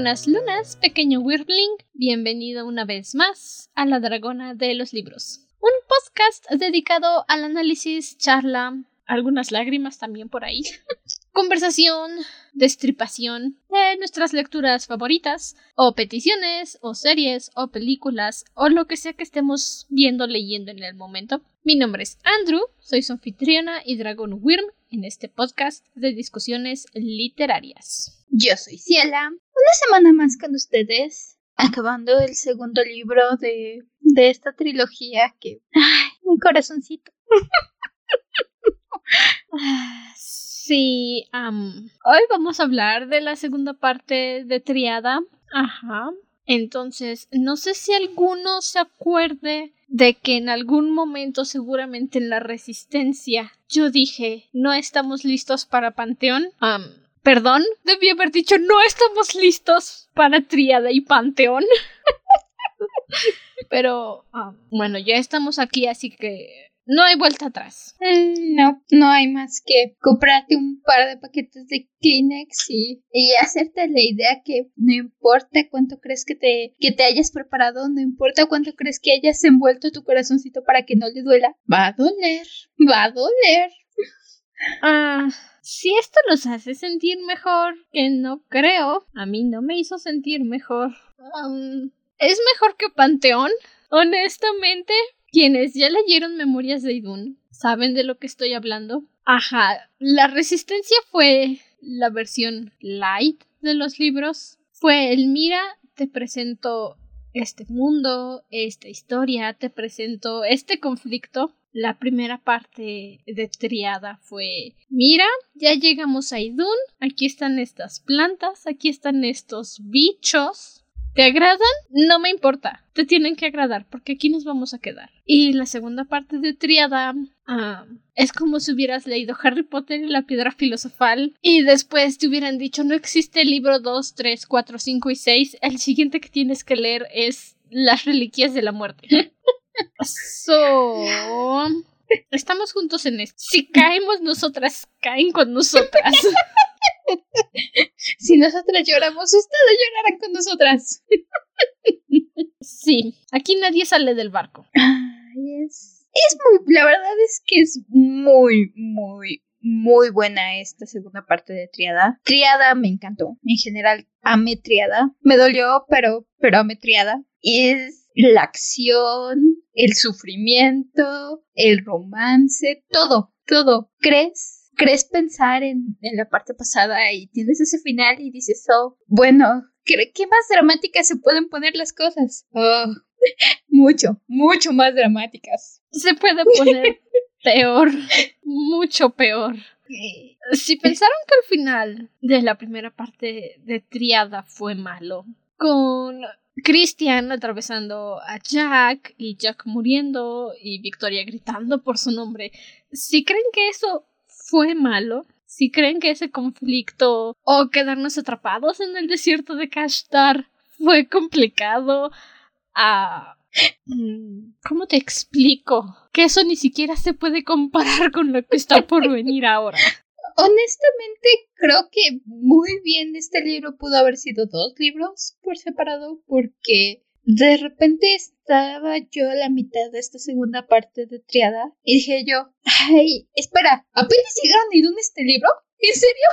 buenas lunas, pequeño Wirbling. Bienvenido una vez más a La Dragona de los Libros. Un podcast dedicado al análisis, charla, algunas lágrimas también por ahí. Conversación, destripación de nuestras lecturas favoritas, o peticiones, o series, o películas, o lo que sea que estemos viendo, leyendo en el momento. Mi nombre es Andrew, soy su anfitriona y Dragon Wyrm en este podcast de discusiones literarias. Yo soy Ciela, una semana más con ustedes, acabando el segundo libro de, de esta trilogía que... ¡Ay, mi corazoncito! Sí, hoy vamos a hablar de la segunda parte de Triada. Ajá. Entonces, no sé si alguno se acuerde de que en algún momento, seguramente en la Resistencia, yo dije, no estamos listos para Panteón. Perdón, debí haber dicho, no estamos listos para Triada y Panteón. Pero, bueno, ya estamos aquí, así que no hay vuelta atrás. Mm, no, no hay más que comprarte un par de paquetes de Kleenex y, y hacerte la idea que no importa cuánto crees que te, que te hayas preparado, no importa cuánto crees que hayas envuelto tu corazoncito para que no le duela, va a doler, va a doler. Ah, si esto los hace sentir mejor, que no creo, a mí no me hizo sentir mejor. es mejor que Panteón, honestamente, quienes ya leyeron Memorias de Idun saben de lo que estoy hablando. Ajá, la resistencia fue la versión light de los libros. Fue el mira, te presento este mundo, esta historia, te presento este conflicto. La primera parte de Triada fue, mira, ya llegamos a Idun, aquí están estas plantas, aquí están estos bichos, ¿Te agradan? No me importa. Te tienen que agradar porque aquí nos vamos a quedar. Y la segunda parte de Triada ah, es como si hubieras leído Harry Potter y la piedra filosofal y después te hubieran dicho no existe el libro 2, 3, 4, 5 y 6. El siguiente que tienes que leer es Las Reliquias de la Muerte. so... Estamos juntos en esto. Si caemos nosotras, caen con nosotras. si nosotras lloramos, ustedes llorarán con nosotras. sí, aquí nadie sale del barco. Es, muy, la verdad es que es muy, muy, muy buena esta segunda parte de Triada. Triada me encantó. En general, amé Triada. Me dolió, pero, pero amé Triada. Y es la acción, el sufrimiento, el romance, todo, todo. ¿Crees crees pensar en, la parte pasada y tienes ese final y dices, oh, bueno, ¿qué, más dramáticas se pueden poner las cosas? Oh, mucho, mucho más dramáticas. Se puede poner peor, mucho peor. Si pensaron que el final de la primera parte de Triada fue malo, con Christian atravesando a Jack y Jack muriendo y Victoria gritando por su nombre, si creen que eso fue malo, si creen que ese conflicto o quedarnos atrapados en el desierto de Kashtar fue complicado, mm, ¿Cómo te explico? Que eso ni siquiera se puede comparar con lo que está por venir ahora. Honestamente, creo que muy bien este libro pudo haber sido dos libros por separado, porque de repente estaba yo a la mitad de esta segunda parte de Triada y dije yo, ay, espera, ¿apenas llegaron a Idun este libro? ¿En serio?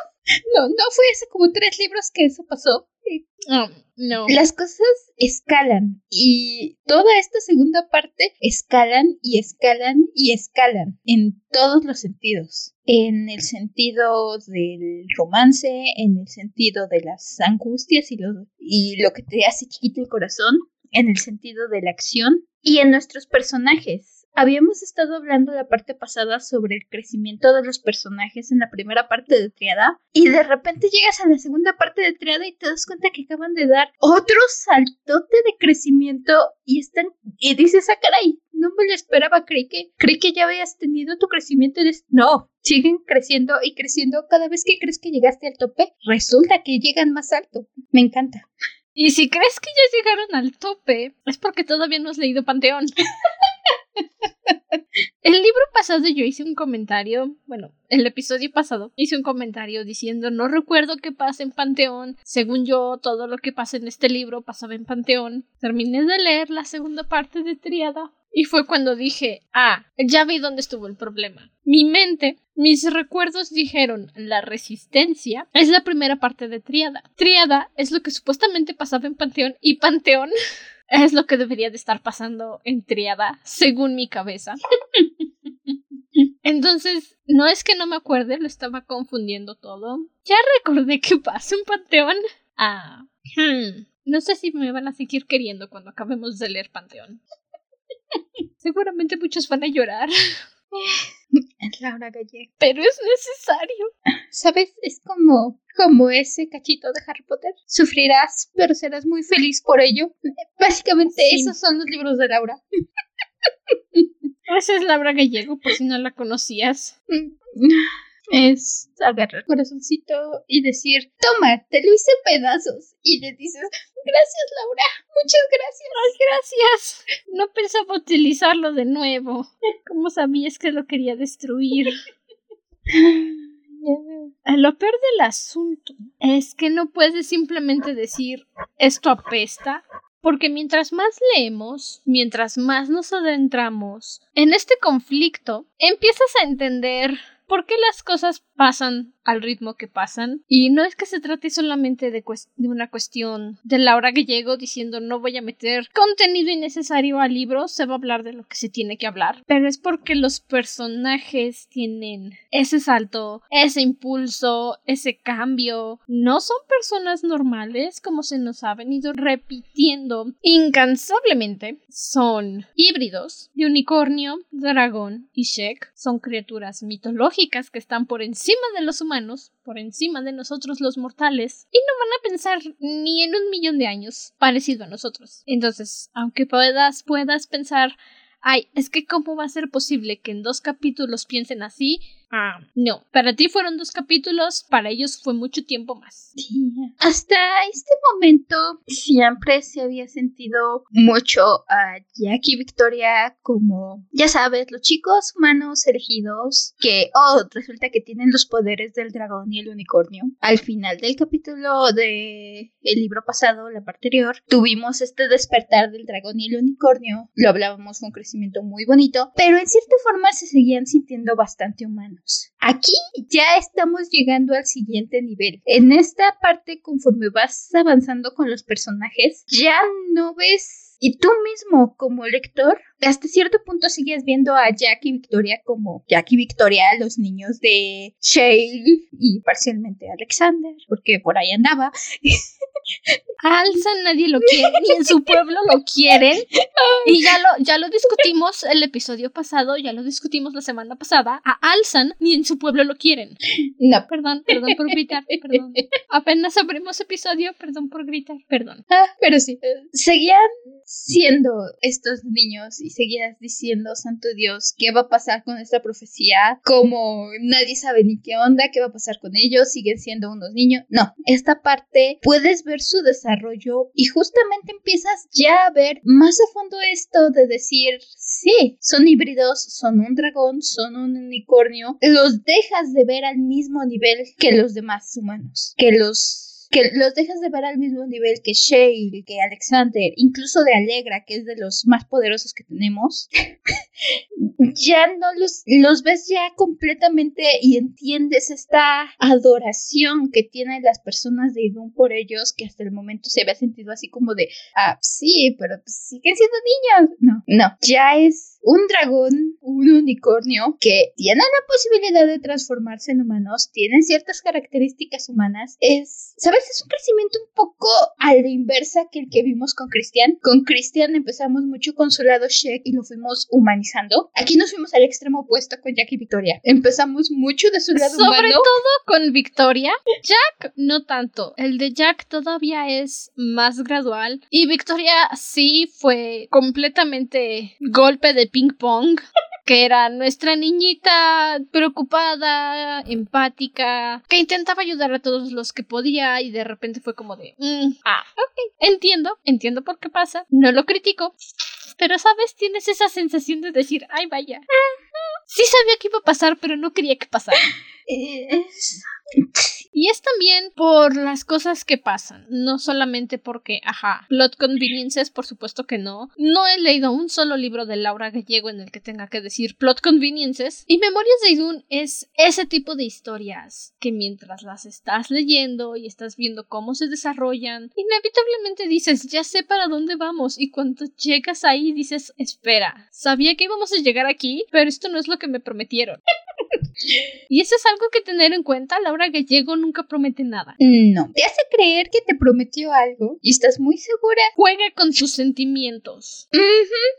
No, no fue hace como tres libros que eso pasó. Oh, no. Las cosas escalan y toda esta segunda parte escalan y escalan y escalan en todos los sentidos. En el sentido del romance, en el sentido de las angustias y lo, y lo que te hace chiquito el corazón, en el sentido de la acción y en nuestros personajes. Habíamos estado hablando la parte pasada sobre el crecimiento de los personajes en la primera parte de Triada y de repente llegas a la segunda parte de Triada y te das cuenta que acaban de dar otro saltote de crecimiento y están y dices, ah caray, no me lo esperaba, creí que creí que ya habías tenido tu crecimiento y no, siguen creciendo y creciendo cada vez que crees que llegaste al tope, resulta que llegan más alto. Me encanta. Y si crees que ya llegaron al tope, es porque todavía no has leído Panteón. El libro pasado yo hice un comentario, bueno, el episodio pasado hice un comentario diciendo no recuerdo qué pasa en Panteón. Según yo, todo lo que pasa en este libro pasaba en Panteón. Terminé de leer la segunda parte de Triada y fue cuando dije, ah, ya vi dónde estuvo el problema. Mi mente, mis recuerdos dijeron, la resistencia es la primera parte de Triada. Triada es lo que supuestamente pasaba en Panteón y Panteón es lo que debería de estar pasando en Triada, según mi cabeza. Entonces, no es que no me acuerde, lo estaba confundiendo todo. Ya recordé que pasa en Panteón. Ah, hmm. No sé si me van a seguir queriendo cuando acabemos de leer Panteón. Seguramente muchos van a llorar. Laura Gallego. Pero es necesario. ¿Sabes? Es como, como ese cachito de Harry Potter. Sufrirás, pero serás muy feliz por ello. Básicamente esos son los libros de Laura. Esa es Laura Gallego, por si no la conocías. Es agarrar el corazoncito y decir, toma, te lo hice pedazos. Y le dices, gracias Laura, muchas gracias. gracias. No pensaba utilizarlo de nuevo. ¿Cómo sabías que lo quería destruir? Lo peor del asunto es que no puedes simplemente decir esto apesta, porque mientras más leemos, mientras más nos adentramos en este conflicto, empiezas a entender por qué las cosas pasan al ritmo que pasan. Y no es que se trate solamente de, una cuestión de la hora que llego diciendo no voy a meter contenido innecesario al libro, se va a hablar de lo que se tiene que hablar, pero es porque los personajes tienen ese salto, ese impulso, ese cambio. No son personas normales como se nos ha venido repitiendo incansablemente. Son híbridos de unicornio, dragón y Shek. Son criaturas mitológicas que están por encima de los humanos, por encima de nosotros los mortales, y no van a pensar ni en un millón de años parecido a nosotros. Entonces, aunque puedas, puedas pensar, ay, es que cómo va a ser posible que en dos capítulos piensen así, Ah, no. Para ti fueron dos capítulos, para ellos fue mucho tiempo más. Hasta este momento siempre se había sentido mucho a Jack y Victoria como, ya sabes, los chicos humanos elegidos que, oh, resulta que tienen los poderes del dragón y el unicornio. Al final del capítulo de el libro pasado, la parte anterior, tuvimos este despertar del dragón y el unicornio. Lo hablábamos con un crecimiento muy bonito, pero en cierta forma se seguían sintiendo bastante humanos. Aquí ya estamos llegando al siguiente nivel. En esta parte, conforme vas avanzando con los personajes, ya no ves y tú mismo como lector, hasta cierto punto sigues viendo a Jack y Victoria como Jack y Victoria, los niños de Shale y parcialmente Alexander, porque por ahí andaba. A Alza nadie lo quiere, ni en su pueblo lo quieren. Y ya lo, ya lo discutimos el episodio pasado, ya lo discutimos la semana pasada. A Alzan ni en su pueblo lo quieren. No. Perdón, perdón por gritar, perdón. Apenas abrimos episodio, perdón por gritar, perdón. Ah, pero sí. Seguían siendo estos niños y seguías diciendo, Santo Dios, ¿qué va a pasar con esta profecía? Como nadie sabe ni qué onda, ¿qué va a pasar con ellos? Siguen siendo unos niños. No, esta parte puedes ver su desarrollo y justamente empiezas ya a ver más a fondo esto de decir, sí, son híbridos, son un dragón, son un unicornio, los dejas de ver al mismo nivel que los demás humanos, que los que los dejas de ver al mismo nivel que Shale, que Alexander, incluso de Alegra, que es de los más poderosos que tenemos, ya no los, los ves ya completamente y entiendes esta adoración que tienen las personas de Idun por ellos, que hasta el momento se había sentido así como de, ah, sí, pero siguen siendo niños. No, no, ya es un dragón, un unicornio que tiene la posibilidad de transformarse en humanos, tienen ciertas características humanas, es, ¿sabes? Es un crecimiento un poco a la inversa que el que vimos con Cristian. Con Cristian empezamos mucho con su lado y lo fuimos humanizando. Aquí nos fuimos al extremo opuesto con Jack y Victoria. Empezamos mucho de su lado Sobre todo con Victoria. Jack no tanto. El de Jack todavía es más gradual y Victoria sí fue completamente golpe de ping pong que era nuestra niñita preocupada, empática, que intentaba ayudar a todos los que podía y de repente fue como de, mm, ah, ok, entiendo, entiendo por qué pasa, no lo critico, pero sabes, tienes esa sensación de decir, ay vaya, Sí sabía que iba a pasar, pero no quería que pasara. Y es también por las cosas que pasan, no solamente porque, ajá, plot conveniences, por supuesto que no. No he leído un solo libro de Laura Gallego en el que tenga que decir plot conveniences. Y Memorias de Idun es ese tipo de historias que mientras las estás leyendo y estás viendo cómo se desarrollan, inevitablemente dices, ya sé para dónde vamos. Y cuando llegas ahí dices, espera, sabía que íbamos a llegar aquí, pero esto no es lo que me prometieron. y eso es algo que tener en cuenta. Laura Gallego nunca promete nada. No. Te hace creer que te prometió algo y estás muy segura. Juega con sus sentimientos.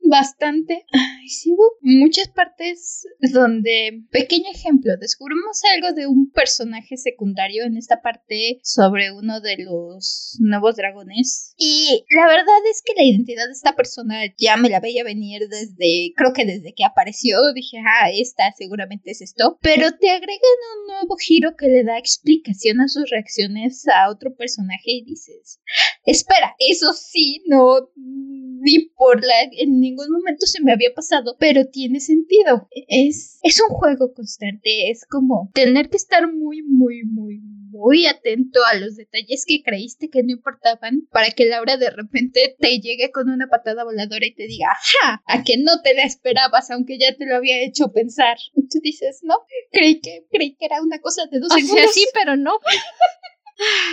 bastante. Ay, sí hubo muchas partes donde, pequeño ejemplo, descubrimos algo de un personaje secundario en esta parte sobre uno de los nuevos dragones. Y la verdad es que la identidad de esta persona ya me la veía venir desde, creo que desde que apareció. Dije, ah, esta seguramente es esto. Pero te agregan un nuevo giro que le da explicación a sus reacciones a otro personaje y dices, espera, eso sí, no, ni por la, en ningún momento se me había pasado, pero tiene sentido. Es, es un juego constante, es como tener que estar muy, muy, muy, muy atento a los detalles que creíste que no importaban para que Laura de repente te llegue con una patada voladora y te diga, ¡ja! A que no te la esperabas, aunque ya te lo había hecho pensar. Y tú dices, no, creí que, creí que era una cosa de dos O segundos. sea, sí, pero no.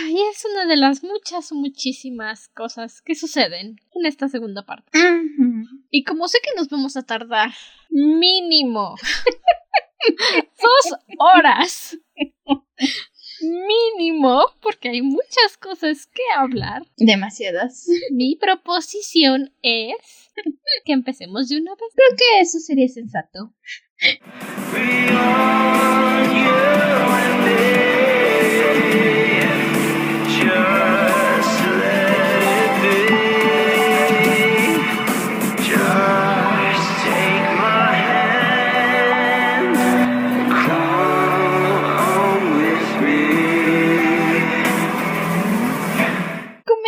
Y es una de las muchas, muchísimas cosas que suceden en esta segunda parte. Y como sé que nos vamos a tardar mínimo dos horas, mínimo, porque hay muchas cosas que hablar, Demasiadas. mi proposición es que empecemos de una vez. Creo que eso sería sensato.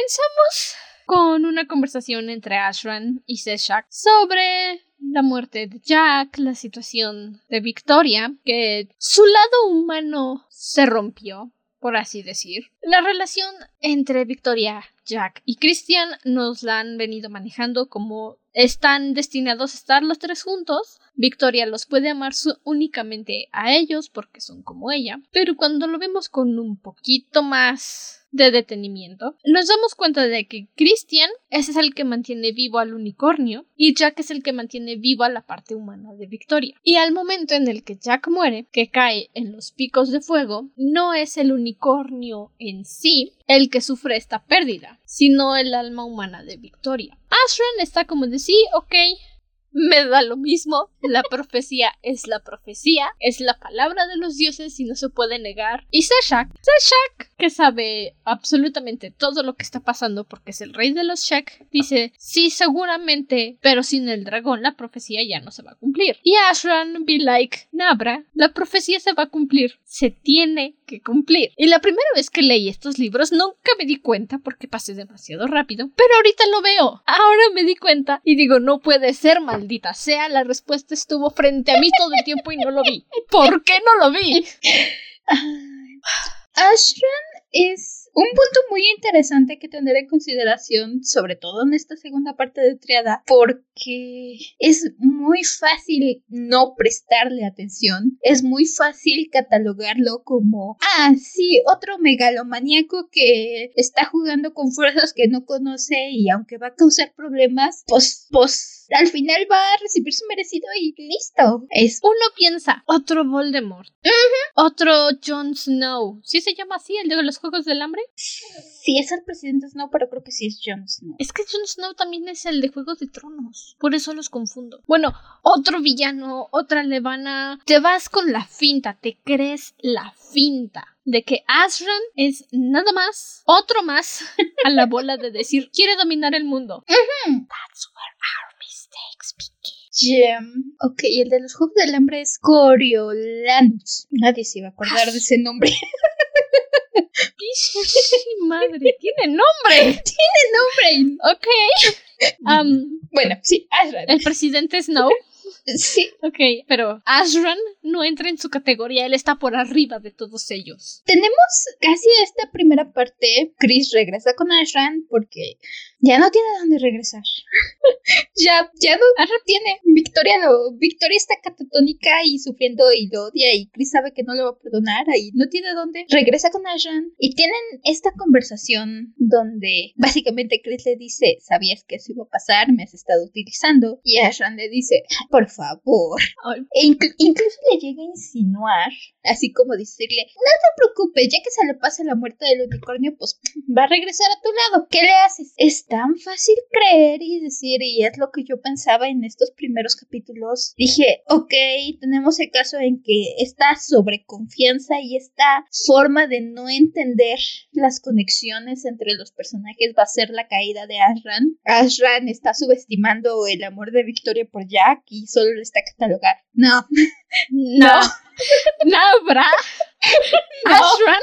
Comenzamos con una conversación entre Ashran y Seshak sobre la muerte de Jack, la situación de Victoria, que su lado humano se rompió, por así decir. La relación entre Victoria, Jack y Christian nos la han venido manejando como están destinados a estar los tres juntos. Victoria los puede amar únicamente a ellos porque son como ella, pero cuando lo vemos con un poquito más de detenimiento, nos damos cuenta de que Christian es el que mantiene vivo al unicornio y Jack es el que mantiene viva la parte humana de Victoria. Y al momento en el que Jack muere, que cae en los picos de fuego, no es el unicornio en sí el que sufre esta pérdida, sino el alma humana de Victoria. Ashran está como de sí, ok, me da lo mismo. La profecía es la profecía, es la palabra de los dioses y no se puede negar. Y Seshak, Seshak, que sabe absolutamente todo lo que está pasando porque es el rey de los Shek, dice, sí, seguramente, pero sin el dragón la profecía ya no se va a cumplir. Y Ashran be like, Nabra, la profecía se va a cumplir, se tiene que cumplir. Y la primera vez que leí estos libros nunca me di cuenta porque pasé demasiado rápido, pero ahorita lo veo. Ahora me di cuenta y digo, no puede ser, maldita sea, la respuesta estuvo frente a mí todo el tiempo y no lo vi. ¿Por qué no lo vi? Ashran es un punto muy interesante que tener en consideración, sobre todo en esta segunda parte de Triada, porque es muy fácil no prestarle atención, es muy fácil catalogarlo como, ah, sí, otro megalomaníaco que está jugando con fuerzas que no conoce y aunque va a causar problemas, pues, pues, al final va a recibir su merecido y listo. Es Uno piensa, otro Voldemort, otro Jon Snow. ¿Sí se llama así, el de los Juegos del Hambre? Sí, es el presidente Snow, pero creo que sí es Jon Snow. Es que Jon Snow también es el de Juegos de Tronos. Por eso los confundo. Bueno, otro villano, otra levana. Te vas con la finta, te crees la finta de que Asran es nada más, otro más a la bola de decir quiere dominar el mundo. That's where Gem. Ok, el de los Juegos del Hambre es Coriolanus. Nadie se iba a acordar de ese nombre. Madre, tiene nombre. ¡Nombre! Ok. Am, Bueno, sí, Ashran. el presidente Snow Sí, Ok, pero Ashran no entra en su categoría, él está por arriba de todos ellos. tenemos casi esta primera parte. Chris regresa con Ashran porque ya no tiene dónde regresar. ya, ya no Ashran tiene. Victoria lo, Victoria está catatónica y sufriendo y lo odia y Chris sabe que no lo va a perdonar y no tiene dónde. Regresa con Ashran y tienen esta conversación donde básicamente Chris le dice, ¿sabías que eso iba a pasar? Me has estado utilizando. Y Ashran le dice, por favor. Ay, E inclu- incluso le llega a insinuar, así como decirle, no te preocupes, ya que se le pase la muerte del unicornio, pues va a regresar a tu lado. ¿Qué le haces? Es tan fácil creer y decir, y es lo que yo pensaba en estos primeros capítulos. Dije, ok, tenemos el caso en que esta sobreconfianza y esta forma de no entender las conexiones entre los personajes va a ser la caída de Ashran. Ashran está subestimando el amor de Victoria por Jack y solo le está catalogar. No, no. Nabra. Ashran.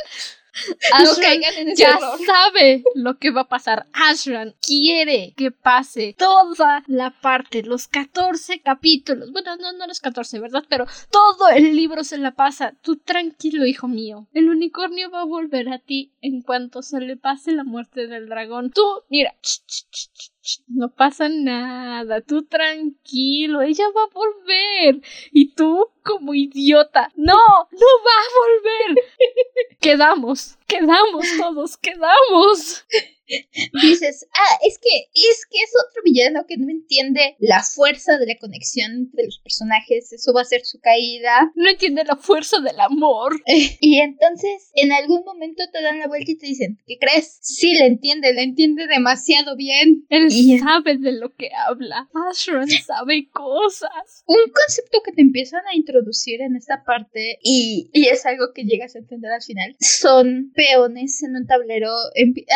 no Ashran caigan en ese ya error. sabe lo que va a pasar. Ashran quiere que pase toda la parte, los 14 capítulos. Bueno, no, no los 14, ¿verdad? Pero todo el libro se la pasa. Tú tranquilo, hijo mío. El unicornio va a volver a ti en cuanto se le pase la muerte del dragón. Tú, mira. ch, ch, ch, No pasa nada, tú tranquilo, ella va a volver. Y tú, como idiota, no, no va a volver. Quedamos, quedamos todos, quedamos. Dices, ah, es que, es que es otro villano que no entiende la fuerza de la conexión entre los personajes. Eso va a ser su caída. No entiende la fuerza del amor. Y entonces, en algún momento te dan la vuelta y te dicen, ¿qué crees? Sí, le entiende, le entiende demasiado bien. Él Y- sabe de lo que habla. Ashran sabe cosas. un concepto que te empiezan a introducir en esta parte y, y es algo que llegas a entender al final son peones en un tablero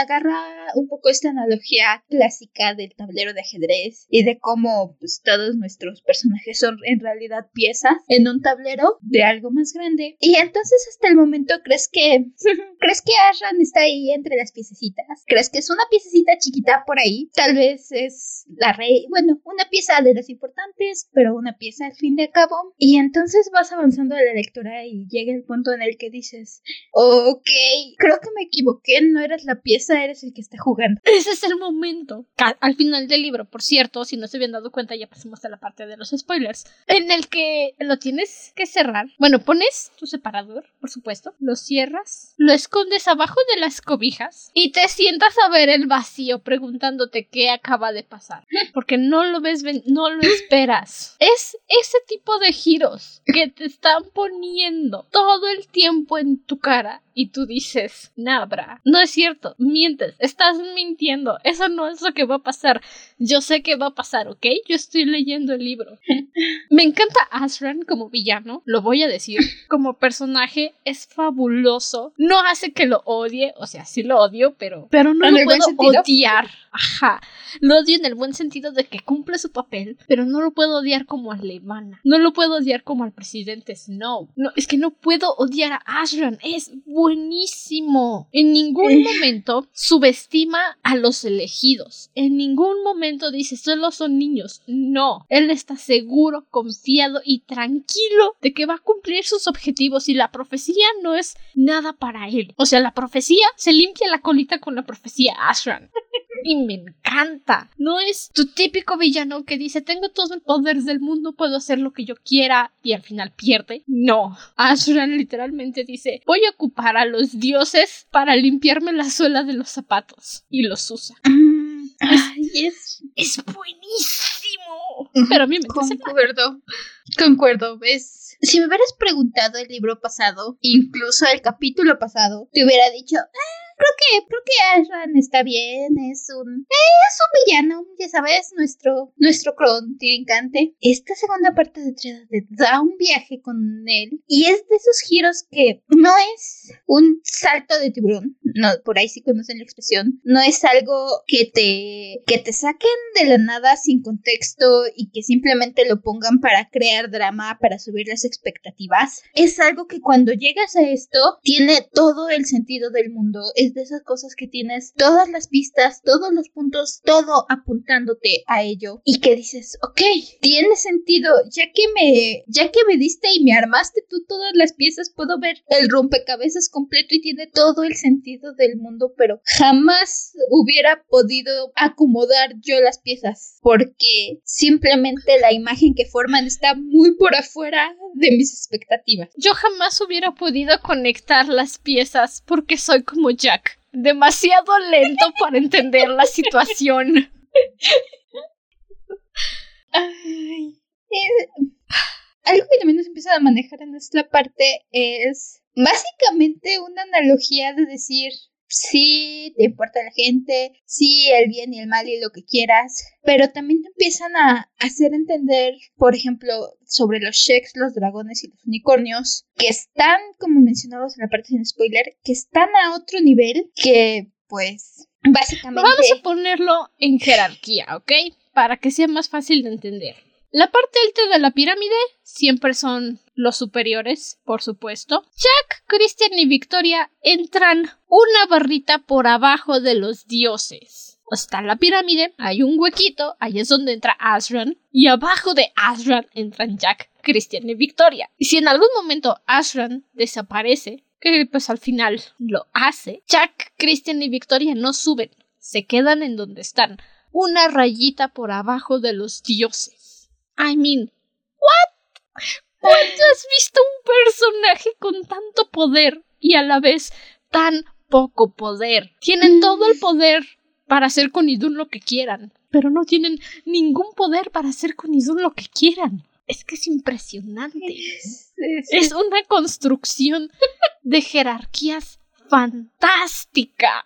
agarra un poco esta analogía clásica del tablero de ajedrez y de cómo pues, todos nuestros personajes son en realidad piezas en un tablero de algo más grande. Y entonces hasta el momento crees que crees que Ashran está ahí entre las piececitas crees que es una piececita chiquita por ahí tal vez es la rey bueno una pieza de las importantes pero una pieza al fin de cabo. Y entonces vas avanzando en la lectura y llega el punto en el que dices ok creo que me equivoqué no eres la pieza eres el que está jugando Ese es el momento. Al final del libro, por cierto, si no se habían dado cuenta, ya pasamos a la parte de los spoilers. En el que lo tienes que cerrar. Bueno, pones tu separador, por supuesto. Lo cierras. Lo escondes abajo de las cobijas. Y te sientas a ver el vacío preguntándote qué acaba de pasar. Porque no lo ves, no lo esperas. Es ese tipo de giros que te están poniendo todo el tiempo en tu cara. Y tú dices, Nabra, no es cierto, mientes, estás mintiendo, eso no es lo que va a pasar. Yo sé que va a pasar, ¿ok? Yo estoy leyendo el libro. Me encanta Asran como villano, lo voy a decir. Como personaje es fabuloso. No hace que lo odie, o sea, sí lo odio, pero, pero no ¿En lo puedo odiar. Ajá. Lo odio en el buen sentido de que cumple su papel, pero no lo puedo odiar como a Levana. No lo puedo odiar como al presidente Snow. No, es que no puedo odiar a Ashran. Es buenísimo. En ningún momento subestima a los elegidos. En ningún momento dice solo son niños. No. Él está seguro, confiado y tranquilo de que va a cumplir sus objetivos y la profecía no es nada para él. O sea, la profecía se limpia la colita con la profecía Ashran. Y me encanta. No es tu típico villano que dice, tengo todo el poder del mundo, puedo hacer lo que yo quiera y al final pierde. No. Ashran literalmente dice, voy a ocupar a los dioses para limpiarme la suela de los zapatos. Y los usa. Mm, ay, es Es buenísimo. Pero a mí me. Concuerdo, concuerdo, ¿ves? Si me hubieras preguntado el libro pasado, incluso el capítulo pasado, te hubiera dicho, "Ah, creo que, creo que Ashran está bien, es un, eh, es un villano, ya sabes, nuestro, nuestro contrincante. Esta segunda parte de Triada te da un viaje con él y es de esos giros que no es un salto de tiburón, no, por ahí sí conocen la expresión, no es algo que te, que te saquen de la nada sin contexto y que simplemente lo pongan para crear drama, para subir las expectativas. Es algo que cuando llegas a esto tiene todo el sentido del mundo. Es de esas cosas que tienes todas las pistas, todos los puntos, todo apuntándote a ello y que dices, ok, tiene sentido, ya que me, ya que me diste y me armaste tú todas las piezas, puedo ver el rompecabezas completo y tiene todo el sentido del mundo, pero jamás hubiera podido acomodar yo las piezas porque simplemente la imagen que forman está muy por afuera de mis expectativas. Yo jamás hubiera podido conectar las piezas porque soy como Jack, demasiado lento para entender la situación. Ay, algo que también nos empieza a manejar en esta parte es básicamente una analogía de decir, sí, te importa la gente, sí, el bien y el mal y lo que quieras, pero también te empiezan a hacer entender, por ejemplo, sobre los Sheks, los dragones y los unicornios, que están, como mencionabas en la parte sin spoiler, que están a otro nivel que, pues, básicamente... Vamos a ponerlo en jerarquía, ¿ok? Para que sea más fácil de entender. La parte alta de la pirámide siempre son los superiores, por supuesto. Jack, Christian y Victoria entran una barrita por abajo de los dioses. Está la pirámide, hay un huequito, ahí es donde entra Asran, y abajo de Asran entran Jack, Christian y Victoria. Y si en algún momento Asran desaparece, que pues al final lo hace, Jack, Christian y Victoria no suben, se quedan en donde están, una rayita por abajo de los dioses. I mean, what? ¿Cuándo has visto un personaje con tanto poder y a la vez tan poco poder? Tienen todo el poder para hacer con Idun lo que quieran, pero no tienen ningún poder para hacer con Idun lo que quieran. Es que es impresionante. Es, Es una construcción de jerarquías fantástica.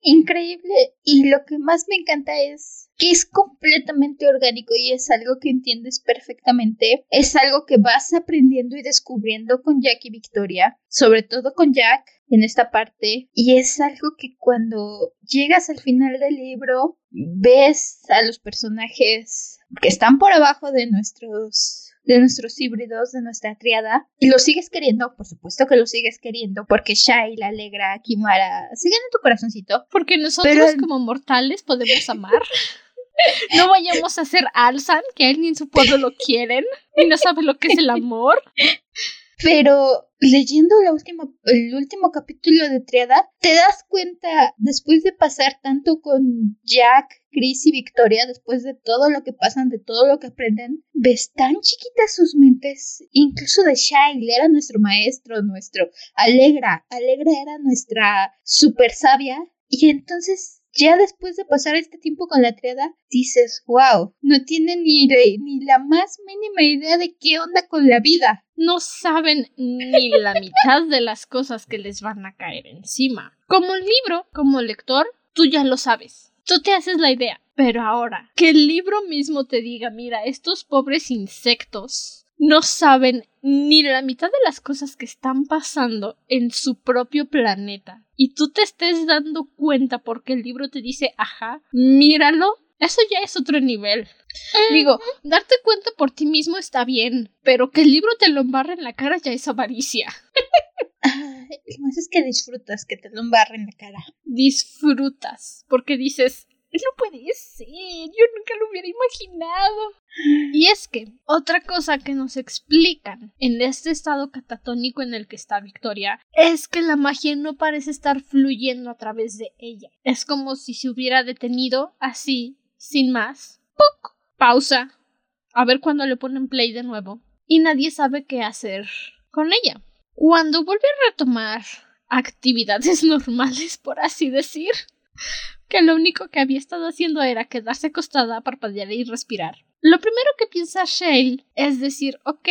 Increíble. Y lo que más me encanta es que es completamente orgánico y es algo que entiendes perfectamente, es algo que vas aprendiendo y descubriendo con Jack y Victoria, sobre todo con Jack en esta parte, y es algo que cuando llegas al final del libro ves a los personajes que están por abajo de nuestros de nuestros híbridos, de nuestra triada, y los sigues queriendo, por supuesto que los sigues queriendo, porque Shai, la Alegra, Kimara, siguen en tu corazoncito, Porque nosotros Pero como mortales podemos amar. No vayamos a ser Alsan, que él ni en su pueblo lo quieren, y no sabe lo que es el amor. Pero leyendo el último capítulo de Triada, te das cuenta, después de pasar tanto con Jack, Chris y Victoria, después de todo lo que pasan, de todo lo que aprenden, ves tan chiquitas sus mentes, incluso de Shail, era nuestro maestro, nuestro Alegra, Alegra era nuestra super sabia, y entonces ya después de pasar este tiempo con la triada, dices, wow, no tiene ni, ni la más mínima idea de qué onda con la vida. No saben ni la mitad de las cosas que les van a caer encima. Como libro, como lector, tú ya lo sabes. Tú te haces la idea. Pero ahora, que el libro mismo te diga, mira, estos pobres insectos no saben ni la mitad de las cosas que están pasando en su propio planeta. Y tú te estés dando cuenta porque el libro te dice, ajá, míralo. Eso ya es otro nivel. Digo, darte cuenta por ti mismo está bien, pero que el libro te lo embarre en la cara ya es avaricia. Lo más es que disfrutas que te lo embarren la cara. Disfrutas, porque dices, no puede ser, yo nunca lo hubiera imaginado. Y es que otra cosa que nos explican en este estado catatónico en el que está Victoria es que la magia no parece estar fluyendo a través de ella. Es como si se hubiera detenido así, sin más. ¡Puc! Pausa. A ver cuándo le ponen play de nuevo. Y nadie sabe qué hacer con ella. Cuando vuelve a retomar actividades normales, por así decir, que lo único que había estado haciendo era quedarse acostada, parpadear y respirar. Lo primero que piensa Shale es decir, ok,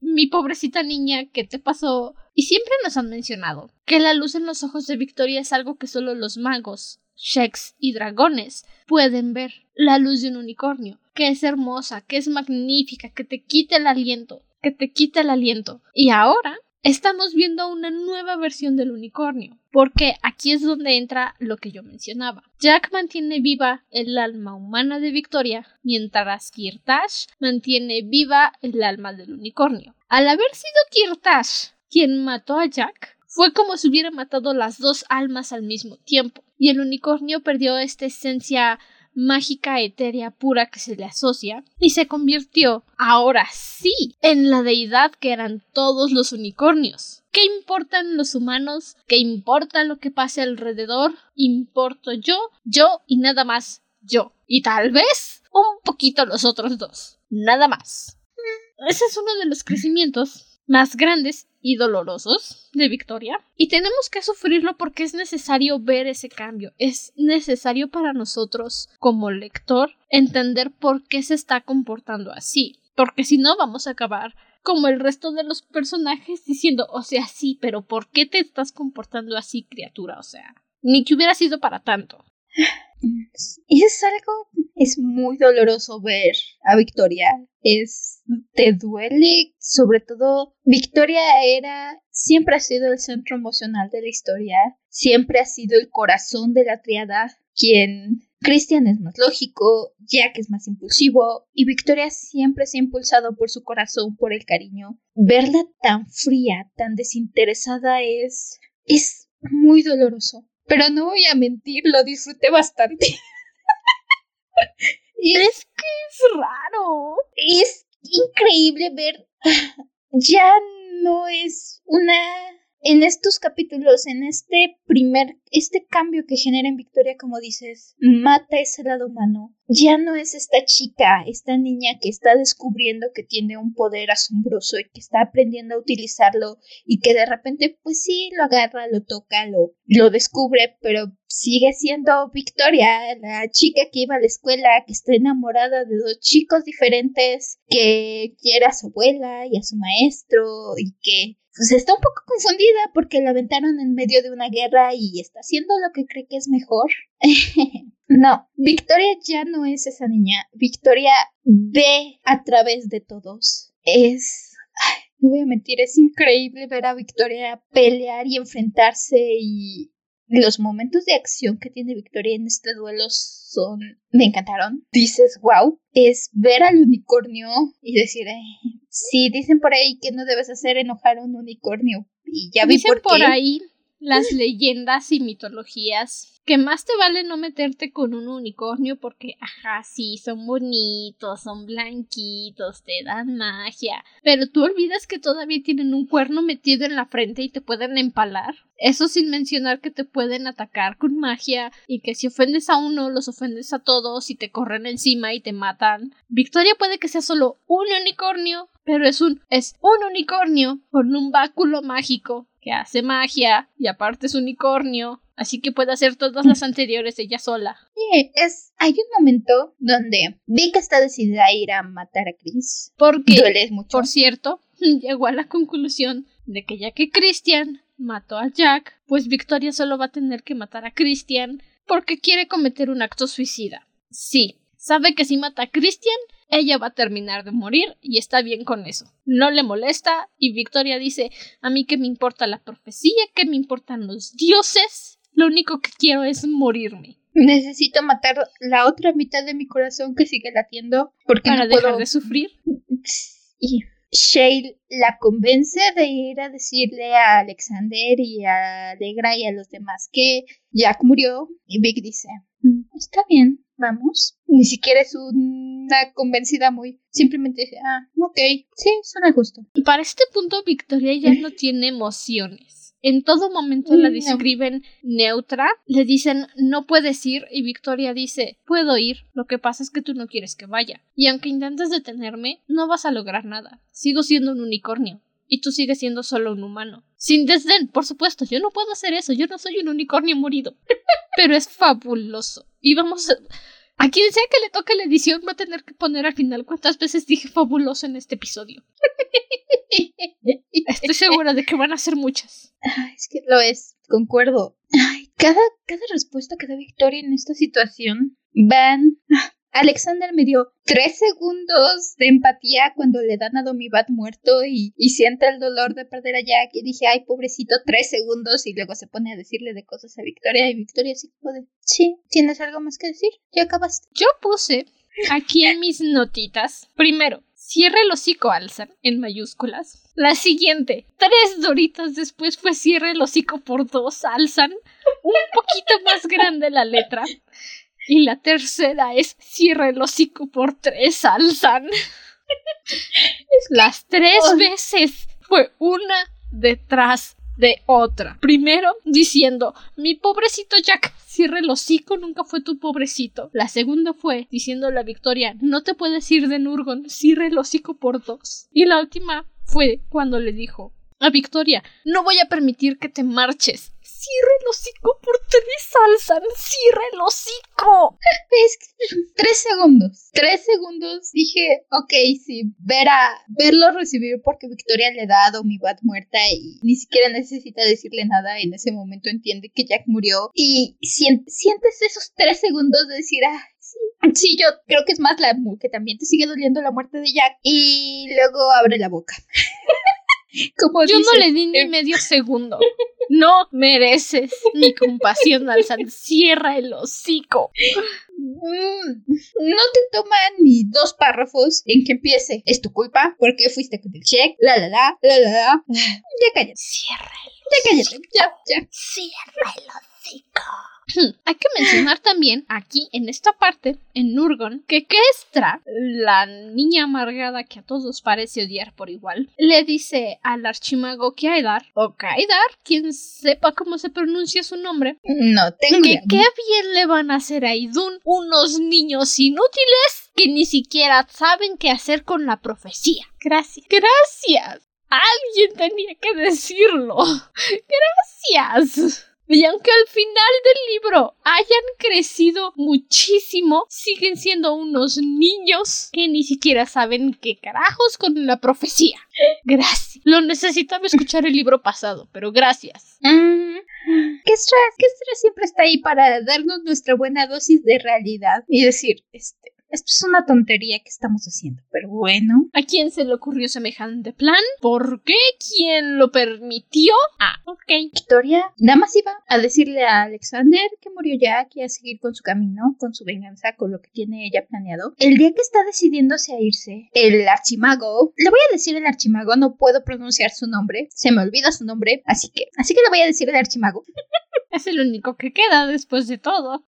mi pobrecita niña, ¿qué te pasó? Y siempre nos han mencionado que la luz en los ojos de Victoria es algo que solo los magos, Sheks y dragones pueden ver. La luz de un unicornio, que es hermosa, que es magnífica, que te quita el aliento, que te quita el aliento. Y ahora estamos viendo una nueva versión del unicornio, porque aquí es donde entra lo que yo mencionaba. Jack mantiene viva el alma humana de Victoria, mientras Kirtash mantiene viva el alma del unicornio. Al haber sido Kirtash quien mató a Jack, Fue como si hubiera matado las dos almas al mismo tiempo, y el unicornio perdió esta esencia mágica etérea pura que se le asocia y se convirtió, ahora sí, en la deidad que eran todos los unicornios. ¿Qué importan los humanos? ¿Qué importa lo que pase alrededor? Importo yo, yo y nada más yo. Y tal vez un poquito los otros dos. Nada más. Ese es uno de los crecimientos más grandes y dolorosos de Victoria. Y tenemos que sufrirlo porque es necesario ver ese cambio. Es necesario para nosotros, como lector, entender por qué se está comportando así. Porque si no, vamos a acabar como el resto de los personajes diciendo, o sea, sí, pero ¿por qué te estás comportando así, criatura? O sea, ni que hubiera sido para tanto. Y es algo, es muy doloroso ver a Victoria. Es, te duele, sobre todo, Victoria era, siempre ha sido el centro emocional de la historia, siempre ha sido el corazón de la triada, quien Christian es más lógico, Jack es más impulsivo y Victoria siempre se ha impulsado por su corazón, por el cariño. Verla tan fría, tan desinteresada es es muy doloroso. Pero no voy a mentir, lo disfruté bastante. y es, Es que es raro. es increíble ver. Ya no es una. En estos capítulos, en este primer, este cambio que genera en Victoria, como dices, mata ese lado humano. Ya no es esta chica, esta niña que está descubriendo que tiene un poder asombroso y que está aprendiendo a utilizarlo y que de repente, pues sí, lo agarra, lo toca, lo, lo descubre, pero sigue siendo Victoria, la chica que iba a la escuela, que está enamorada de dos chicos diferentes, que quiere a su abuela y a su maestro y que pues está un poco confundida porque la aventaron en medio de una guerra y está haciendo lo que cree que es mejor. no, Victoria ya no es esa niña. Victoria ve a través de todos. Es... ay, no voy a mentir, es increíble ver a Victoria pelear y enfrentarse y los momentos de acción que tiene Victoria en este duelo son... me encantaron. Dices, wow, es ver al unicornio y decir, "Ay, sí, dicen por ahí que no debes hacer enojar a un unicornio. Y ya vi Dicen por, por qué. ahí las leyendas y mitologías que más te vale no meterte con un unicornio porque, ajá, sí, son bonitos, son blanquitos, te dan magia, pero tú olvidas que todavía tienen un cuerno metido en la frente y te pueden empalar. Eso sin mencionar que te pueden atacar con magia y que si ofendes a uno, los ofendes a todos y te corren encima y te matan. Victoria puede que sea solo un unicornio, pero es un es un unicornio con un báculo mágico que hace magia y aparte es unicornio, así que puede hacer todas las anteriores ella sola. Sí, es, hay un momento donde Vic está decidida a ir a matar a Chris. Porque, Duele mucho. por cierto, llegó a la conclusión de que ya que Christian mató a Jack, pues Victoria solo va a tener que matar a Christian porque quiere cometer un acto suicida. Sí, sabe que si mata a Christian, ella va a terminar de morir y está bien con eso. No le molesta y Victoria dice, a mí que me importa la profecía, que me importan los dioses, lo único que quiero es morirme Necesito matar la otra mitad de mi corazón que sigue latiendo porque para no dejar puedo. de sufrir. Y Shale la convence de ir a decirle a Alexander y a Alegra y a los demás que Jack murió. Y Vic dice: "Mm, Está bien, vamos. Ni siquiera es una convencida muy. Simplemente dice: Ah, ok, sí, suena justo. Para este punto, Victoria ya no tiene emociones. En todo momento la No. describen neutra, le dicen no puedes ir y Victoria dice puedo ir, lo que pasa es que tú no quieres que vaya. Y aunque intentes detenerme, no vas a lograr nada. Sigo siendo un unicornio. Y tú sigues siendo solo un humano. Sin desdén, por supuesto, yo no puedo hacer eso, yo no soy un unicornio morido. Pero es fabuloso. Y vamos a... A quien sea que le toque la edición va a tener que poner al final cuántas veces dije fabuloso en este episodio. Estoy segura de que van a ser muchas. Ay, es que lo es, concuerdo. Ay, cada, cada respuesta que da Victoria en esta situación van. Alexander me dio tres segundos de empatía cuando le dan a Domibat muerto y, y siente el dolor de perder a Jack. Y dije, ay, pobrecito, tres segundos. Y luego se pone a decirle de cosas a Victoria. Y Victoria así como de, sí, ¿tienes algo más que decir? Ya acabaste. Yo puse aquí en mis notitas, primero, cierra el hocico Alzan en mayúsculas. La siguiente, tres doritas después fue cierra el hocico por dos Alzan. Un poquito más grande la letra. Y la tercera es cierra el hocico por tres Alzan. Las tres Oh. veces fue una detrás de otra. Primero diciendo, mi pobrecito Jack, cierra el hocico, nunca fue tu pobrecito. La segunda fue diciendo a la Victoria, no te puedes ir de Nurgon, cierra el hocico por dos. Y la última fue cuando le dijo a Victoria, no voy a permitir que te marches. Cierra el hocico por tres, Alzan, cierra el hocico. Es que tres segundos. Tres segundos dije, ok, sí, ver a, verlo recibir porque Victoria le da a Domibat muerta y ni siquiera necesita decirle nada. En ese momento entiende que Jack murió. Y sien- sientes esos tres segundos de decir, ah, sí. Yo creo que es más la que también te sigue doliendo la muerte de Jack. Y luego abre la boca. Como Yo no le di ni eh, medio segundo. No mereces mi compasión, Alzan. Cierra el hocico. Mm, no te toma ni dos párrafos en que empiece. Es tu culpa, porque fuiste con el check, la la la, la la la. Ya cállate, Cierra el, ya cállate, ya, ya. cierra el hocico. Hay que mencionar también aquí en esta parte, en Nurgon, que Kestra, la niña amargada que a todos parece odiar por igual, le dice al archimago Kaidar, o Kaidar, quien sepa cómo se pronuncia su nombre, No tengo que qué bien le van a hacer a Idun unos niños inútiles que ni siquiera saben qué hacer con la profecía. Gracias. Gracias. Alguien tenía que decirlo. Gracias. Y aunque al final del libro hayan crecido muchísimo, siguen siendo unos niños que ni siquiera saben qué carajos con la profecía. Gracias. Lo necesitaba escuchar el libro pasado, pero gracias. Mm, Kestra, Kestra siempre está ahí para darnos nuestra buena dosis de realidad y decir, este, esto es una tontería que estamos haciendo, pero bueno. ¿A quién se le ocurrió semejante plan? ¿Por qué? ¿Quién lo permitió? Ah, ok. Victoria nada más iba a decirle a Alexander que murió Jack y a seguir con su camino, con su venganza, con lo que tiene ella planeado. El día que está decidiéndose a irse, el archimago, le voy a decir el archimago, no puedo pronunciar su nombre, se me olvida su nombre, así que, así que le voy a decir el archimago. Es el único que queda después de todo.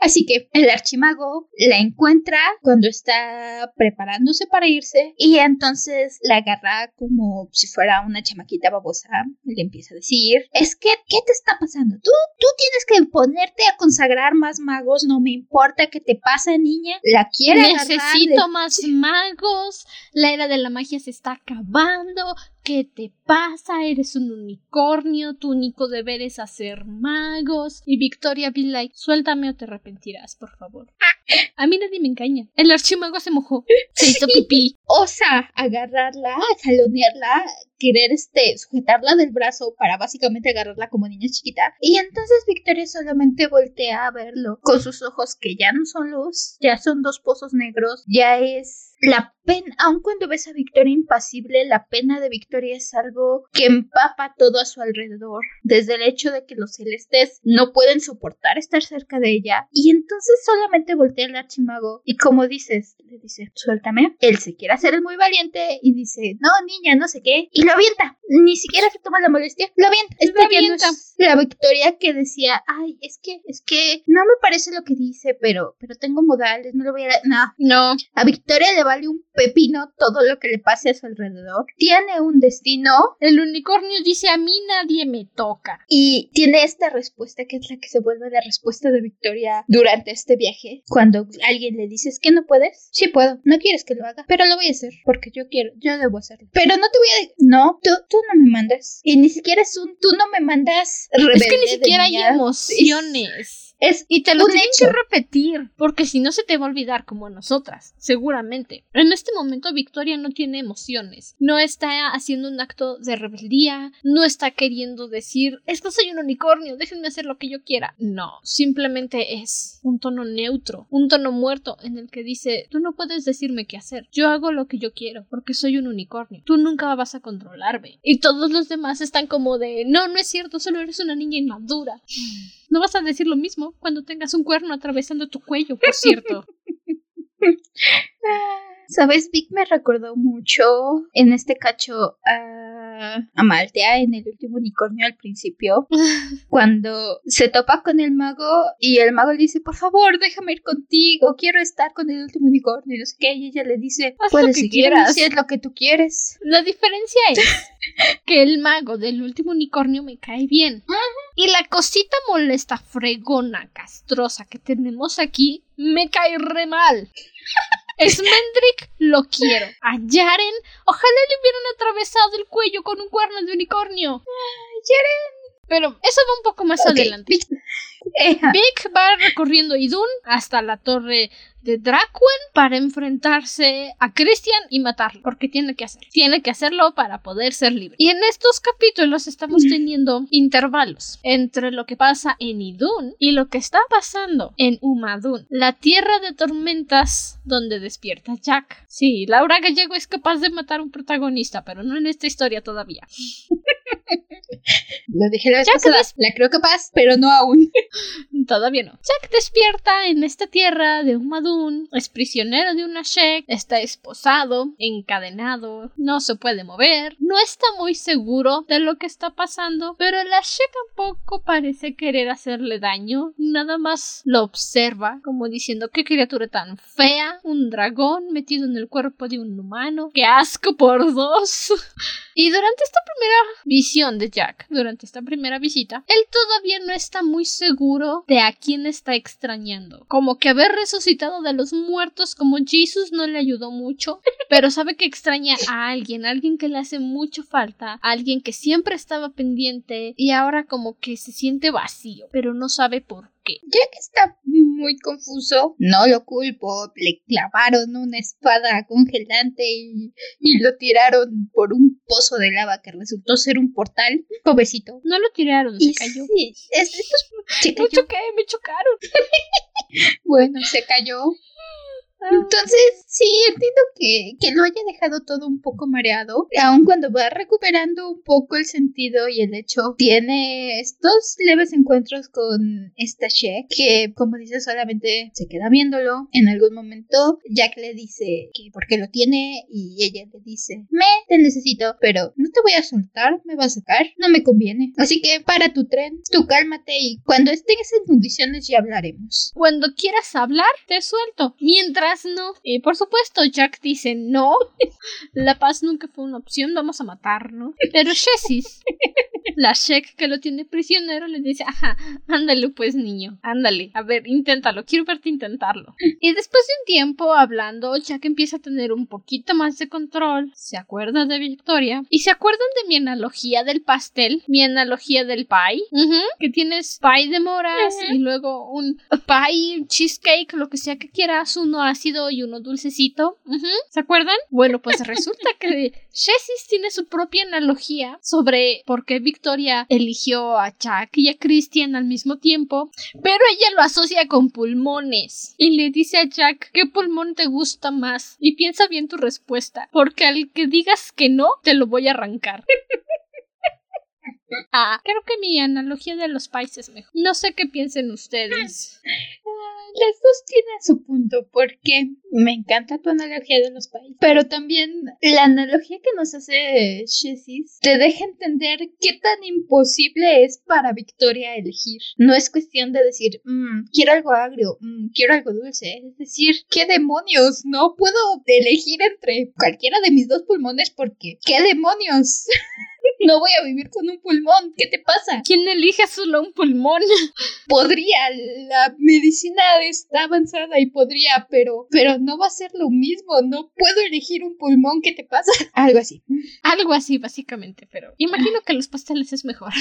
Así que el archimago la encuentra cuando está preparándose para irse y entonces la agarra como si fuera una chamaquita babosa y le empieza a decir, es que, ¿qué te está pasando? Tú, tú tienes que ponerte a consagrar más magos, no me importa qué te pasa, niña. La quiere agarrar, Necesito más magos. La era de la magia se está acabando. ¿Qué te pasa? Eres un unicornio. Tu único deber es hacer magos. Y Victoria be like, suéltame o te arrepentirás, por favor. A mí nadie me engaña. El archimago se mojó. Se hizo pipí. osa agarrarla, jalonearla, querer este sujetarla del brazo para básicamente agarrarla como niña chiquita. Y entonces Victoria solamente voltea a verlo con sus ojos que ya no son luz, ya son dos pozos negros, ya es la pena, aun cuando ves a Victoria impasible, la pena de Victoria es algo que empapa todo a su alrededor, desde el hecho de que los celestes no pueden soportar estar cerca de ella, y entonces solamente voltea al archimago y como dices, le dice, suéltame, él se quiere hacer el muy valiente y dice, no niña, no sé qué, y lo avienta, ni siquiera se toma la molestia, lo avienta, Lo no avienta. La Victoria que decía, ay, es que, es que no me parece lo que dice, pero, pero tengo modales, no lo voy a, no, No. a Victoria le vale un pepino todo lo que le pase a su alrededor. Tiene un destino El unicornio dice a mí nadie me toca. y tiene esta respuesta que es la que se vuelve la respuesta de Victoria durante este viaje. Cuando alguien le dices que no puedes, sí puedo, no quieres que lo haga, pero lo voy a hacer porque yo quiero, yo debo hacerlo. Pero no te voy a... No, tú, tú no me mandas. Y ni siquiera es un... Tú no me mandas Es que ni siquiera hay emociones. Es, Y te lo hecho. que repetir, porque si no se te va a olvidar como a nosotras, seguramente. En este momento Victoria no tiene emociones, no está haciendo un acto de rebeldía, no está queriendo decir, es que soy un unicornio, déjenme hacer lo que yo quiera. No, simplemente es un tono neutro, un tono muerto en el que dice, tú no puedes decirme qué hacer, yo hago lo que yo quiero, porque soy un unicornio, tú nunca vas a controlarme. Y todos los demás están como de, no, no es cierto, solo eres una niña inmadura. No vas a decir lo mismo cuando tengas un cuerno atravesando tu cuello, por cierto. ¿Sabes? Vic me recordó mucho en este cacho a, a Maltea en el último unicornio al principio, cuando se topa con el mago y el mago le dice, por favor, déjame ir contigo, quiero estar con el último unicornio y no sé qué, y ella le dice, Haz lo que seguir quieras". si es lo que tú quieres. La diferencia es que el mago del último unicornio me cae bien. Y la cosita molesta, fregona, castrosa que tenemos aquí me cae re mal. Smendrick lo quiero. A Yaren, ojalá le hubieran atravesado el cuello con un cuerno de unicornio. Pero eso va un poco más Ok, adelante. Vic- va recorriendo Idun hasta la torre de Dracwen para enfrentarse a Christian y matarlo, porque tiene que hacerlo. Tiene que hacerlo para poder ser libre. Y en estos capítulos estamos teniendo intervalos entre lo que pasa en Idun y lo que está pasando en Umadun, la tierra de tormentas donde despierta Jack. Sí, Laura Gallego es capaz de matar a un protagonista, pero no en esta historia todavía. lo dije la vez Ya pasada, la creo capaz, pero no aún. Todavía no. Jack despierta en esta tierra de Umadun, es prisionero de una Shek, está esposado, encadenado, no se puede mover, no está muy seguro de lo que está pasando, pero la Shek tampoco parece querer hacerle daño, nada más lo observa, como diciendo qué criatura tan fea, un dragón metido en el cuerpo de un humano, qué asco por dos. Y durante esta primera visión de Jack, durante esta primera visita, él todavía no está muy seguro de a quién está extrañando. Como que haber resucitado de los muertos como Jesus no le ayudó mucho, pero sabe que extraña a alguien, alguien que le hace mucho falta, alguien que siempre estaba pendiente y ahora como que se siente vacío, pero no sabe por qué. Jack está muy confuso. No lo culpo. Le clavaron una espada congelante y, y lo tiraron por un pozo de lava que resultó ser un portal. Pobrecito. No lo tiraron, se cayó. sí, es- esto es- se Me cayó. choqué, me chocaron. Bueno, se cayó. Entonces, sí, entiendo que, que lo haya dejado todo un poco mareado. Aun cuando va recuperando un poco el sentido y el hecho, tiene estos leves encuentros con esta Shek, que, como dice, solamente se queda viéndolo. En algún momento, Jack le dice que porque lo tiene y ella le dice, me, te necesito, pero no te voy a soltar, me vas a sacar, no me conviene. Así que para tu tren, tú cálmate y cuando estés en condiciones ya hablaremos. Cuando quieras hablar, te suelto. Mientras no. Y por supuesto, Jack dice no. La paz nunca fue una opción, vamos a matarnos. Pero Jessis, la Shek que lo tiene prisionero, le dice, ajá, ándale pues niño, ándale. A ver, inténtalo, quiero verte intentarlo. Y después de un tiempo hablando, Jack empieza a tener un poquito más de control. Se acuerda de Victoria. Y se acuerdan de mi analogía del pastel, mi analogía del pie. Ujú, que tienes pie de moras y luego un pie, cheesecake, lo que sea que quieras, uno ácido y uno dulcecito. ¿Se acuerdan? Bueno, pues resulta que Jessis tiene su propia analogía sobre por qué Victoria eligió a Jack y a Christian al mismo tiempo, pero ella lo asocia con pulmones y le dice a Jack qué pulmón te gusta más y piensa bien tu respuesta, porque al que digas que no, te lo voy a arrancar. Ah, creo que mi analogía de los pies es mejor. No sé qué piensen ustedes. Las dos tienen su punto, porque me encanta tu analogía de los países, pero también la analogía que nos hace Shesis te deja entender qué tan imposible es para Victoria elegir. No es cuestión de decir, "Mm, quiero algo agrio, mm, quiero algo dulce, es decir, ¿qué demonios? No puedo elegir entre cualquiera de mis dos pulmones porque, ¿qué demonios? no voy a vivir con un pulmón, ¿qué te pasa? ¿Quién elige solo un pulmón? podría, la medicina está avanzada y podría, pero, pero no va a ser lo mismo, no puedo elegir un pulmón, ¿qué te pasa? Algo así. Algo así, básicamente, pero imagino que los pasteles es mejor.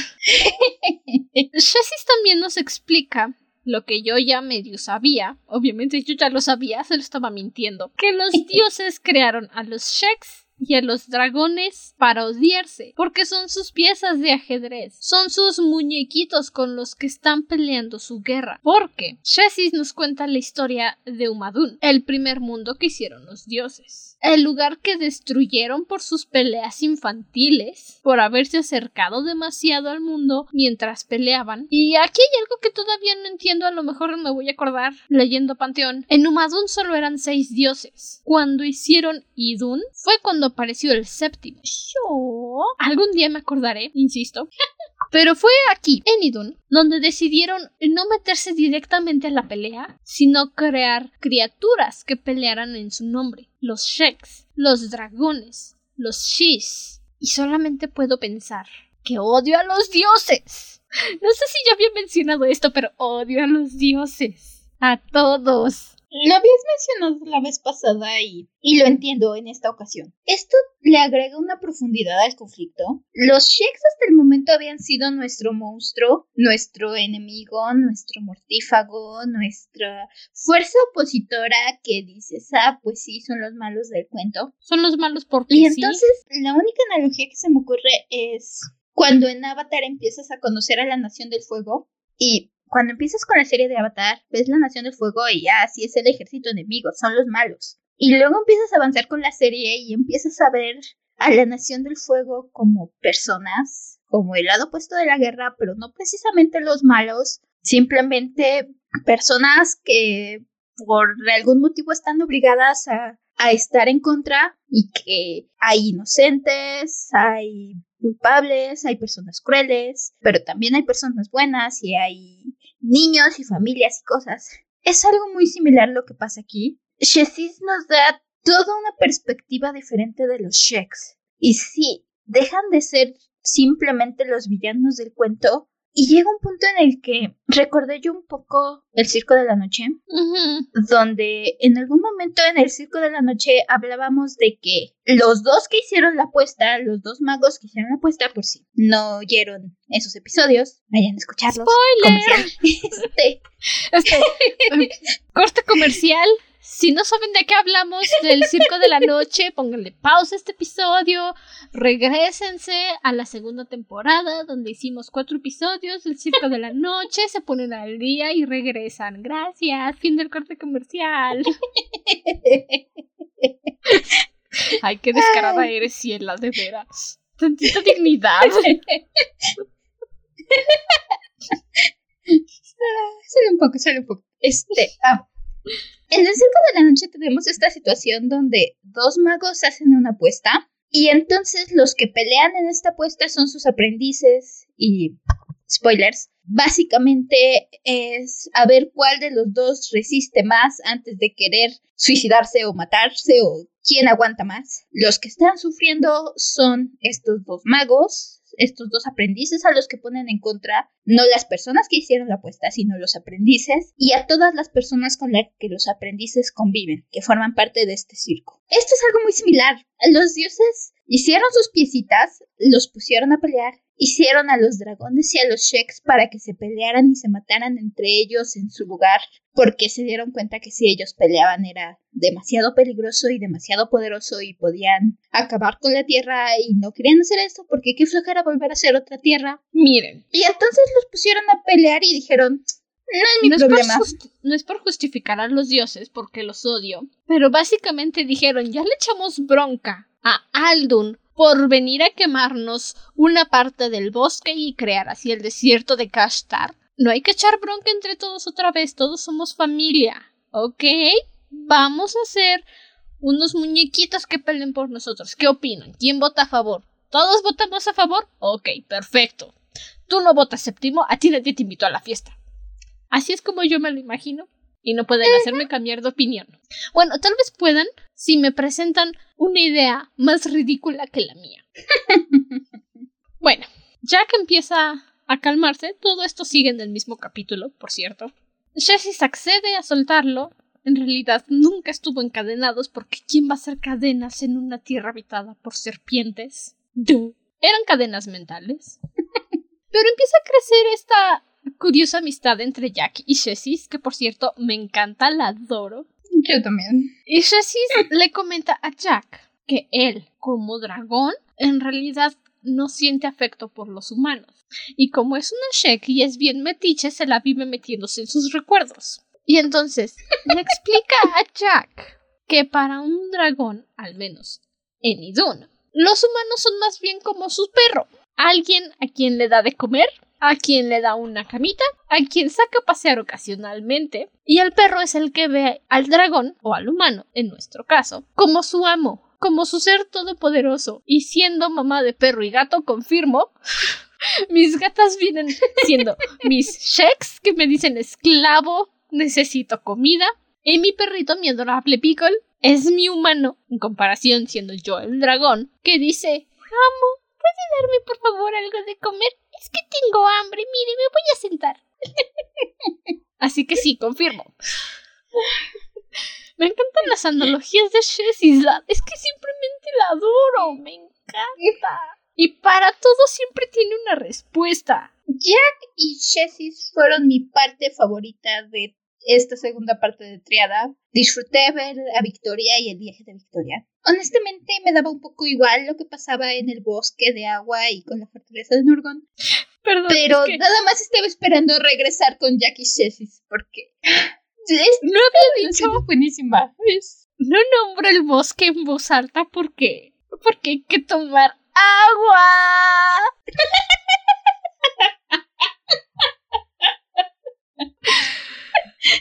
Jessis también nos explica lo que yo ya medio sabía, obviamente yo ya lo sabía, se lo estaba mintiendo, que los dioses crearon a los Sheks y a los dragones para odiarse, porque son sus piezas de ajedrez, son sus muñequitos con los que están peleando su guerra. Porque Shesis nos cuenta la historia de Umadun, el primer mundo que hicieron los dioses. El lugar que destruyeron por sus peleas infantiles, por haberse acercado demasiado al mundo mientras peleaban. Y aquí hay algo que todavía no entiendo, a lo mejor me voy a acordar leyendo Panteón. En Umadun solo eran seis dioses. Cuando hicieron Idun, fue cuando apareció el séptimo. Yo. Algún día me acordaré, insisto. Pero fue aquí, en Idun, donde decidieron no meterse directamente a la pelea, sino crear criaturas que pelearan en su nombre. Los Sheks, los dragones, los Shis. Y solamente puedo pensar que odio a los dioses. No sé si ya había mencionado esto, pero odio a los dioses. A todos. Lo habías mencionado la vez pasada y, y lo entiendo en esta ocasión. Esto le agrega una profundidad al conflicto. Los Sheks hasta el momento habían sido nuestro monstruo, nuestro enemigo, nuestro mortífago, nuestra fuerza opositora que dices, ah, pues sí, son los malos del cuento. Son los malos porque Y sí. entonces, la única analogía que se me ocurre es cuando en Avatar empiezas a conocer a la Nación del Fuego y cuando empiezas con la serie de Avatar, ves la Nación del Fuego y ya, así es el ejército enemigo, son los malos. Y luego empiezas a avanzar con la serie y empiezas a ver a la Nación del Fuego como personas, como el lado opuesto de la guerra, pero no precisamente los malos, simplemente personas que por algún motivo están obligadas a, a estar en contra y que hay inocentes, hay culpables, hay personas crueles, pero también hay personas buenas y hay niños y familias y cosas. Es algo muy similar lo que pasa aquí. Shesis nos da toda una perspectiva diferente de los Sheks. Y sí, dejan de ser simplemente los villanos del cuento y llega un punto en el que recordé yo un poco el Circo de la Noche, donde en algún momento en el Circo de la Noche hablábamos de que los dos que hicieron la apuesta, los dos magos que hicieron la apuesta, por si no oyeron esos episodios, vayan a escucharlos. Comercial. Este, Este, corte comercial. Si no saben de qué hablamos del circo de la noche, pónganle pausa a este episodio, regrésense a la segunda temporada donde hicimos cuatro episodios del circo de la noche, se ponen al día y regresan. Gracias, fin del corte comercial. Ay, qué descarada eres, Ciela, de veras. Tantita dignidad. sale un poco, sale un poco. Este, ah. En el Circo de la Noche tenemos esta situación donde dos magos hacen una apuesta y entonces los que pelean en esta apuesta son sus aprendices y spoilers. Básicamente es a ver cuál de los dos resiste más antes de querer suicidarse o matarse o quién aguanta más. Los que están sufriendo son estos dos magos, estos dos aprendices a los que ponen en contra no las personas que hicieron la apuesta, sino los aprendices y a todas las personas con las que los aprendices conviven, que forman parte de este circo. Esto es algo muy similar. Los dioses hicieron sus piecitas, los pusieron a pelear, hicieron a los dragones y a los sheks para que se pelearan y se mataran entre ellos en su lugar, porque se dieron cuenta que si ellos peleaban era demasiado peligroso y demasiado poderoso y podían acabar con la tierra y no querían hacer esto porque qué flojera volver a hacer otra tierra. Miren, Y entonces los pusieron a pelear y dijeron, no es mi no problema. no es por justificar a los dioses porque los odio, pero básicamente dijeron, ya le echamos bronca a Aldun por venir a quemarnos una parte del bosque y crear así el desierto de Kashtar. No hay que echar bronca entre todos otra vez, todos somos familia, ¿ok? Vamos a hacer unos muñequitos que peleen por nosotros. ¿Qué opinan? ¿Quién vota a favor? ¿Todos votamos a favor? Ok, perfecto. Tú no votas séptimo, a ti nadie te invitó a la fiesta. Así es como yo me lo imagino. Y no pueden hacerme cambiar de opinión. Bueno, tal vez puedan si me presentan una idea más ridícula que la mía. bueno, ya que empieza a calmarse, todo esto sigue en el mismo capítulo, por cierto. Jessis accede a soltarlo. En realidad nunca estuvo encadenados porque ¿quién va a hacer cadenas en una tierra habitada por serpientes? Duh. Eran cadenas mentales. Pero empieza a crecer esta curiosa amistad entre Jack y Jessis, que por cierto me encanta, la adoro. Yo también. Y Jessis le comenta a Jack que él, como dragón, en realidad no siente afecto por los humanos. Y como es una Shek y es bien metiche, se la vive metiéndose en sus recuerdos. Y entonces le explica a Jack que para un dragón, al menos en Idun, los humanos son más bien como su perro. Alguien a quien le da de comer, a quien le da una camita, a quien saca a pasear ocasionalmente, y el perro es el que ve al dragón, o al humano, en nuestro caso, como su amo, como su ser todopoderoso. Y siendo mamá de perro y gato, confirmo, mis gatas vienen siendo mis sheks que me dicen esclavo, necesito comida, y mi perrito, mi adorable Pickle, es mi humano, en comparación siendo yo el dragón, que dice, amo, ¿puede darme por favor algo de comer? Es que tengo hambre, mire, me voy a sentar. Así que sí, confirmo. Me encantan las analogías de Shesisla. Es que simplemente la adoro. Me encanta. Y para todo siempre tiene una respuesta. Jack y Chessis fueron mi parte favorita de esta segunda parte de Triada. Disfruté ver a Victoria y el viaje de Victoria. Honestamente me daba un poco igual lo que pasaba en el bosque de agua y con la fortaleza de Nurgon. Perdón. Pero es que nada más estaba esperando regresar con Jack y Chessis porque es no había dicho. dicho buenísima. Es No nombro el bosque en voz alta porque. Porque hay que tomar agua.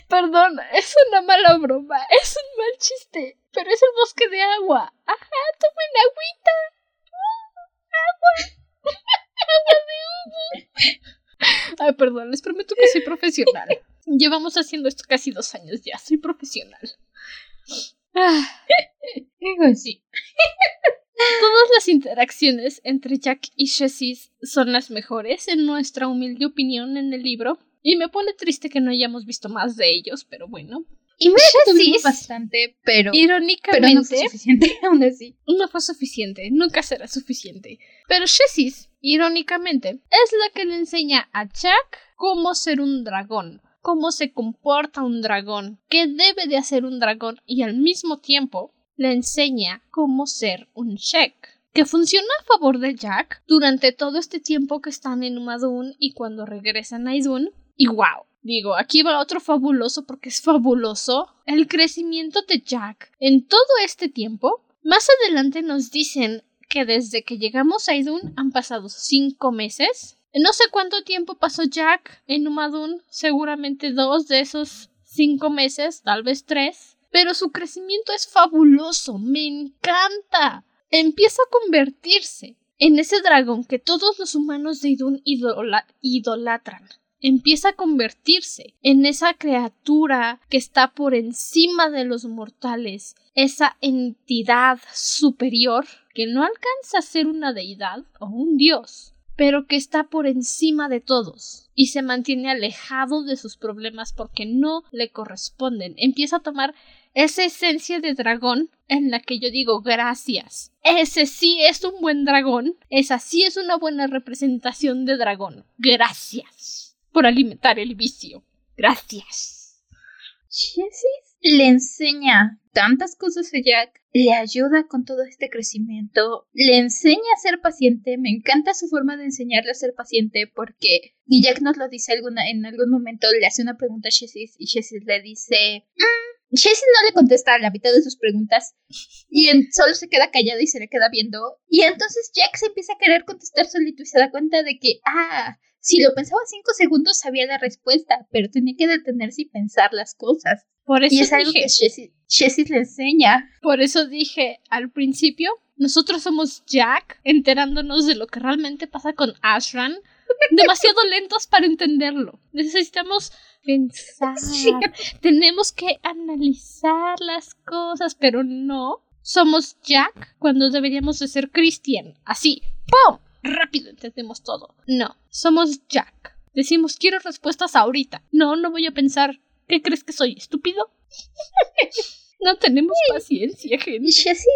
Perdón, es una mala broma, es un mal chiste, pero es el bosque de agua. Ajá, tomen agüita. Agua. Agua de humo. Ay, perdón, les prometo que soy profesional. Llevamos haciendo esto casi dos años ya, soy profesional. Ah. algo así. Todas las interacciones entre Jack y Chessis son las mejores, en nuestra humilde opinión, en el libro. Y me pone triste que no hayamos visto más de ellos, pero bueno. Y me tuvimos bastante, pero, pero irónicamente, no fue suficiente aún así. no fue suficiente, nunca será suficiente. Pero Chessis, irónicamente, es la que le enseña a Jack cómo ser un dragón, cómo se comporta un dragón, qué debe de hacer un dragón y al mismo tiempo le enseña cómo ser un Shek. Que funciona a favor de Jack durante todo este tiempo que están en Umadun y cuando regresan a Idun. Y wow, digo, aquí va otro fabuloso porque es fabuloso el crecimiento de Jack en todo este tiempo. Más adelante nos dicen que desde que llegamos a Idun han pasado cinco meses. No sé cuánto tiempo pasó Jack en Umadun, seguramente dos de esos cinco meses, tal vez tres. Pero su crecimiento es fabuloso, me encanta. Empieza a convertirse en ese dragón que todos los humanos de Idun idola- idolatran. Empieza a convertirse en esa criatura que está por encima de los mortales, esa entidad superior que no alcanza a ser una deidad o un dios, pero que está por encima de todos y se mantiene alejado de sus problemas porque no le corresponden. Empieza a tomar esa esencia de dragón en la que yo digo gracias. Ese sí es un buen dragón. Esa sí es una buena representación de dragón. Gracias por alimentar el vicio. Gracias. Chessis le enseña tantas cosas a Jack, le ayuda con todo este crecimiento, le enseña a ser paciente, me encanta su forma de enseñarle a ser paciente porque, y Jack nos lo dice en algún momento, le hace una pregunta a Chessis y Chessis le dice, "Mm", no le contesta a la mitad de sus preguntas y en- solo se queda callado y se le queda viendo y entonces Jack se empieza a querer contestar solito y se da cuenta de que, ah, si lo pensaba cinco segundos sabía la respuesta, pero tenía que detenerse y pensar las cosas. Por eso Y es algo dije, que Chessis, Chessis le enseña. por eso dije al principio, nosotros somos Jack enterándonos de lo que realmente pasa con Ashran. Demasiado lentos para entenderlo. Necesitamos pensar. Tenemos que analizar las cosas, pero no. Somos Jack cuando deberíamos de ser Christian. Así, ¡pum! Rápido entendemos todo. No, somos Jack. Decimos, quiero respuestas ahorita. No, no voy a pensar. ¿Qué crees que soy? ¿Estúpido? no tenemos paciencia, Y gente. Chessis,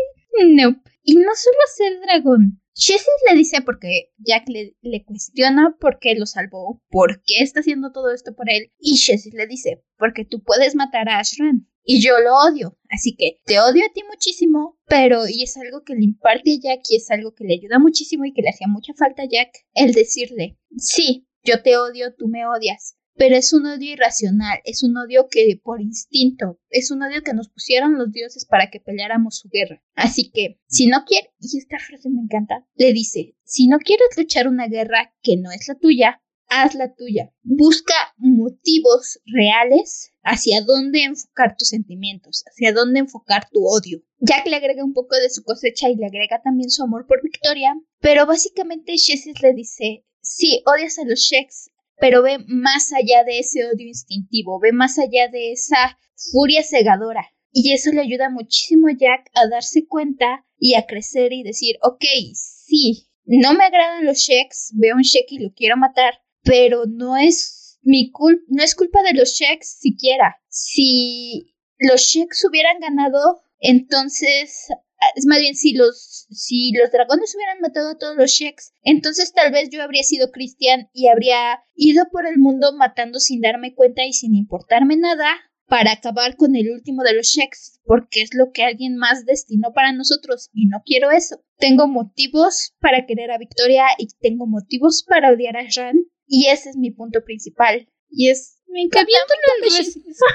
no. Y no solo ser dragón. Chessis le dice porque Jack le, le cuestiona por qué lo salvó, por qué está haciendo todo esto por él. Y Chessis le dice, porque tú puedes matar a Ashran. Y yo lo odio. Así que te odio a ti muchísimo, pero y es algo que le imparte a Jack y es algo que le ayuda muchísimo y que le hacía mucha falta a Jack el decirle, sí, yo te odio, tú me odias. Pero es un odio irracional, es un odio que por instinto, es un odio que nos pusieron los dioses para que peleáramos su guerra. Así que, si no quieres, y esta frase me encanta, le dice, si no quieres luchar una guerra que no es la tuya, haz la tuya. Busca motivos reales hacia dónde enfocar tus sentimientos, hacia dónde enfocar tu odio. Jack le agrega un poco de su cosecha y le agrega también su amor por Victoria, pero básicamente Jessis le dice, sí, odias a los Sheks, pero ve más allá de ese odio instintivo, ve más allá de esa furia cegadora. Y eso le ayuda muchísimo a Jack a darse cuenta y a crecer y decir, ok, sí, no me agradan los Sheks, veo un Shek y lo quiero matar, pero no es mi culpa, no es culpa de los Sheks siquiera. Si los Sheks hubieran ganado, entonces es más bien si los si los dragones hubieran matado a todos los Sheks, entonces tal vez yo habría sido Cristian y habría ido por el mundo matando sin darme cuenta y sin importarme nada para acabar con el último de los Sheks, porque es lo que alguien más destinó para nosotros y no quiero eso. Tengo motivos para querer a Victoria y tengo motivos para odiar a Ran y ese es mi punto principal. Y es Me encanta viéndolo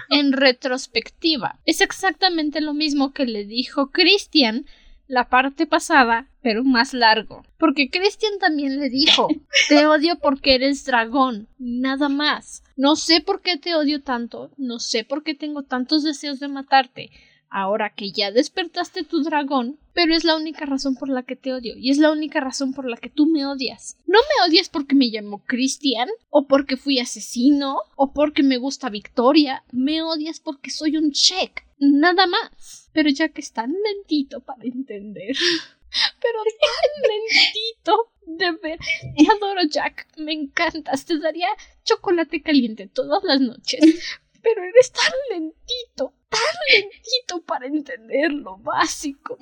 en, en retrospectiva. Es exactamente lo mismo que le dijo Christian la parte pasada, pero más largo. Porque Christian también le dijo, te odio porque eres dragón, nada más. No sé por qué te odio tanto, no sé por qué tengo tantos deseos de matarte. Ahora que ya despertaste tu dragón, pero es la única razón por la que te odio y es la única razón por la que tú me odias. No me odias porque me llamo Christian o porque fui asesino o porque me gusta Victoria, me odias porque soy un check, nada más. Pero ya que es tan lentito para entender. Pero tan lentito de ver. Te adoro, Jack. Me encantas. Te daría chocolate caliente todas las noches. Pero eres tan lentito, tan lentito para entender lo básico.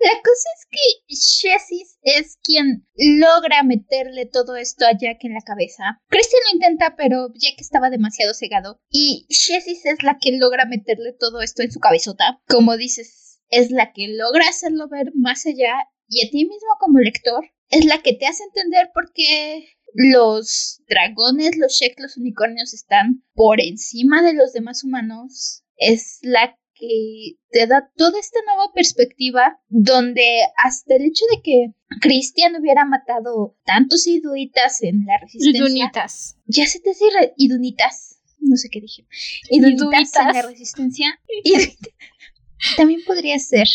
La cosa es que Jessis es quien logra meterle todo esto a Jack en la cabeza. Christian lo intenta, pero Jack estaba demasiado cegado. Y Jessis es la que logra meterle todo esto en su cabezota. Como dices, es la que logra hacerlo ver más allá. Y a ti mismo como lector, es la que te hace entender por qué los dragones, los Shek, los unicornios están por encima de los demás humanos. Es la que te da toda esta nueva perspectiva donde hasta el hecho de que Christian hubiera matado tantos iduitas en la resistencia Dunitas. ya se te irre- idunitas no sé qué dije idunitas en la resistencia también podría ser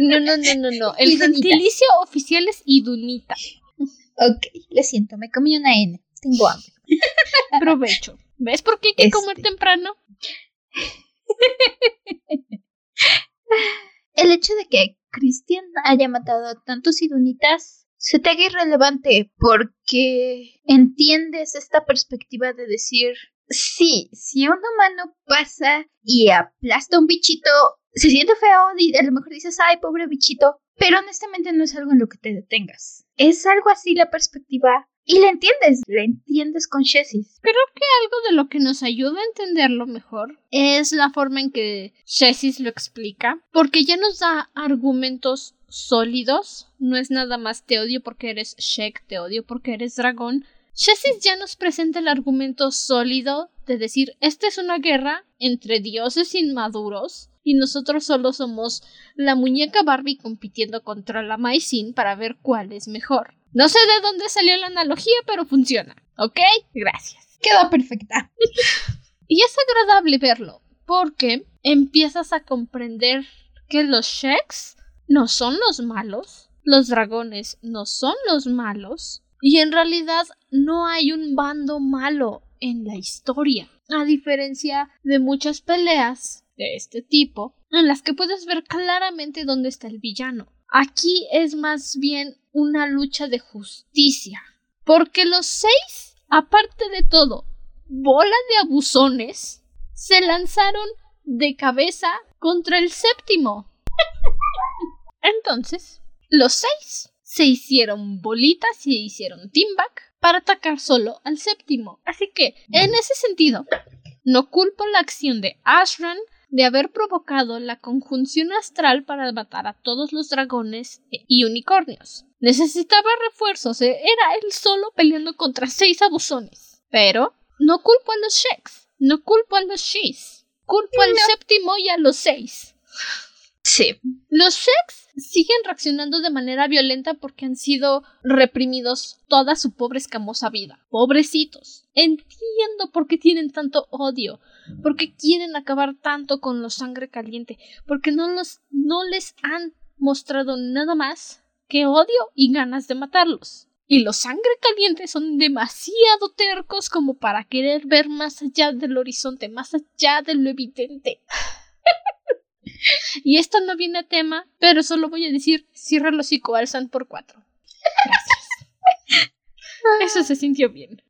No, no, no, no, no. El Idunitas. gentilicio oficial es idunita. Ok lo siento me comí una n tengo hambre Provecho. ¿Ves por qué hay que Este. comer temprano? el hecho de que Christian haya matado a tantos idunitas se te haga irrelevante porque entiendes esta perspectiva de decir, sí, si un humano pasa y aplasta a un bichito, se siente feo y a lo mejor dices, ay, pobre bichito, pero honestamente no es algo en lo que te detengas. Es algo así la perspectiva y la entiendes, la entiendes con Jessis. Algo de lo que nos ayuda a entenderlo mejor es la forma en que Jessis lo explica, porque ya nos da argumentos sólidos, no es nada más te odio porque eres Shek, te odio porque eres dragón. Jessis ya nos presenta el argumento sólido de decir, esta es una guerra entre dioses inmaduros y nosotros solo somos la muñeca Barbie compitiendo contra la Maicin para ver cuál es mejor. No sé de dónde salió la analogía, pero funciona. ¿Ok? Gracias. Quedó perfecta. Y es agradable verlo, porque empiezas a comprender que los Sheks no son los malos, los dragones no son los malos, y en realidad no hay un bando malo en la historia, a diferencia de muchas peleas de este tipo, en las que puedes ver claramente dónde está el villano. Aquí es más bien una lucha de justicia, porque los seis, aparte de todo, bola de abusones se lanzaron de cabeza contra el séptimo. Entonces, los seis se hicieron bolitas y hicieron teamback para atacar solo al séptimo. Así que, en ese sentido, no culpo la acción de Ashran, de haber provocado la conjunción astral para matar a todos los dragones y unicornios. Necesitaba refuerzos, e- era él solo peleando contra seis abusones. Pero no culpo a los Sheks, no culpo a los Shis, culpo al séptimo y a los seis. Sí. Los Sheks siguen reaccionando de manera violenta porque han sido reprimidos toda su pobre escamosa vida. Pobrecitos. Entiendo por qué tienen tanto odio, por qué quieren acabar tanto con los sangre caliente, porque no los no les han mostrado nada más que odio y ganas de matarlos. Y los sangre caliente son demasiado tercos como para querer ver más allá del horizonte, más allá de lo evidente. Y esto no viene a tema, pero solo voy a decir, cierra el hocico, alzan por cuatro. Gracias. Eso se sintió bien.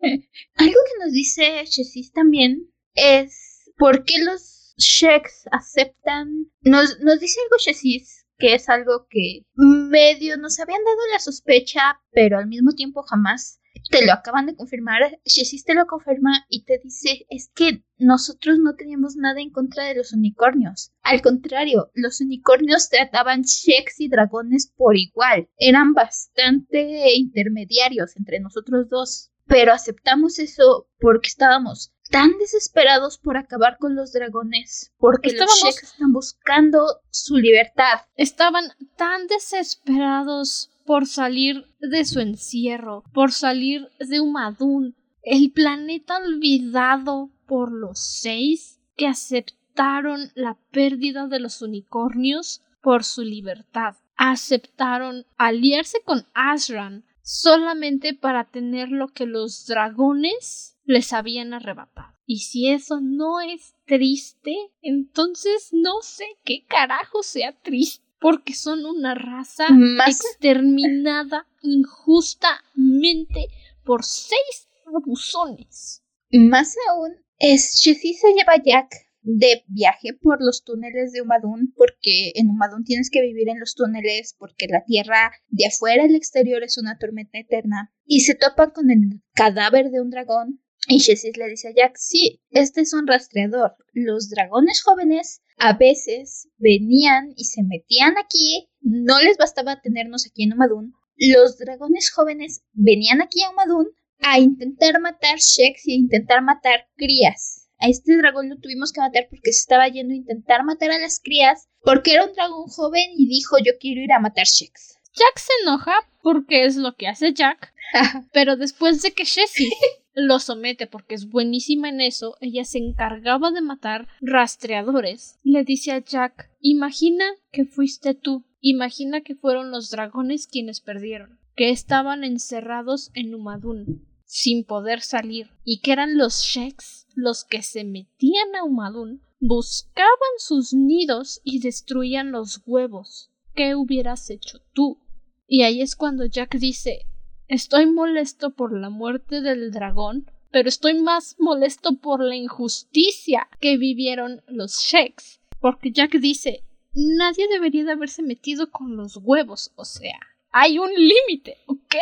Algo que nos dice Chesis también es por qué los Sheks aceptan. Nos, nos dice algo Chesis que es algo que medio nos habían dado la sospecha, pero al mismo tiempo jamás te lo acaban de confirmar. Chesis te lo confirma y te dice es que nosotros no teníamos nada en contra de los unicornios. Al contrario, los unicornios trataban Sheks y dragones por igual. Eran bastante intermediarios entre nosotros dos. Pero aceptamos eso porque estábamos tan desesperados por acabar con los dragones, porque Estábamos- los Sheks están buscando su libertad. Estaban tan desesperados por salir de su encierro, por salir de Umadun, el planeta olvidado por los seis que aceptaron la pérdida de los unicornios por su libertad. Aceptaron aliarse con Ashran solamente para tener lo que los dragones les habían arrebatado. Y si eso no es triste, entonces no sé qué carajo sea triste, porque son una raza Más exterminada injustamente por seis abusones. Más aún, es se lleva a Jack de viaje por los túneles de Umadun, porque en Umadun tienes que vivir en los túneles, porque la tierra de afuera al exterior es una tormenta eterna, y se topa con el cadáver de un dragón. Y Shesis le dice a Jack, sí, este es un rastreador. Los dragones jóvenes a veces venían y se metían aquí, no les bastaba tenernos aquí en Umadun. Los dragones jóvenes venían aquí a Umadun a intentar matar Sheks y a intentar matar crías. A este dragón lo tuvimos que matar porque se estaba yendo a intentar matar a las crías porque era un dragón joven y dijo yo quiero ir a matar Sheks. Jack se enoja porque es lo que hace Jack, pero después de que Jessie lo somete porque es buenísima en eso, ella se encargaba de matar rastreadores. Le dice a Jack, imagina que fuiste tú, imagina que fueron los dragones quienes perdieron, que estaban encerrados en Umadun, sin poder salir, y que eran los Sheks los que se metían a Umadun, buscaban sus nidos y destruían los huevos. ¿Qué hubieras hecho tú? Y ahí es cuando Jack dice Estoy molesto por la muerte del dragón, pero estoy más molesto por la injusticia que vivieron los Sheks. Porque Jack dice Nadie debería de haberse metido con los huevos, o sea, hay un límite, ¿ok?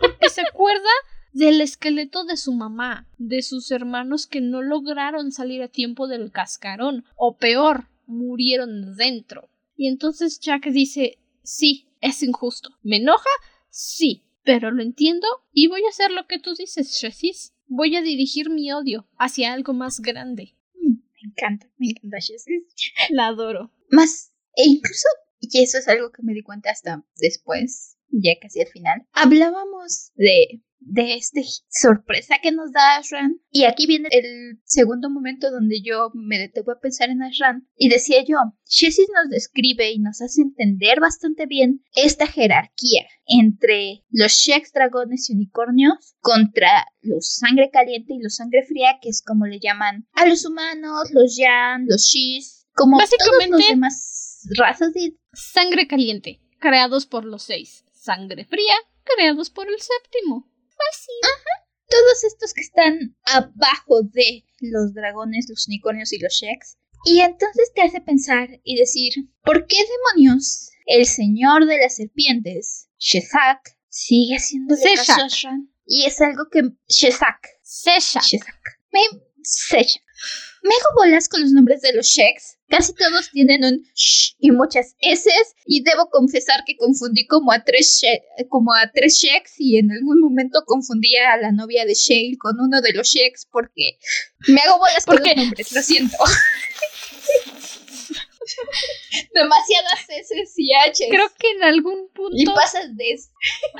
Porque se acuerda del esqueleto de su mamá, de sus hermanos que no lograron salir a tiempo del cascarón, o peor, murieron dentro. Y entonces Jack dice sí, es injusto. ¿Me enoja? Sí, pero lo entiendo y voy a hacer lo que tú dices, Shesis. Voy a dirigir mi odio hacia algo más grande. Me encanta, me encanta Shesi. La adoro. Más, e incluso, y eso es algo que me di cuenta hasta después, ya casi al final, hablábamos de, de este sorpresa que nos da Ashran. Y aquí viene el segundo momento donde yo me detengo a pensar en Ashran. Y decía yo, Shesis nos describe y nos hace entender bastante bien esta jerarquía entre los Sheks, dragones y unicornios contra los sangre caliente y los sangre fría, que es como le llaman a los humanos, los Yan, los Shis, como todos los demás razas de Sangre caliente, creados por los seis. Sangre fría, creados por el séptimo. Todos estos que están abajo de los dragones, los unicornios y los Sheks. Y entonces te hace pensar y decir, ¿por qué demonios el señor de las serpientes, Shezak, sigue a Ashran? Y es algo que... Shezak. Sesha. Shezak. Me... Me hago bolas con los nombres de los Sheks. Casi todos tienen un sh y muchas S y debo confesar que confundí como a tres como a tres y en algún momento confundí a la novia de Shale con uno de los Sheks porque me hago bolas con los nombres, lo siento. Demasiadas S y H. Creo que en algún y punto, pasas de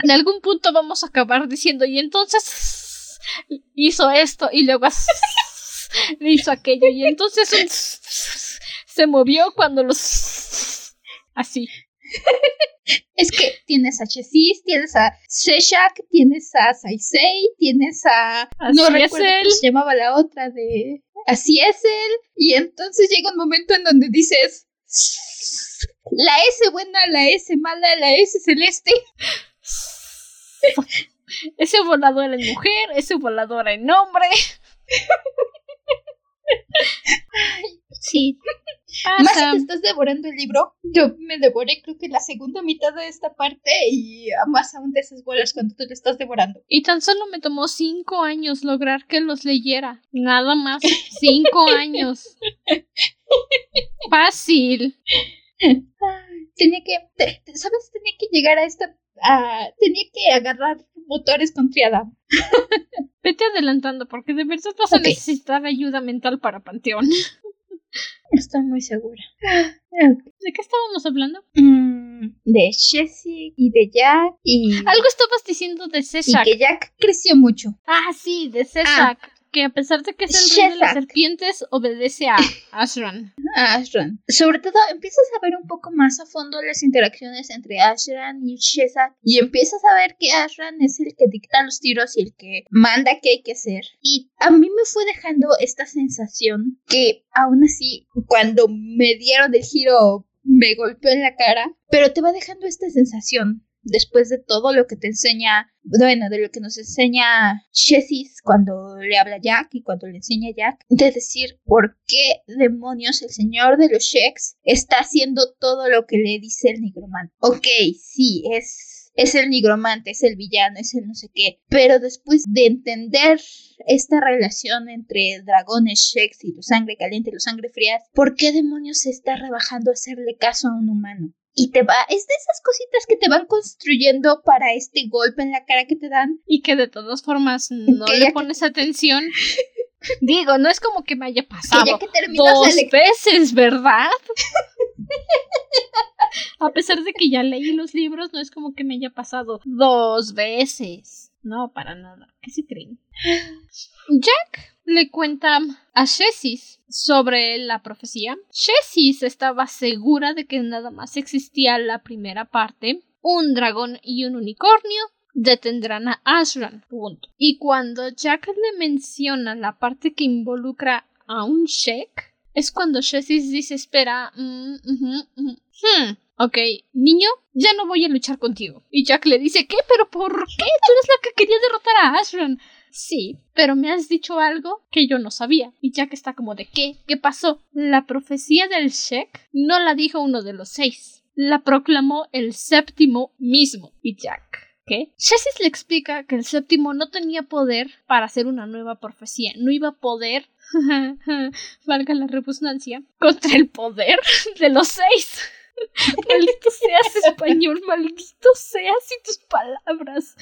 en algún punto vamos a acabar diciendo, y entonces hizo esto y luego hizo aquello y entonces un se movió cuando los así. Es que tienes a Chesis, tienes a Sheshak, tienes a Saisei, tienes a... Así no recuerdo cómo se llamaba la otra de... Así es él. Y entonces llega un momento en donde dices... La S buena, la S mala, la S celeste. Ese volador en mujer, ese volador en hombre. Sí. Más Pasa. si te estás devorando el libro, yo me devoré creo que la segunda mitad de esta parte y más aún de esas bolas cuando tú te estás devorando. Y tan solo me tomó cinco años lograr que los leyera. Nada más. Cinco años. Fácil. Tenía que, ¿sabes? Tenía que llegar a esta, a- tenía que agarrar motores con Triadam. Vete adelantando porque de verdad vas a necesitar ayuda mental para Panteón. Estoy muy segura. ¿De qué estábamos hablando? Mm, de Jessie y de Jack y, Algo estabas diciendo de y César. que Jack creció mucho. Ah, sí, de César. Que a pesar de que es el rey de las serpientes, obedece a Ashran. a Ashran. Sobre todo empiezas a ver un poco más a fondo las interacciones entre Ashran y Shezak y empiezas a ver que Ashran es el que dicta los tiros y el que manda qué hay que hacer. Y a mí me fue dejando esta sensación que aún así cuando me dieron el giro me golpeó en la cara, pero te va dejando esta sensación después de todo lo que te enseña, bueno, de lo que nos enseña Chesis cuando le habla Jack y cuando le enseña Jack, de decir por qué demonios el señor de los Sheks está haciendo todo lo que le dice el nigromante. Ok, sí, es, es el nigromante, es el villano, es el no sé qué, pero después de entender esta relación entre dragones Sheks y los sangre caliente y los sangre frías, ¿por qué demonios se está rebajando a hacerle caso a un humano? Y te va, es de esas cositas que te van construyendo para este golpe en la cara que te dan. Y que de todas formas no Que le que- pones atención. Digo, no es como que me haya Que pasado ya que dos veces, ¿verdad? A pesar de que ya leí los libros, no es como que me haya pasado dos veces. No, para nada. ¿Qué se creen? Jack le cuenta a Shesis sobre la profecía. Shesis estaba segura de que nada más existía la primera parte, un dragón y un unicornio detendrán a Ashran. Punto. Y cuando Jack le menciona la parte que involucra a un Shek, es cuando Shesis dice, espera, mm, hmm, ok, niño, ya no voy a luchar contigo. Y Jack le dice, ¿qué? ¿Pero por qué? Tú eres la que quería derrotar a Ashran. Sí, pero me has dicho algo que yo no sabía. Y Jack está como de ¿qué? ¿Qué pasó? La profecía del Shek no la dijo uno de los seis. La proclamó el séptimo mismo. Y Jack. ¿Qué? Shesis le explica que el séptimo no tenía poder para hacer una nueva profecía. No iba a poder, valga la redundancia, contra el poder de los seis. Maldito seas español, maldito seas y tus palabras.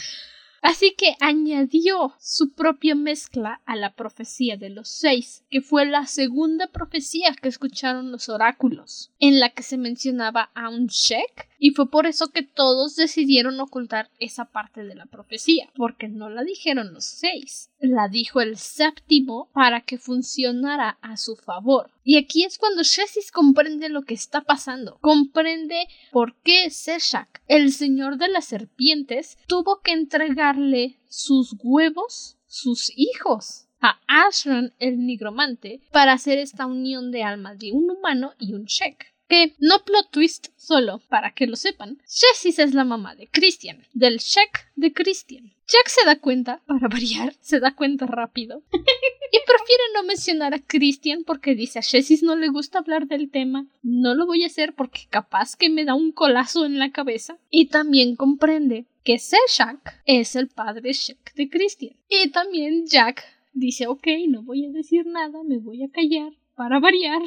Así que añadió su propia mezcla a la profecía de los seis, que fue la segunda profecía que escucharon los oráculos, en la que se mencionaba a un Shek, y fue por eso que todos decidieron ocultar esa parte de la profecía, porque no la dijeron los seis, la dijo el séptimo para que funcionara a su favor. Y aquí es cuando Shesis comprende lo que está pasando, comprende por qué Seshak, el señor de las serpientes, tuvo que entregarle sus huevos, sus hijos, a Ashran el nigromante para hacer esta unión de almas de un humano y un Shek. Que no plot twist solo, para que lo sepan, Jessis es la mamá de Christian, del Shek de Christian. Jack se da cuenta, para variar, se da cuenta rápido. y prefiere no mencionar a Christian porque dice a Jessis no le gusta hablar del tema. No lo voy a hacer porque capaz que me da un colazo en la cabeza. Y también comprende que Seshak es el padre Shek de Christian. Y también Jack dice, ok, no voy a decir nada, me voy a callar para variar.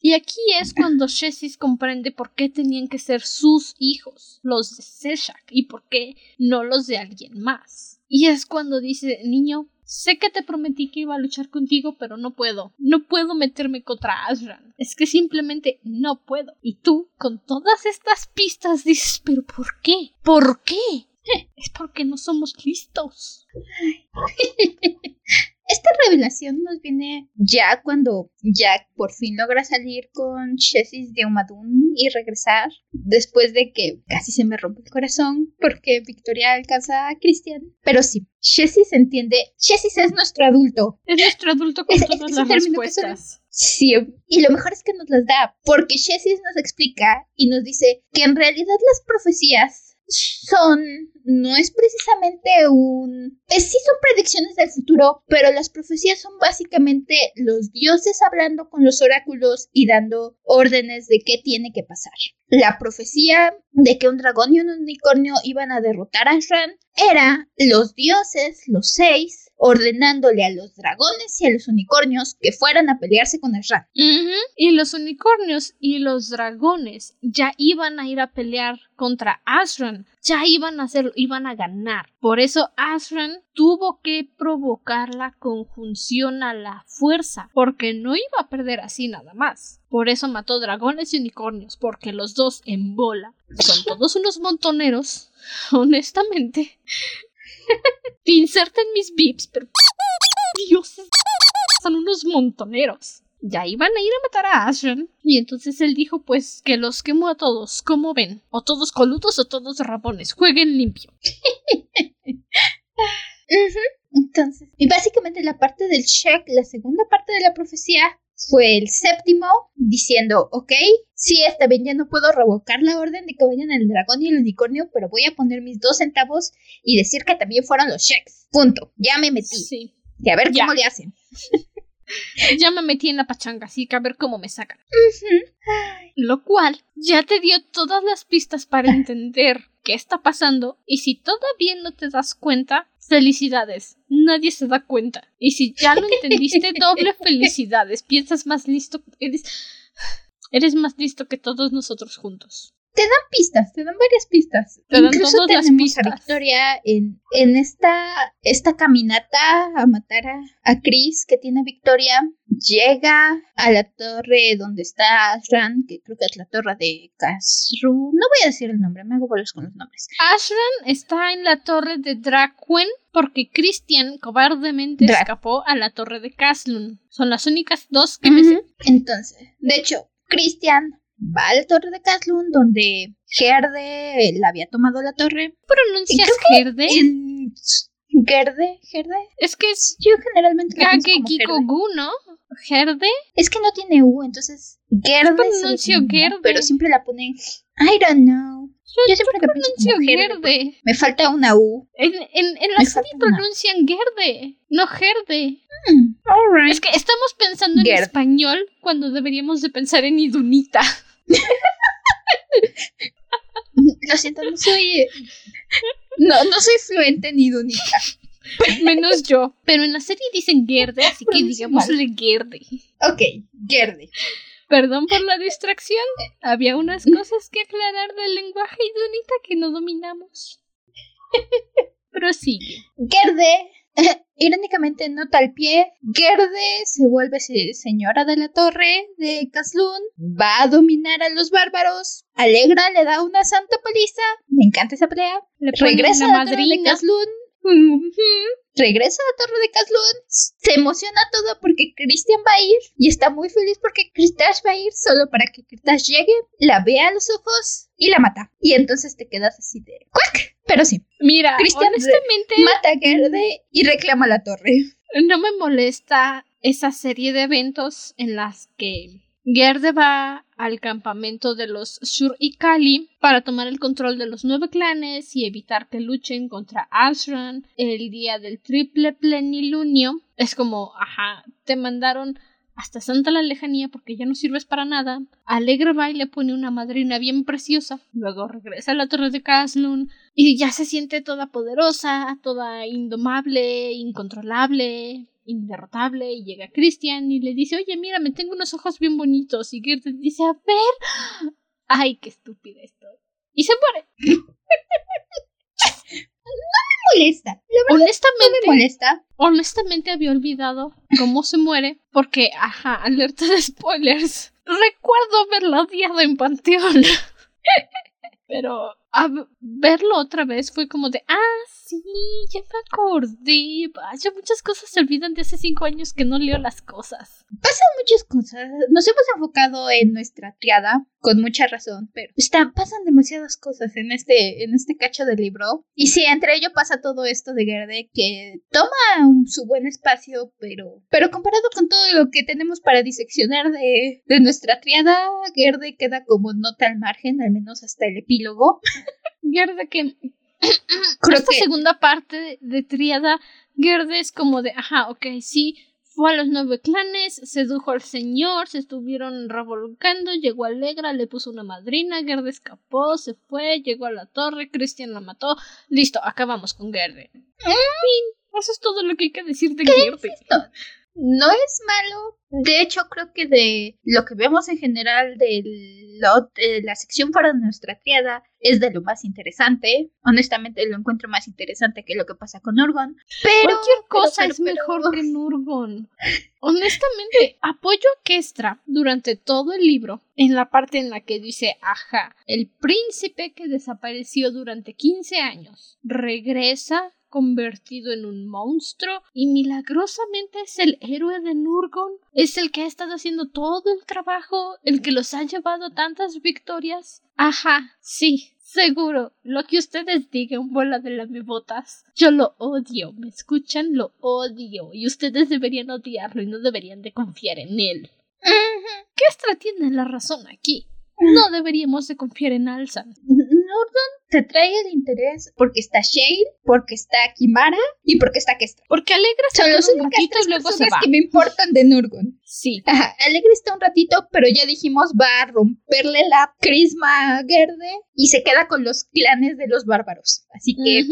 Y aquí es cuando Shessis comprende por qué tenían que ser sus hijos, los de Seshak, y por qué no los de alguien más. Y es cuando dice, niño, sé que te prometí que iba a luchar contigo, pero no puedo. No puedo meterme contra Asran. Es que simplemente no puedo. Y tú, con todas estas pistas, dices, pero ¿por qué? ¿Por qué? Es porque no somos listos. Esta revelación nos viene ya cuando Jack por fin logra salir con Chessis de Umadun y regresar después de que casi se me rompe el corazón porque Victoria alcanza a Christian. Pero sí, Chessis entiende, Chessis es nuestro adulto. Es nuestro adulto con Es- todas las respuestas. Sí, y lo mejor es que nos las da, porque Chessis nos explica y nos dice que en realidad las profecías son, no es precisamente un... eh, sí son predicciones del futuro, pero las profecías son básicamente los dioses hablando con los oráculos y dando órdenes de qué tiene que pasar. La profecía de que un dragón y un unicornio iban a derrotar a Ashran era los dioses, los seis, ordenándole a los dragones y a los unicornios que fueran a pelearse con Ashran. Ujú. Y los unicornios y los dragones ya iban a ir a pelear contra Asran. Ya iban a hacerlo, iban a ganar. Por eso Asran tuvo que provocar la conjunción a la fuerza, porque no iba a perder así nada más. Por eso mató dragones y unicornios, porque los dos en bola son todos unos montoneros, honestamente. Inserten mis bips, pero dioses son unos montoneros. Ya iban a ir a matar a Ashen. Y entonces él dijo, pues, que los quemó a todos, como ven. O todos coludos o todos rabones. Jueguen limpio. Entonces, y básicamente la parte del check, la segunda parte de la profecía, fue el séptimo diciendo, ok, sí, está bien, ya no puedo revocar la orden de que vayan el dragón y el unicornio, pero voy a poner mis dos centavos y decir que también fueron los checks. Punto. Ya me metí. Sí. Y a ver Ya. cómo le hacen. Ya me metí en la pachanga, así que a ver cómo me sacan. Lo cual ya te dio todas las pistas para entender qué está pasando. Y si todavía no te das cuenta, felicidades. Nadie se da cuenta. Y si ya lo entendiste, doble felicidades. Piensas más listo. Eres, eres más listo que todos nosotros juntos. Te dan pistas, te dan varias pistas. Te dan Incluso tenemos pistas. a Victoria en, en esta, esta caminata a matar a, a Chris que tiene Victoria. Llega a la torre donde está Ashran, que creo que es la torre de Kasru. No voy a decir el nombre, me hago bolos con los nombres. Ashran está en la torre de Draquen porque Christian cobardemente escapó a la torre de Kaslun. Son las únicas dos que me sé. Entonces, de hecho, Christian va a la torre de Kaslun donde Gerde la había tomado la torre. ¿Pronuncias Gerde? Gerde, Gerde. Es que es Yo generalmente la pienso Gage como. Kikogu, ¿no? Gerde. Es que no tiene U, entonces Gerde. le pronuncio Gerde. Pero siempre la ponen. I don't know. Yo siempre la pienso Pronuncio como Gerde. Gerde. Me falta una U. En, en, en la Me serie una. pronuncian Gerde, no Gerde. Hmm, alright. Es que estamos pensando en Gerde. español cuando deberíamos de pensar en Idunita. Lo siento, no soy. No, no soy fluente ni dunita. Menos yo. Pero en la serie dicen Gerde, así que digámosle Gerde. Ok, Gerde. Perdón por la distracción. Había unas cosas que aclarar del lenguaje idunita que no dominamos. Prosigue. Gerde. Irónicamente, nota al pie. Gerde se vuelve se- señora de la torre de Kaslun. Va a dominar a los bárbaros. Alegra le da una santa paliza. Me encanta esa pelea. Le Regresa a la torre de Regresa a la torre de Kaslun. Se emociona todo porque Christian va a ir. Y está muy feliz porque Kristash va a ir solo para que Kristash llegue, la vea a los ojos y la mata. Y entonces te quedas así de ¡cuac! Pero sí, Mira, Christian honestamente mata a Gerde y reclama la torre. no me molesta esa serie de eventos en las que Gerde va al campamento de los Shur y Kali para tomar el control de los nueve clanes y evitar que luchen contra Ashran el día del triple plenilunio. Es como, ajá, te mandaron hasta Santa la lejanía porque ya no sirves para nada. Alegre va y le pone una madrina bien preciosa. Luego regresa a la torre de Caslun y ya se siente toda poderosa, toda indomable, incontrolable, inderrotable. Y llega Christian y le dice, oye, mira, me tengo unos ojos bien bonitos. Y Gerda dice, a ver. Ay, qué estúpida estoy. Y se muere. molesta. La verdad no Honestamente, me molesta. honestamente había olvidado cómo se muere. Porque, ajá, alerta de spoilers. Recuerdo haberla odiado en Panteón. Pero a verlo otra vez fue como de, ah, sí, ya me acordé. Vaya, muchas cosas se olvidan de hace cinco años que no leo las cosas. Pasan muchas cosas. Nos hemos enfocado en nuestra triada, con mucha razón, pero está, pasan demasiadas cosas en este, en este cacho del libro. Y sí, entre ello pasa todo esto de Gerde, que toma un- su buen espacio, pero, pero comparado con todo lo que tenemos para diseccionar de, de nuestra triada, Gerde queda como nota al margen, al menos hasta el epílogo. Gerde que Creo esta que segunda parte de, de Triada, Gerde es como de, ajá, ok, sí, fue a los nueve clanes, sedujo al señor, se estuvieron revolcando, llegó Alegra, le puso una madrina, Gerde escapó, se fue, llegó a la torre, Christian la mató, listo, acabamos con Gerde. En fin, eso es todo lo que hay que decir de Gerde. No es malo. De hecho, creo que de lo que vemos en general de lo- de la sección para nuestra triada es de lo más interesante. Honestamente, lo encuentro más interesante que lo que pasa con Orgon. Pero Cualquier cosa pero, es pero- mejor que Nurgon. Honestamente, apoyo a Kestra durante todo el libro en la parte en la que dice, ajá, el príncipe que desapareció durante 15 años regresa convertido en un monstruo y milagrosamente es el héroe de Nurgon, es el que ha estado haciendo todo el trabajo, el que los ha llevado tantas victorias. Ajá, sí, seguro, lo que ustedes digan, bola de lamebotas. Yo lo odio, ¿me escuchan? Lo odio y ustedes deberían odiarlo y no deberían de confiar en él. Ujú. Kestra tiene la razón aquí. No deberíamos de confiar en Alzan. Nordon te trae el interés porque está Shade, porque está Kimara y porque está Kestra. Porque Alegra Son queda las un ratito y luego se va. que me importan de Nurgon. Sí. Ajá, Alegre está un ratito, pero ya dijimos va a romperle la crisma a Gerde y se queda con los clanes de los bárbaros. Así que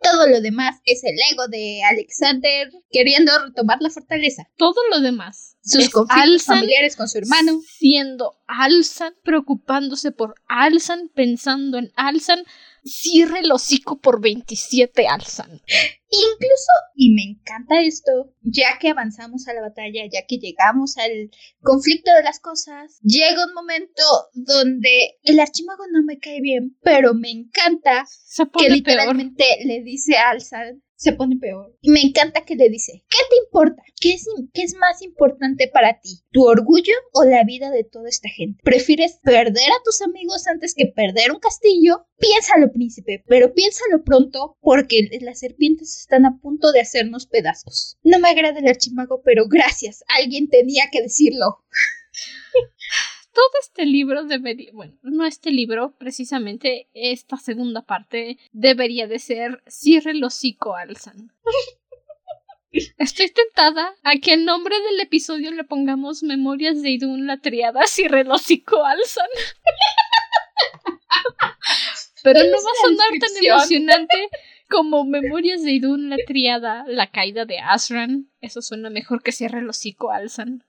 todo lo demás es el ego de Alexander queriendo retomar la fortaleza. Todo lo demás. Sus conflictos Alzan familiares con su hermano. Siendo Alzan, preocupándose por Alzan, pensando en Alzan. Cierre el hocico por 27 Alzan. Incluso, y me encanta esto, ya que avanzamos a la batalla, ya que llegamos al conflicto de las cosas, llega un momento donde el archimago no me cae bien, pero me encanta que peor. literalmente le dice a Alzan, se pone peor. Y me encanta que le dice, ¿qué te importa? ¿Qué es, ¿Qué es más importante para ti? ¿Tu orgullo o la vida de toda esta gente? ¿Prefieres perder a tus amigos antes que perder un castillo? Piénsalo, príncipe, pero piénsalo pronto porque las serpientes están a punto de hacernos pedazos. No me agrada el archimago, pero gracias, alguien tenía que decirlo. todo este libro debería, bueno, no este libro, precisamente esta segunda parte debería de ser Cierre el hocico Alzan. Estoy tentada a que el nombre del episodio le pongamos Memorias de Idun la triada Cierre el hocico Alzan. Pero no va a sonar tan emocionante como Memorias de Idun la triada La caída de Asran. Eso suena mejor que Cierre el hocico Alzan.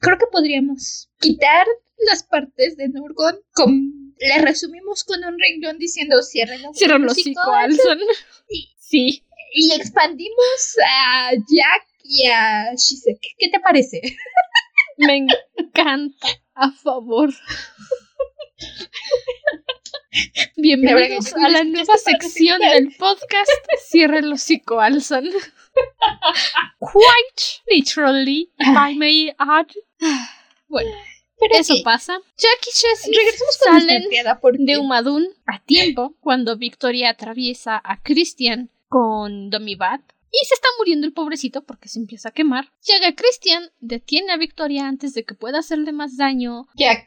Creo que podríamos quitar las partes de Nurgon. Con... Le resumimos con un renglón diciendo cierren los Cierre el hocico, Alzan. Sí. Y expandimos a Jack y a Shisek. ¿Qué te parece? Me encanta. A favor. Bienvenidos a la nueva sección del podcast Cierre el hocico Alzan. Quite literally, if I may add. Bueno, Pero eso sí, pasa. Jack y Jessie salen de Umadun a tiempo cuando Victoria atraviesa a Christian con Domibat y se está muriendo el pobrecito porque se empieza a quemar. Llega Christian, detiene a Victoria antes de que pueda hacerle más daño. Jack.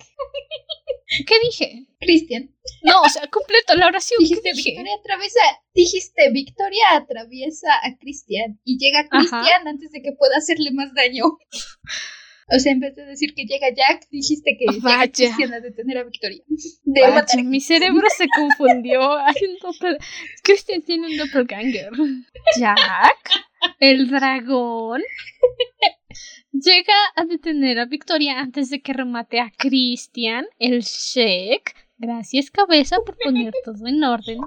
¿Qué dije? Christian. No, o sea, completo la oración. ¿Qué Dijiste? Victoria atraviesa, dijiste Victoria atraviesa a Christian y llega Ajá. Christian antes de que pueda hacerle más daño. O sea, en vez de decir que llega Jack, dijiste que Vaya. Christian a detener a Victoria. De Vaya, matar a mi cerebro se confundió. Hay un doppel... Christian tiene un doppelganger. Jack, el dragón, llega a detener a Victoria antes de que remate a Christian, el Sheik. Gracias, cabeza, por poner todo en orden.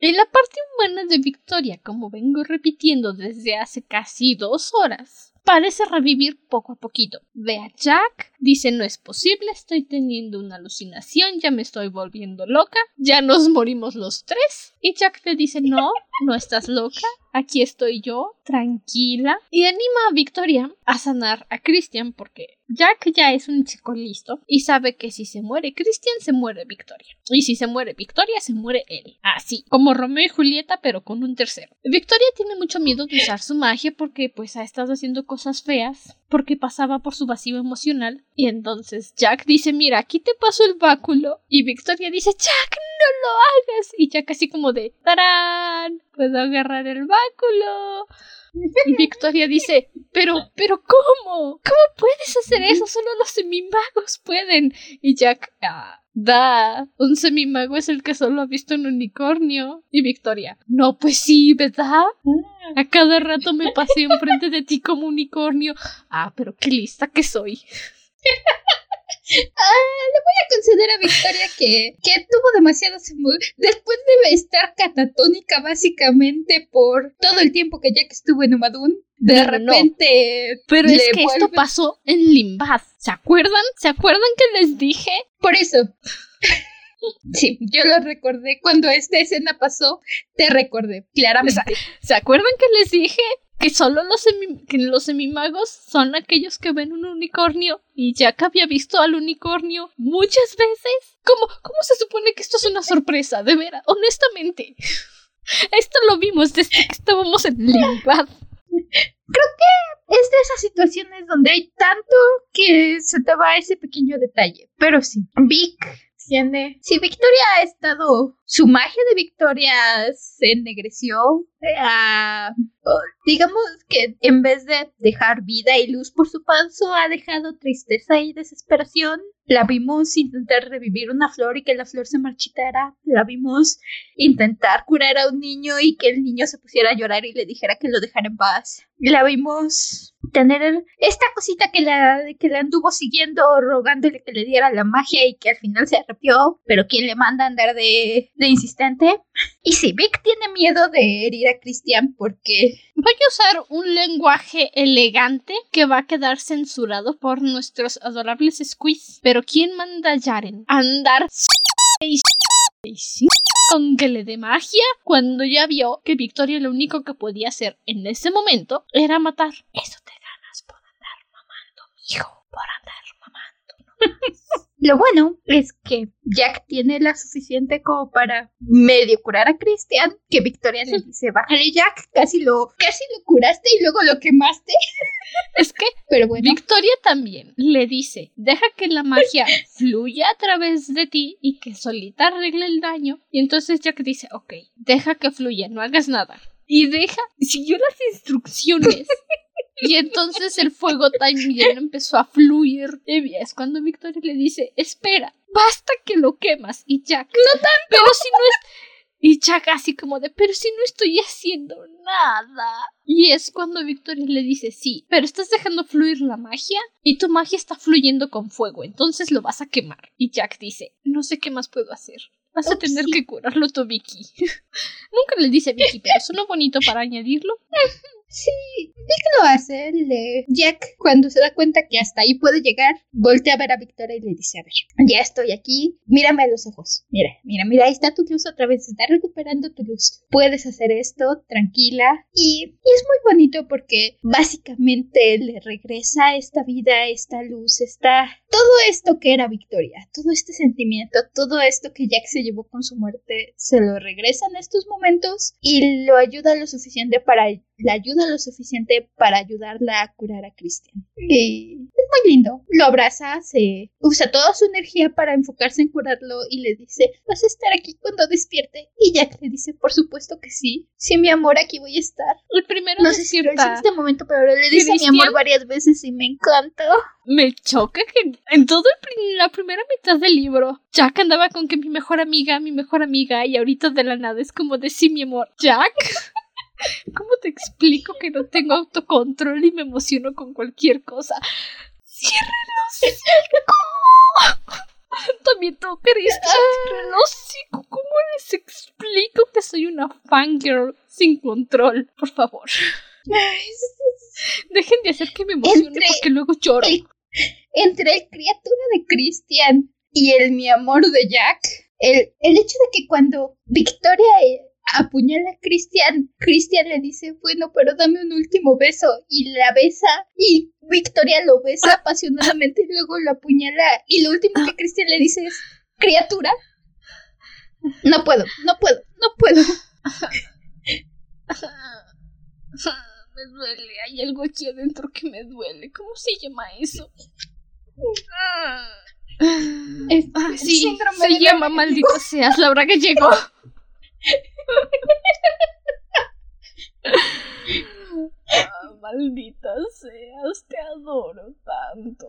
Y la parte humana de Victoria, como vengo repitiendo desde hace casi dos horas, parece revivir poco a poquito. Ve a Jack, dice no es posible, estoy teniendo una alucinación, ya me estoy volviendo loca, ya nos morimos los tres. Y Jack le dice no, no estás loca, aquí estoy yo, tranquila. Y anima a Victoria a sanar a Christian porque Jack ya es un chico listo y sabe que si se muere Christian se muere Victoria. Y si se muere Victoria se muere él. Así, como Romeo y Julieta pero con un tercero. Victoria tiene mucho miedo de usar su magia porque pues ha estado haciendo cosas feas porque pasaba por su vacío emocional y entonces Jack dice mira aquí te paso el báculo y Victoria dice Jack no lo hagas y Jack así como de ¡Tarán! puedo agarrar el báculo y Victoria dice, pero, pero ¿cómo? ¿Cómo puedes hacer eso? Solo los semimagos pueden. Y Jack, ah, da, un semimago es el que solo ha visto un unicornio. Y Victoria, no, pues sí, ¿verdad? A cada rato me pasé enfrente de ti como unicornio. Ah, pero qué lista que soy. Ah, le voy a conceder a Victoria que, que tuvo demasiados Después debe estar catatónica básicamente por todo el tiempo que Jack estuvo en Umadun. De No, no, no. repente. Pero es que esto pasó en Limbad. ¿Se acuerdan? ¿Se acuerdan que les dije? Por eso. Sí, yo lo recordé. Cuando esta escena pasó, te recordé, claramente. ¿Se acuerdan que les dije que solo los, semi- que semimagos son aquellos que ven un unicornio? Y Jack había visto al unicornio muchas veces. ¿Cómo, cómo se supone que esto es una sorpresa? De veras, honestamente. Esto lo vimos desde que estábamos en Limbad. Es de esas situaciones donde hay tanto que se te va ese pequeño detalle. Pero sí, Vic tiene. Si Victoria ha estado. Su magia de Victoria se ennegreció. Digamos que en vez de dejar vida y luz por su paso, ha dejado tristeza y desesperación. La vimos intentar revivir una flor y que la flor se marchitara. La vimos intentar curar a un niño y que el niño se pusiera a llorar y le dijera que lo dejara en paz. La vimos tener esta cosita que la, que la anduvo siguiendo, rogándole que le diera la magia y que al final se arrepió, pero ¿quién le manda andar de, insistente? Y sí, Vic tiene miedo de herir a Christian porque Voy a usar un lenguaje elegante que va a quedar censurado por nuestros adorables squeeze. Pero ¿quién manda a Yaren a andar con que le dé magia cuando ya vio que Victoria lo único que podía hacer en ese momento era matar? Eso te ganas por andar mamando, hijo, por andar mamando. Lo bueno es que Jack tiene la suficiente como para medio curar a Christian, que Victoria le dice, bájale Jack, casi lo, casi lo curaste y luego lo quemaste. Es que Pero bueno, Victoria también le dice, deja que la magia fluya a través de ti y que solita arregle el daño. Y entonces Jack dice, ok, deja que fluya, no hagas nada. Y deja, siguió las instrucciones. Y entonces el fuego también empezó a fluir. Y es cuando Victoria le dice, espera, basta que lo quemas. Y Jack, no tanto. Pero si no es... Y Jack así como de, pero si no estoy haciendo nada. Y es cuando Victoria le dice, sí, pero estás dejando fluir la magia y tu magia está fluyendo con fuego, entonces lo vas a quemar. Y Jack dice, no sé qué más puedo hacer. Vas a tener que curarlo tú, Vicky. Nunca le dice Vicky, pero suena bonito para añadirlo. sí, Vic lo hace. Le... Jack, cuando se da cuenta que hasta ahí puede llegar, voltea a ver a Victoria y le dice, a ver, ya estoy aquí, mírame a los ojos. Mira, mira, mira, ahí está tu luz otra vez, está recuperando tu luz. Puedes hacer esto, tranquila. Y, y es muy bonito porque básicamente le regresa esta vida, esta luz, esta... Todo esto que era Victoria, todo este sentimiento, todo esto que Jack se llevó con su muerte, se lo regresa en estos momentos y lo ayuda lo suficiente para la ayuda ayuda lo suficiente para ayudarla a curar a Christian. Y es muy lindo. Lo abraza, se usa toda su energía para enfocarse en curarlo y le dice, ¿vas a estar aquí cuando despierte? Y Jack le dice, por supuesto que sí. Sí, mi amor, aquí voy a estar. El primero No sé si lo en este momento, pero le dice mi amor varias veces y me encanta. Me choca que en toda la primera mitad del libro, Jack andaba con que mi mejor amiga, mi mejor amiga, y ahorita de la nada es como de sí, mi amor. Jack, ¿cómo te explico que no tengo autocontrol y me emociono con cualquier cosa? ¡Ciérrelos! También tú, Cristian, cierra el hocico. ¿Cómo les explico que soy una fangirl sin control? Por favor, dejen de hacer que me emocione Entre- porque luego lloro. el- entre el criatura de Christian y el mi amor de Jack, el, el hecho de que cuando Victoria eh, apuñala a Christian, Christian le dice, bueno, pero dame un último beso, y la besa, y Victoria lo besa apasionadamente y luego lo apuñala, y lo último que Christian le dice es, criatura, no puedo, no puedo, no puedo. Me duele, hay algo aquí adentro que me duele. ¿Cómo se llama eso? Es- Ah, es sí, se llama maldita seas, Laura Gallego. Ah, maldita seas, te adoro tanto.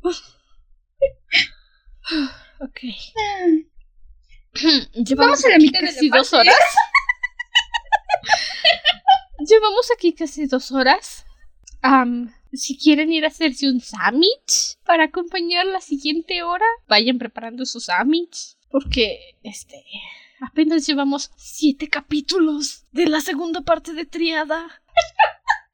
ok. Llevamos Vamos a la aquí mitad de la casi dos horas. Llevamos aquí casi dos horas. Am, si quieren ir a hacerse un sandwich para acompañar la siguiente hora, vayan preparando sus sandwich. Porque, este, apenas llevamos siete capítulos de la segunda parte de Triada.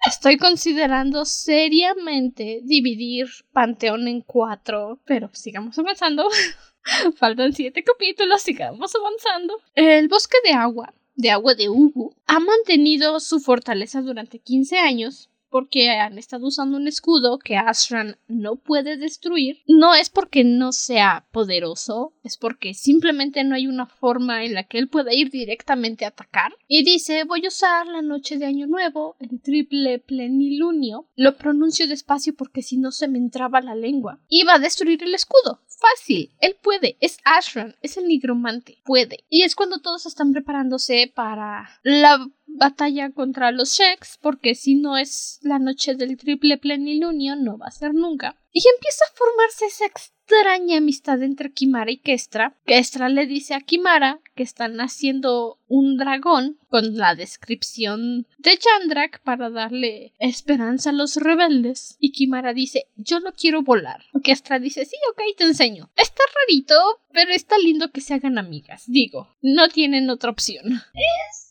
Estoy considerando seriamente dividir Panteón en cuatro, pero sigamos avanzando. Faltan siete capítulos, sigamos avanzando. El bosque de agua, de agua de Ugu, ha mantenido su fortaleza durante 15 años porque han estado usando un escudo que Ashran no puede destruir. No es porque no sea poderoso, es porque simplemente no hay una forma en la que él pueda ir directamente a atacar. Y dice, voy a usar la noche de Año Nuevo, el triple plenilunio. Lo pronuncio despacio porque si no se me entraba la lengua. Y va a destruir el escudo. Fácil, él puede, es Ashran, es el nigromante, puede. Y es cuando todos están preparándose para la batalla contra los Sheks, porque si no es la noche del triple plenilunio, no va a ser nunca. Y empieza a formarse esa extraña amistad entre Kimara y Kestra. Kestra le dice a Kimara que están haciendo un dragón con la descripción de Chandrak para darle esperanza a los rebeldes. Y Kimara dice, yo no quiero volar. Kestra dice, sí, ok, te enseño. Está rarito, pero está lindo que se hagan amigas. Digo, no tienen otra opción.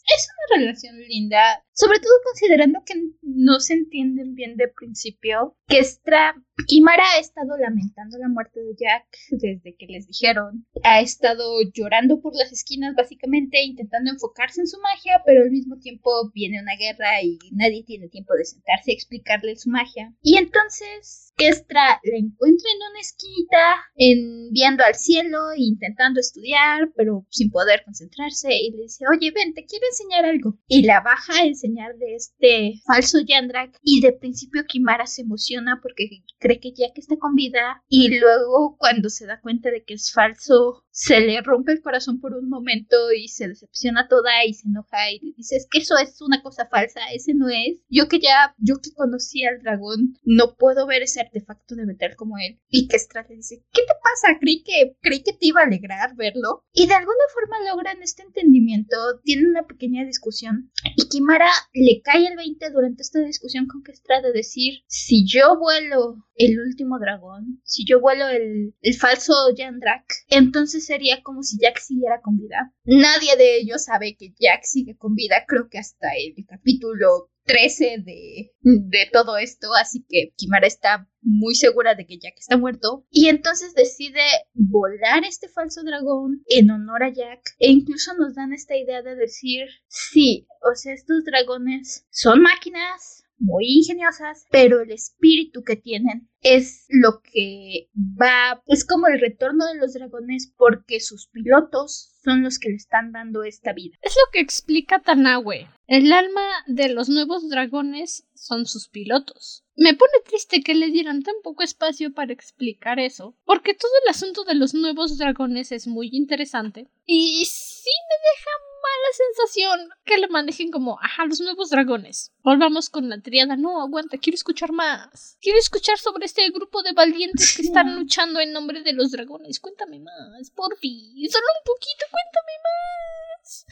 Es una relación linda, sobre todo considerando que no se entienden bien de principio. Que Estra, Kimara ha estado lamentando la muerte de Jack desde que les dijeron. Ha estado llorando por las esquinas, básicamente, intentando enfocarse en su magia, pero al mismo tiempo viene una guerra y nadie tiene tiempo de sentarse a explicarle su magia. Y entonces, Kestra la encuentra en una esquinita, en, viendo al cielo, intentando estudiar, pero sin poder concentrarse, y le dice, oye, ven, te quiero enseñar algo. Y la baja a enseñarle este falso Yandrak, y de principio Kimara se emociona porque cree que Jack está con vida, y luego cuando se da cuenta de que es falso, se le rompe el corazón por un momento y se decepciona toda y se enoja y dice, es que eso es una cosa falsa, ese no es. Yo que ya, yo que conocí al dragón, no puedo ver ese artefacto de metal como él. Y que Stra le dice, ¿qué te pasa? Creí que, creí que te iba a alegrar verlo. Y de alguna forma logran este entendimiento, tienen una pequeña discusión. Y Kimara le cae el 20 durante esta discusión con Kestra de decir, si yo vuelo el último dragón, si yo vuelo el, el falso Yandrak, entonces sería como si Jack siguiera con vida. Nadie de ellos sabe que Jack sigue con vida, creo que hasta el capítulo 13 de, de todo esto, así que Kimara está muy segura de que Jack está muerto y entonces decide volar este falso dragón en honor a Jack e incluso nos dan esta idea de decir, sí, o sea, estos dragones son máquinas, muy ingeniosas, pero el espíritu que tienen es lo que va, es como el retorno de los dragones porque sus pilotos son los que le están dando esta vida. Es lo que explica Tanawe. El alma de los nuevos dragones son sus pilotos. Me pone triste que le dieran tan poco espacio para explicar eso, porque todo el asunto de los nuevos dragones es muy interesante y sí me deja mala sensación que lo manejen como, ajá, los nuevos dragones. Volvamos con la triada. No, aguanta, quiero escuchar más. Quiero escuchar sobre este grupo de valientes que están luchando en nombre de los dragones. Cuéntame más, por fin. Solo un poquito, cuéntame más.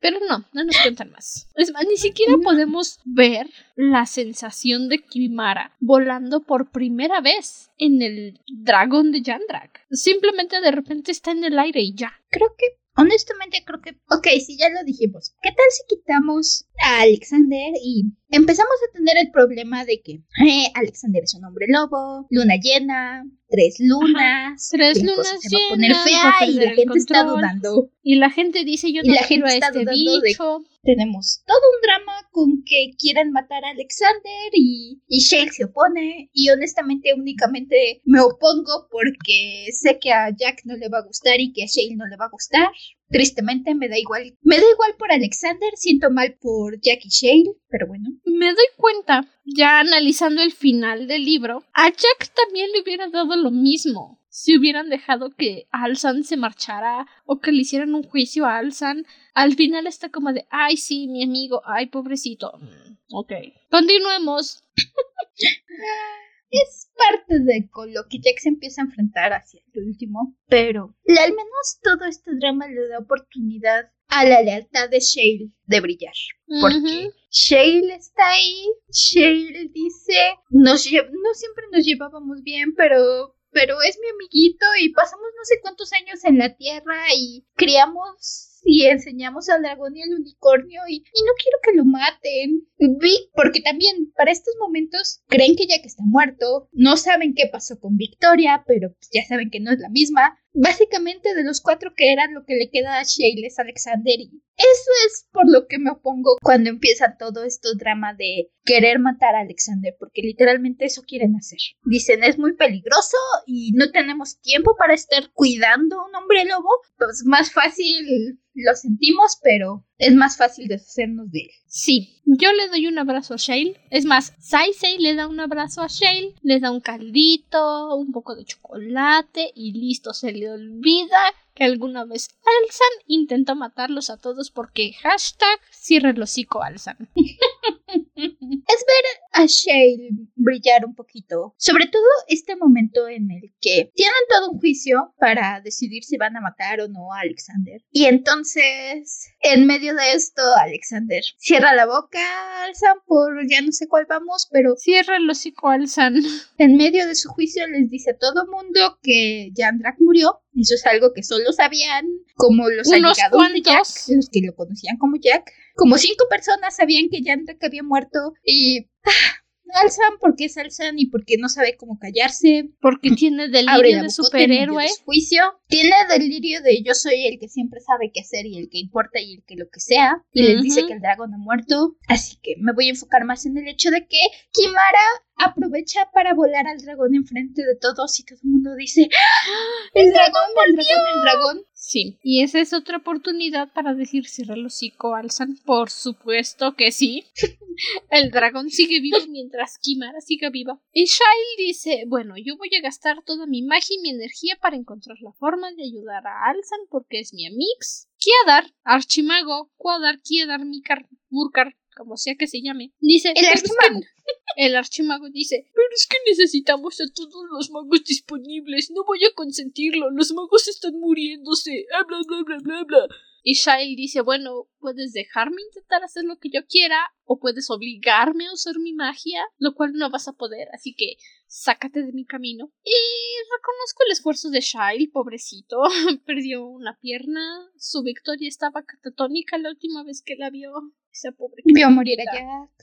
Pero no, no nos cuentan más. Es más, ni siquiera podemos ver la sensación de Kimara volando por primera vez en el dragón de Yandrak. Simplemente de repente está en el aire y ya. Creo que, honestamente, creo que, ok, si ya lo dijimos, ¿qué tal si quitamos a Alexander y empezamos a tener el problema de que eh, Alexander es un hombre lobo, luna llena, tres lunas, Tres lunas se va a poner fea y la gente está dudando. Y la gente dice yo Y no la gente está este dudando de- bicho. Tenemos todo un drama con que quieren matar a Alexander y, y Shale se opone. Y honestamente, únicamente me opongo porque sé que a Jack no le va a gustar y que a Shale no le va a gustar. Tristemente, me da igual. Me da igual por Alexander, siento mal por Jack y Shale, pero bueno. Me doy cuenta, ya analizando el final del libro, a Jack también le hubiera dado lo mismo. Si hubieran dejado que Alsan se marchara o que le hicieran un juicio a Alsan, al final está como de, ay, sí, mi amigo, ay, pobrecito. Mm, Ok. Continuemos. Es parte de con lo que Jack se empieza a enfrentar hacia el último, pero al menos todo este drama le da oportunidad a la lealtad de Shale de brillar. Porque Ujú. Shale está ahí, Shale dice, nos no siempre nos llevábamos bien, pero pero es mi amiguito y pasamos no sé cuántos años en la Tierra y criamos y enseñamos al dragón y al unicornio y, y no quiero que lo maten. Vic, porque también para estos momentos creen que Jack está muerto, no saben qué pasó con Victoria, pero pues ya saben que no es la misma. Básicamente de los cuatro que eran lo que le queda a Shale es Alexander y eso es por lo que me opongo cuando empieza todo esto drama de querer matar a Alexander, porque literalmente eso quieren hacer. Dicen es muy peligroso y no tenemos tiempo para estar cuidando a un hombre lobo, pues más fácil lo sentimos, pero es más fácil deshacernos de él. Sí, yo le doy un abrazo a Shale. Es más, Saisei le da un abrazo a Shale, le da un caldito, un poco de chocolate y listo, se le olvida que alguna vez Alsan intentó matarlos a todos porque hashtag cierre el hocico Alsan. es ver a Shale brillar un poquito. Sobre todo este momento en el que tienen todo un juicio para decidir si van a matar o no a Alexander. Y entonces, en medio de esto, Alexander cierra la boca Alzan por ya no sé cuál vamos, pero Cierra el hocico Alsan. en medio de su juicio les dice a todo mundo que Jandrak murió. Eso es algo que solo sabían como los Unos allegados de Jack, cuantos. los que lo conocían como Jack. Como cinco personas sabían que Jandrak había muerto y ah, Alzan porque es Alzan y porque no sabe cómo callarse. Porque tiene delirio de superhéroe. de su juicio. Tiene delirio de yo soy el que siempre sabe qué hacer y el que importa y el que lo que sea. Y les dice que el dragón ha muerto. Así que me voy a enfocar más en el hecho de que Kimara aprovecha para volar al dragón enfrente de todos y todo el mundo dice ¡Ah! el dragón, el dragón, el dragón. Sí, y esa es otra oportunidad para decir cierra el hocico Alsan. Por supuesto que sí. el dragón sigue vivo mientras Kimara siga viva. Y Shail dice, bueno, yo voy a gastar toda mi magia y mi energía para encontrar la forma de ayudar a Alsan porque es mi amix. Kiadar, Archimago, Kuadar, Kiedar, Mikar, Murkar, como sea que se llame, dice... El "Pero es que archimago. el archimago dice, pero es que necesitamos a todos los magos disponibles, no voy a consentirlo, los magos están muriéndose, ah, bla bla bla bla bla. Y Shail dice, bueno, puedes dejarme intentar hacer lo que yo quiera, o puedes obligarme a usar mi magia, lo cual no vas a poder, así que sácate de mi camino. Y reconozco el esfuerzo de Shail, pobrecito, perdió una pierna, su victoria estaba catatónica la última vez que la vio. Esa pobre Vio morir.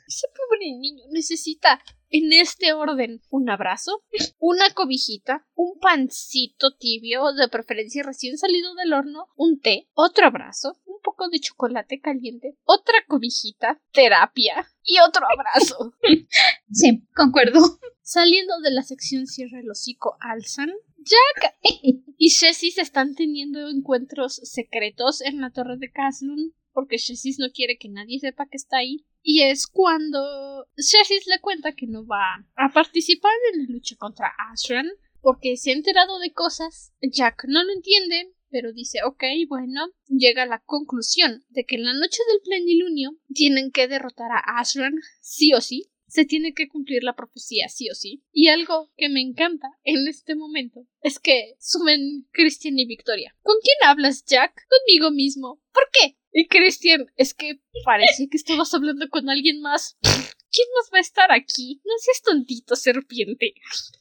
Ese pobre niño necesita en este orden un abrazo, una cobijita, un pancito tibio, de preferencia recién salido del horno, un té, otro abrazo, un poco de chocolate caliente, otra cobijita, terapia y otro abrazo. Sí, concuerdo. Saliendo de la sección cierra el hocico Alzan, Jack y Jessis están teniendo encuentros secretos en la torre de Caslun porque Jessis no quiere que nadie sepa que está ahí. Y es cuando Jessis le cuenta que no va a participar en la lucha contra Ashran porque se ha enterado de cosas. Jack no lo entiende, pero dice, ok, bueno, llega a la conclusión de que en la noche del plenilunio tienen que derrotar a Ashran sí o sí. Se tiene que cumplir la profecía sí o sí. Y algo que me encanta en este momento es que sumen Christian y Victoria. ¿Con quién hablas, Jack? Conmigo mismo. ¿Por qué? Y Christian, es que parece que estabas hablando con alguien más. ¿Quién más va a estar aquí? No seas tontito, serpiente.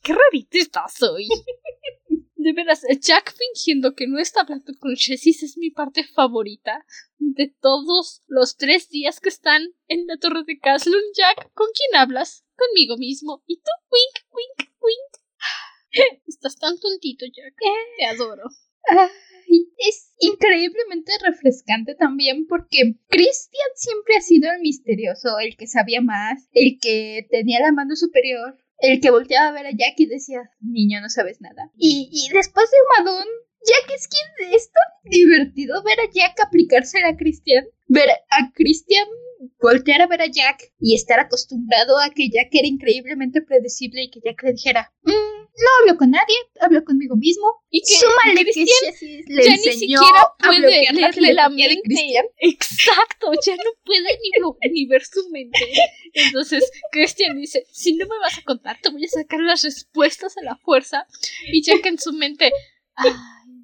Qué rarito estás hoy. De veras, Jack fingiendo que no está hablando con Jessis es mi parte favorita de todos los tres días que están en la torre de Caslun. Jack, ¿con quién hablas? Conmigo mismo. ¿Y tú? Wink, wink, wink. Estás tan tontito, Jack. Te adoro. Es increíblemente refrescante también porque Christian siempre ha sido el misterioso, el que sabía más, el que tenía la mano superior, el que volteaba a ver a Jack y decía, niño, no sabes nada. Y, después de Madón, Jack es quien es tan divertido ver a Jack aplicársela a Christian, ver a Christian voltear a ver a Jack y estar acostumbrado a que Jack era increíblemente predecible y que Jack le dijera, "Mm, no hablo con nadie, hablo conmigo mismo. Y que Súmale que le ya ni siquiera puede la leerle la mente. Exacto, ya no puede ni, ni ver su mente. Entonces, Christian dice, si no me vas a contar, te voy a sacar las respuestas a la fuerza. Y Jack en su mente, ay,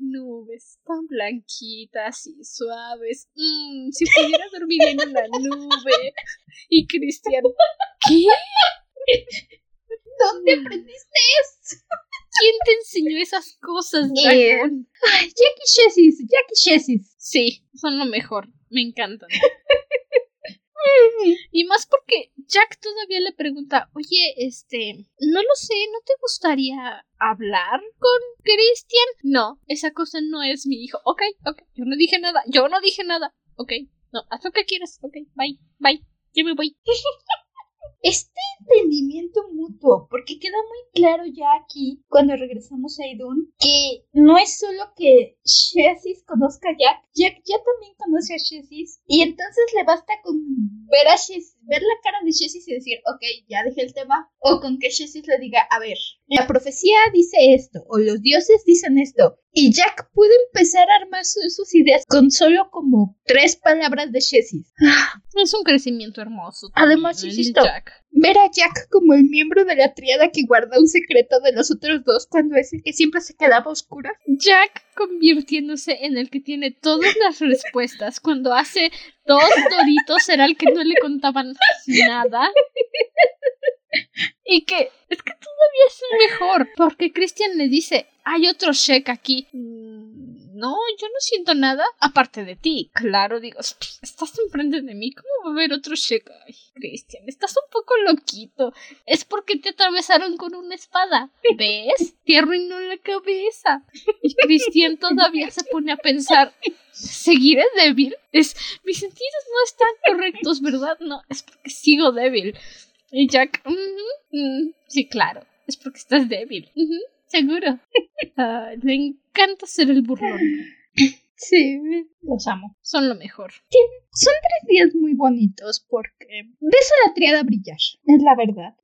nubes tan blanquitas y suaves. Mm, si pudiera dormir en una nube. Y Christian, ¿qué? ¿Dónde aprendiste eso? ¿Quién te enseñó esas cosas, Eh. Ay, Jack y Jessis, Jack y Jessis. Sí, son lo mejor. Me encantan. Y más porque Jack todavía le pregunta, oye, este, no lo sé, ¿no te gustaría hablar con Christian? No, esa cosa no es mi hijo. Ok, ok, yo no dije nada, yo no dije nada. Ok, no, haz lo que quieras. Ok, bye, bye, yo me voy. Este entendimiento mutuo, porque queda muy claro ya aquí, cuando regresamos a Idun, que no es solo que Jessis conozca a Jack, Jack ya también conoce a Jessis, y entonces le basta con ver a Jessis, ver la cara de Jessis y decir, ok, ya dejé el tema, o con que Jessis le diga, a ver, la profecía dice esto, o los dioses dicen esto, y Jack puede empezar a armar su- sus ideas con solo como tres palabras de Jessis. Es un crecimiento hermoso. Además, también, insisto, Jack. ver a Jack como el miembro de la triada que guarda un secreto de los otros dos cuando es el que siempre se quedaba oscura. Jack convirtiéndose en el que tiene todas las respuestas. Cuando hace dos doritos era el que no le contaban nada. Y que es que todavía es mejor. Porque Christian le dice, hay otro Shek aquí. Mm, No, yo no siento nada. Aparte de ti. Claro, digo, estás enfrente de mí. ¿Cómo va a haber otro Shek? Ay, Christian, estás un poco loquito. Es porque te atravesaron con una espada. ¿Ves? Te arruinó la cabeza. Y Cristian todavía se pone a pensar, ¿seguiré débil? Es, mis sentidos no están correctos, ¿verdad? No, es porque sigo débil. Y Jack, "Ujú, mm, sí, claro, es porque estás débil. Seguro. Ah, le encanta ser el burlón. Sí, los amo. Son lo mejor. Son tres días muy bonitos porque ves a la triada brillar, es la verdad.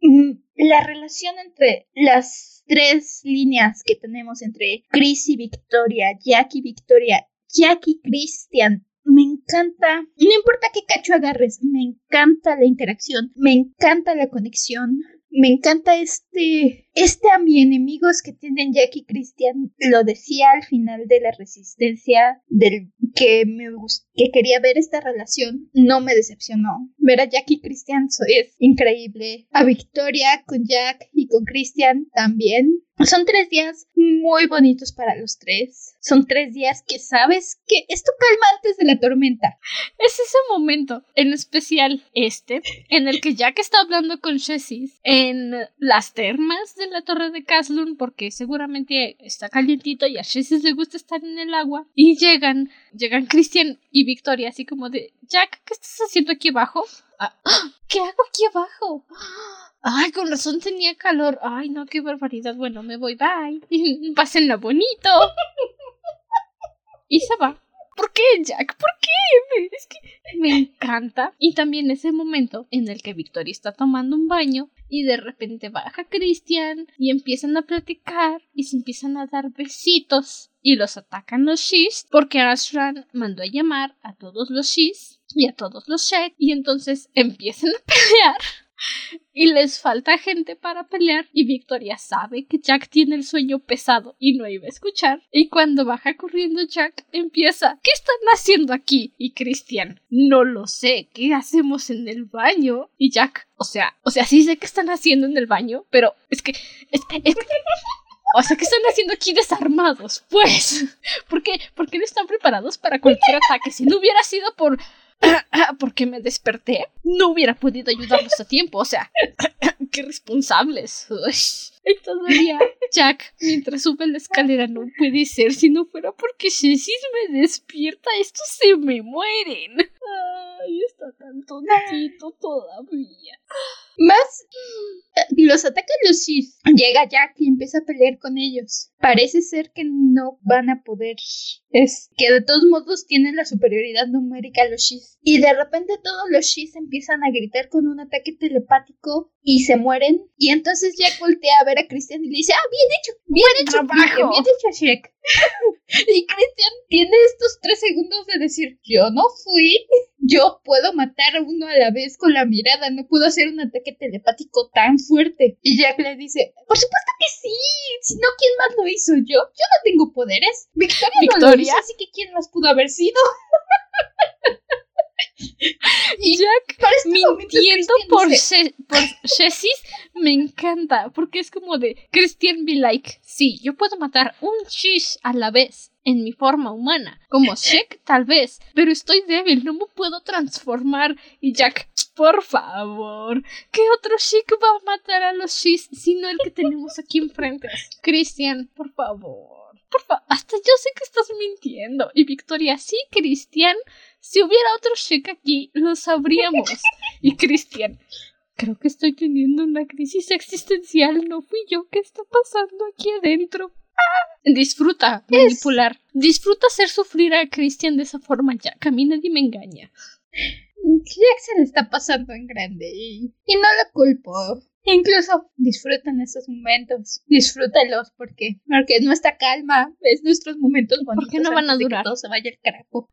La relación entre las tres líneas que tenemos entre Chris y Victoria, Jack y Victoria, Jack y Christian. Me encanta, no importa qué cacho agarres, me encanta la interacción, me encanta la conexión, me encanta este, este a mi enemigos que tienen Jack y Christian. Lo decía al final de la resistencia, del que me que quería ver esta relación. No me decepcionó. Ver a Jack y Christian es increíble. A Victoria con Jack y con Christian también. Son tres días muy bonitos para los tres. Son tres días que sabes que esto calma antes de la tormenta. Es ese momento, en especial este, en el que Jack está hablando con Jessis en las termas de la torre de Caslun, porque seguramente está calientito y a Jessis le gusta estar en el agua. Y llegan, llegan Christian y Victoria, así como de, Jack, ¿qué estás haciendo aquí abajo? "Ah, ¿Qué hago aquí abajo? Ay, con razón tenía calor. Ay, no, qué barbaridad. Bueno, me voy, bye. Pásenla bonito. Y se va. ¿Por qué, Jack? ¿Por qué? Es que me encanta. Y también ese momento en el que Victoria está tomando un baño y de repente baja Christian y empiezan a platicar y se empiezan a dar besitos y los atacan los Shis porque Ashran mandó a llamar a todos los Shis y a todos los Shek y entonces empiezan a pelear y les falta gente para pelear y Victoria sabe que Jack tiene el sueño pesado y no iba a escuchar y cuando baja corriendo Jack empieza ¿qué están haciendo aquí? y Christian no lo sé ¿qué hacemos en el baño? y Jack o sea o sea sí sé qué están haciendo en el baño pero es que es, es que o sea, ¿qué están haciendo aquí desarmados? Pues. ¿Por qué no están preparados para cualquier ataque? Si no hubiera sido por porque me desperté, no hubiera podido ayudarlos a tiempo. O sea, qué responsables. Y todavía Jack, mientras sube la escalera, no puede ser si no fuera porque Jessis me despierta. Estos se me mueren. Ay, está tan tontito todavía. Más eh, los atacan los Sith. Llega Jack y empieza a pelear con ellos. Parece ser que no van a poder. Es que de todos modos tienen la superioridad numérica los Sith. Y de repente todos los Sith empiezan a gritar con un ataque telepático y se mueren. Y entonces Jack voltea a ver a Christian y le dice: Ah, bien hecho, bien hecho, trabajo". bien hecho, Shrek. y Christian tiene estos tres segundos de decir: Yo no fui. Yo puedo matar a uno a la vez con la mirada, no puedo hacer un ataque telepático tan fuerte. Y Jack le dice, por supuesto que sí, si no, ¿quién más lo hizo? ¿Yo? Yo no tengo poderes. Victoria, no lo ¿Victoria? hizo, así que ¿quién más pudo haber sido? y Jack este mintiendo por, She- por me encanta, porque es como de Christian be like, sí, yo puedo matar un Shish a la vez en mi forma humana, como Shek tal vez, pero estoy débil, no me puedo transformar y Jack, por favor, ¿qué otro Shik va a matar a los Shish sino el que tenemos aquí enfrente? Christian, por favor. Por fa- hasta yo sé que estás mintiendo. Y Victoria, sí, Christian, si hubiera otro Shek aquí, lo sabríamos. Y Cristian, creo que estoy teniendo una crisis existencial. No fui yo. ¿Qué está pasando aquí adentro? Disfruta manipular. Disfruta hacer sufrir a Christian de esa forma ya. Que a mí nadie me engaña. Jack se le está pasando en grande y, y no lo culpo. Incluso disfrutan esos momentos, disfrútalos porque, porque es nuestra calma, es nuestros momentos bonitos. qué no van a durar? todo se vaya al carajo.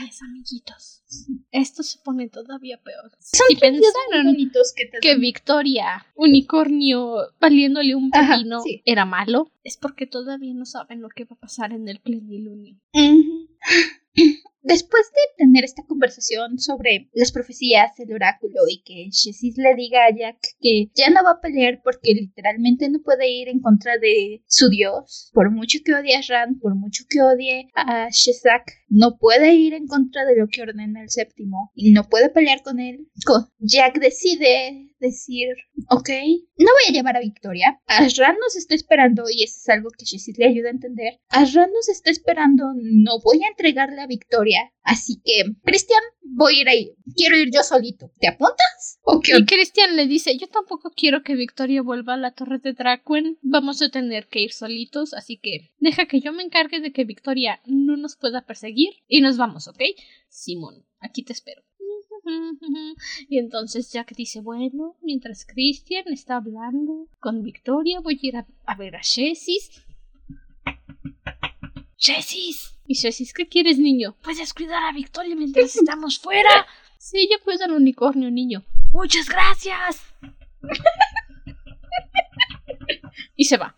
Mis amiguitos. Esto se pone todavía peor. Son Si pensaron bonitos que te que. Victoria, unicornio, valiéndole un pepino, sí. era malo, es porque todavía no saben lo que va a pasar en el plenilunio. Después de tener esta conversación sobre las profecías del oráculo y que Shesis le diga a Jack que ya no va a pelear porque literalmente no puede ir en contra de su dios, por mucho que odie a Ran, por mucho que odie a Shezak, no puede ir en contra de lo que ordena el séptimo y no puede pelear con él. Jack decide decir, ok, no voy a llevar a Victoria. Ashran nos está esperando y eso es algo que Shesis le ayuda a entender. Ashran nos está esperando, no voy a entregarle a Victoria. Así que, Cristian, voy a ir ahí. Quiero ir yo solito. ¿Te apuntas? ¿O qué Y onda? Christian le dice, yo tampoco quiero que Victoria vuelva a la torre de Dracuen, vamos a tener que ir solitos, así que deja que yo me encargue de que Victoria no nos pueda perseguir y nos vamos, ¿ok? Simón, aquí te espero. Y entonces Jack dice, bueno, mientras Christian está hablando con Victoria, voy a ir a, a ver a Jessis. ¡Jessis! ¿Y Jessis qué quieres, niño? ¿Puedes cuidar a Victoria mientras estamos fuera? Sí, yo cuido al unicornio, niño. ¡Muchas gracias! y se va.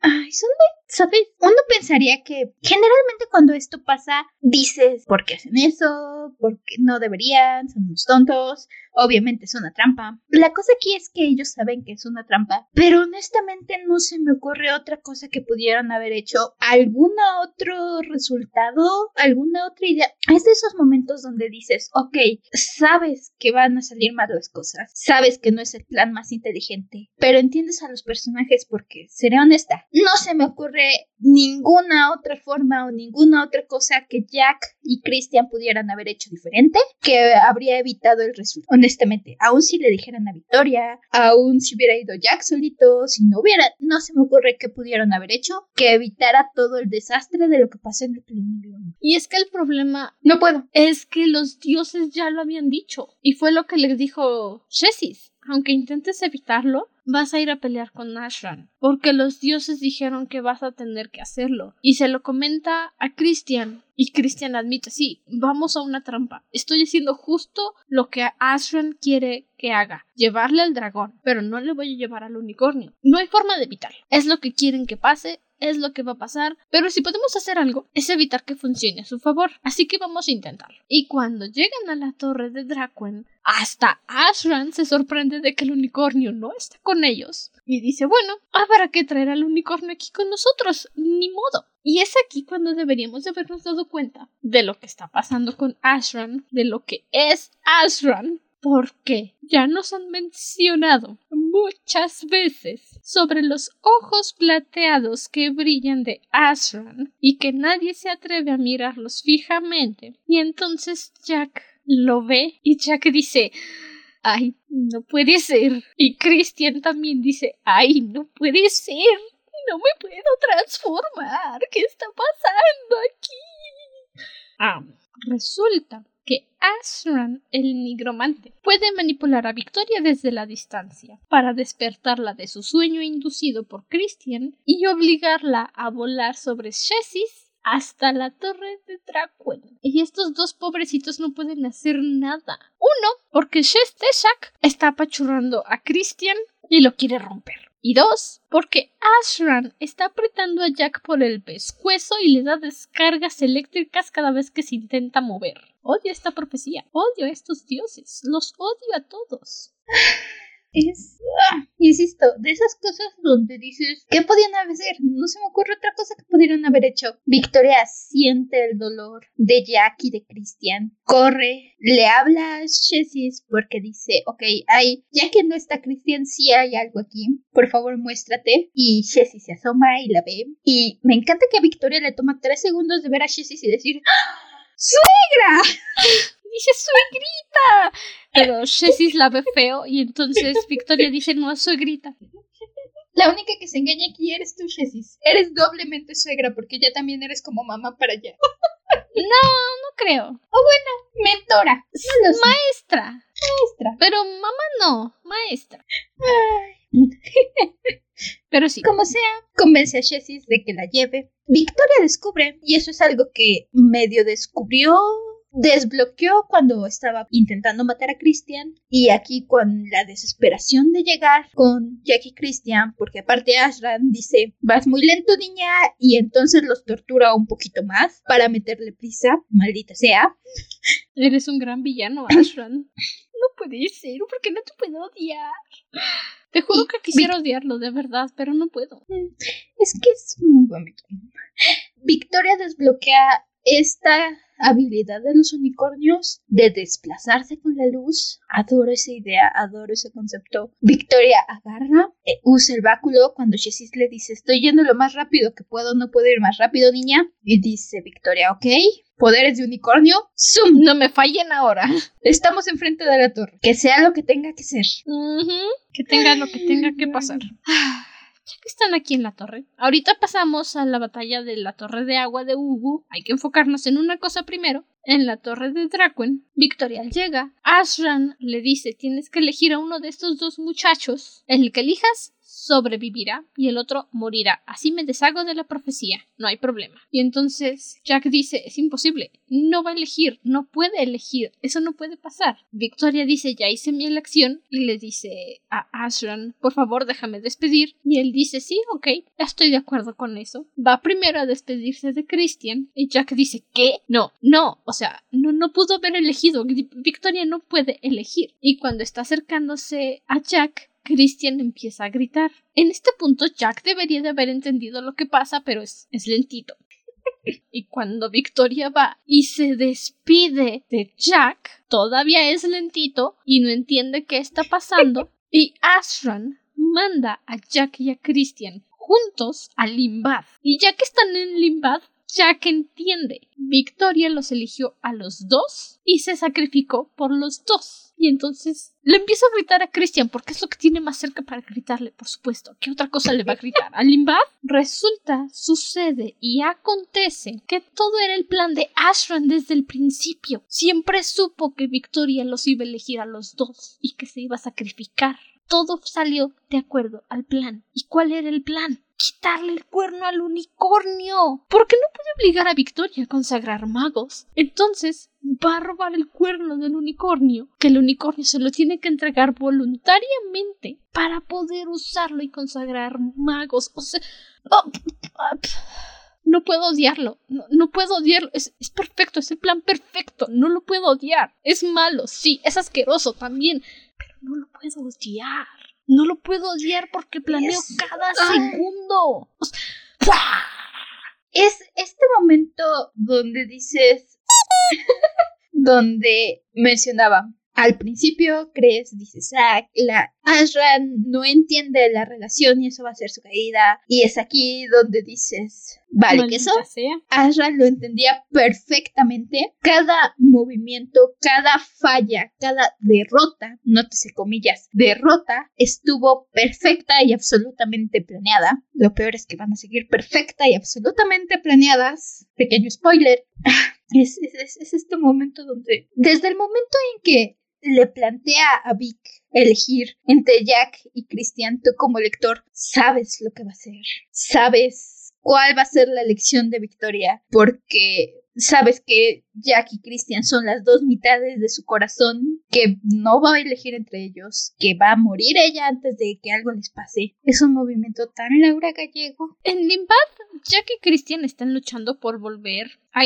Ay, son ¿Sabes? Uno pensaría que generalmente cuando esto pasa, dices, ¿por qué hacen eso? ¿Por qué no deberían? Son unos tontos. Obviamente es una trampa. La cosa aquí es que ellos saben que es una trampa, pero honestamente no se me ocurre otra cosa que pudieran haber hecho. ¿Algún otro resultado? ¿Alguna otra idea? Es de esos momentos donde dices, ok, sabes que van a salir mal las cosas, sabes que no es el plan más inteligente, pero entiendes a los personajes porque, seré honesta, no se me ocurre ninguna otra forma o ninguna otra cosa que Jack y Christian pudieran haber hecho diferente que habría evitado el resultado. Honestamente, aun si le dijeran a Victoria, aun si hubiera ido Jack solito, si no hubiera, no se me ocurre qué pudieron haber hecho que evitara todo el desastre de lo que pasó en el primer. Y es que el problema No puedo. es que los dioses ya lo habían dicho. Y fue lo que les dijo Shesis. Aunque intentes evitarlo, vas a ir a pelear con Ashran. Porque los dioses dijeron que vas a tener que hacerlo. Y se lo comenta a Christian. Y Christian admite, sí, vamos a una trampa. Estoy haciendo justo lo que Ashran quiere que haga. Llevarle al dragón. Pero no le voy a llevar al unicornio. No hay forma de evitarlo. Es lo que quieren que pase es lo que va a pasar, pero si podemos hacer algo es evitar que funcione a su favor, así que vamos a intentarlo. Y cuando llegan a la torre de Draquen, hasta Ashran se sorprende de que el unicornio no está con ellos y dice, bueno, habrá que traer al unicornio aquí con nosotros, ni modo. Y es aquí cuando deberíamos de habernos dado cuenta de lo que está pasando con Ashran, de lo que es Ashran, porque ya nos han mencionado muchas veces sobre los ojos plateados que brillan de Ashran y que nadie se atreve a mirarlos fijamente. Y entonces Jack lo ve y Jack dice Ay, no puede ser. Y Christian también dice Ay, no puede ser. No me puedo transformar. ¿Qué está pasando aquí? Ah, resulta que Ashran, el nigromante, puede manipular a Victoria desde la distancia para despertarla de su sueño inducido por Christian y obligarla a volar sobre Shesis hasta la torre de Dracuen. Y estos dos pobrecitos no pueden hacer nada. Uno, porque Shesteshak está apachurrando a Christian y lo quiere romper. Y dos, porque Ashran está apretando a Jack por el pescuezo y le da descargas eléctricas cada vez que se intenta mover. Odio esta profecía, odio a estos dioses, los odio a todos. Es, ah, insisto, de esas cosas donde dices, ¿qué podían hacer? No se me ocurre otra cosa que pudieran haber hecho. Victoria siente el dolor de Jack y de Christian. Corre, le habla a Shesis porque dice, ok, hay, ya que no está Christian, sí hay algo aquí. Por favor, muéstrate. Y Shesis se asoma y la ve. Y me encanta que Victoria le toma tres segundos de ver a Shesis y decir, ¡Ah! ¡Suegra! Dice suegrita. Pero Shesis la ve feo y entonces Victoria dice no suegrita. La única que se engaña aquí eres tú, Shesis. Eres doblemente suegra porque ya también eres como mamá para allá. No creo. Mentora. No lo sé, Maestra. maestra. Pero mamá no. Maestra. Ay. Pero sí. Como sea, convence a Shesis de que la lleve. Victoria descubre, y eso es algo que medio descubrió, desbloqueó cuando estaba intentando matar a Christian. Y aquí con la desesperación de llegar con Jack y Christian, porque aparte Ashran dice, vas muy lento niña, y entonces los tortura un poquito más para meterle prisa, maldita sea. Eres un gran villano, Ashran. No puede ser. ¿Por qué no te puedo odiar? Te juro que quisiera odiarlo, de verdad, pero no puedo. Es que es muy bonito. Victoria desbloquea esta habilidad de los unicornios de desplazarse con la luz. Adoro esa idea, adoro ese concepto. Victoria agarra, eh, usa el báculo cuando Shesis le dice estoy yendo lo más rápido que puedo, no puedo ir más rápido, niña. Y dice Victoria, ok, poderes de unicornio, zoom, No me fallen ahora. estamos enfrente de la torre. Que sea lo que tenga que ser. Que tenga lo que tenga que pasar. Ya que están aquí en la torre, ahorita pasamos a la batalla de la torre de agua de Ugu. Hay que enfocarnos en una cosa primero. En la torre de Draquen, Victoria llega. Ashran le dice: Tienes que elegir a uno de estos dos muchachos. El que elijas, sobrevivirá y el otro morirá. Así me deshago de la profecía. No hay problema. Y entonces Jack dice, es imposible. No va a elegir. No puede elegir. Eso no puede pasar. Victoria dice, ya hice mi elección. Y le dice a Ashran, por favor déjame despedir. Y él dice, sí, ok, estoy de acuerdo con eso. Va primero a despedirse de Christian. Y Jack dice, ¿qué? No, no. O sea, no, no pudo haber elegido. Victoria no puede elegir. Y cuando está acercándose a Jack, Christian empieza a gritar. En este punto Jack debería de haber entendido lo que pasa, pero es, es lentito. Y cuando Victoria va y se despide de Jack, todavía es lentito y no entiende qué está pasando. Y Ashran manda a Jack y a Christian juntos a Limbad. Y ya que están en Limbad, Jack entiende. Victoria los eligió a los dos y se sacrificó por los dos. Y entonces le empieza a gritar a Christian porque es lo que tiene más cerca para gritarle, por supuesto. ¿Qué otra cosa le va a gritar? ¿A Limbad? Resulta, sucede y acontece que todo era el plan de Ashran desde el principio. Siempre supo que Victoria los iba a elegir a los dos y que se iba a sacrificar. Todo salió de acuerdo al plan. ¿Y cuál era el plan? Quitarle el cuerno al unicornio. Porque no puede obligar a Victoria a consagrar magos. Entonces va a robar el cuerno del unicornio, que el unicornio se lo tiene que entregar voluntariamente para poder usarlo y consagrar magos. O sea... oh, no puedo odiarlo, no, no puedo odiarlo, es, es perfecto, es el plan perfecto, no lo puedo odiar, es malo, sí, es asqueroso también, pero no lo puedo odiar. No lo puedo odiar porque planeo cada segundo. O sea, Es este momento donde dices. donde mencionaba. Al principio crees, dices, ah, la Ashran no entiende la relación y eso va a ser su caída. Y es aquí donde dices, vale, que eso sea. Ashra lo entendía perfectamente. Cada movimiento, cada falla, cada derrota, nótese comillas, derrota, estuvo perfecta y absolutamente planeada. Lo peor es que van a seguir perfecta y absolutamente planeadas. Pequeño spoiler. Es, es- es- es este momento donde, desde el momento en que le plantea a Vic elegir entre Jack y Christian, tú como lector sabes lo que va a ser. Sabes cuál va a ser la elección de Victoria, porque sabes que Jack y Christian son las dos mitades de su corazón, que no va a elegir entre ellos, que va a morir ella antes de que algo les pase. Es un movimiento tan Laura Gallego. En Limbad, Jack y Christian están luchando por volver a.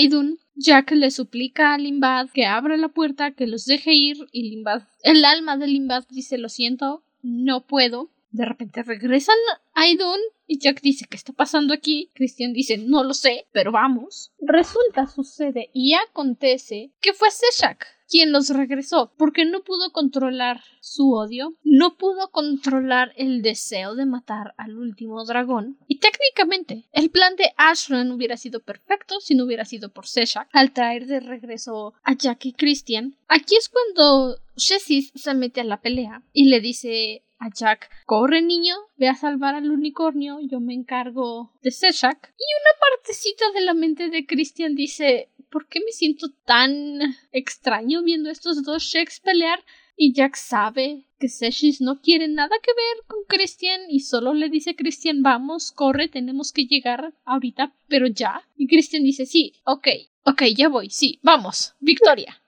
Jack le suplica a Limbad que abra la puerta, que los deje ir, y Limbad, el alma de Limbad dice lo siento, no puedo. De repente regresan a Idun y Jack dice ¿qué está pasando aquí? Christian dice no lo sé, pero vamos. Resulta, sucede y acontece que fue Seshak quien los regresó, porque no pudo controlar su odio, no pudo controlar el deseo de matar al último dragón, y técnicamente el plan de Ashran hubiera sido perfecto si no hubiera sido por Seshak al traer de regreso a Jack y Christian. Aquí es cuando Shessis se mete a la pelea y le dice a Jack, corre niño, ve a salvar al unicornio, yo me encargo de Seshak. Y una partecita de la mente de Christian dice, ¿por qué me siento tan extraño viendo estos dos Sheks pelear? Y Jack sabe que Seshis no quiere nada que ver con Christian y solo le dice a Christian, vamos, corre, tenemos que llegar ahorita, pero ya. Y Christian dice, sí, ok, ok, ya voy, sí, vamos, Victoria.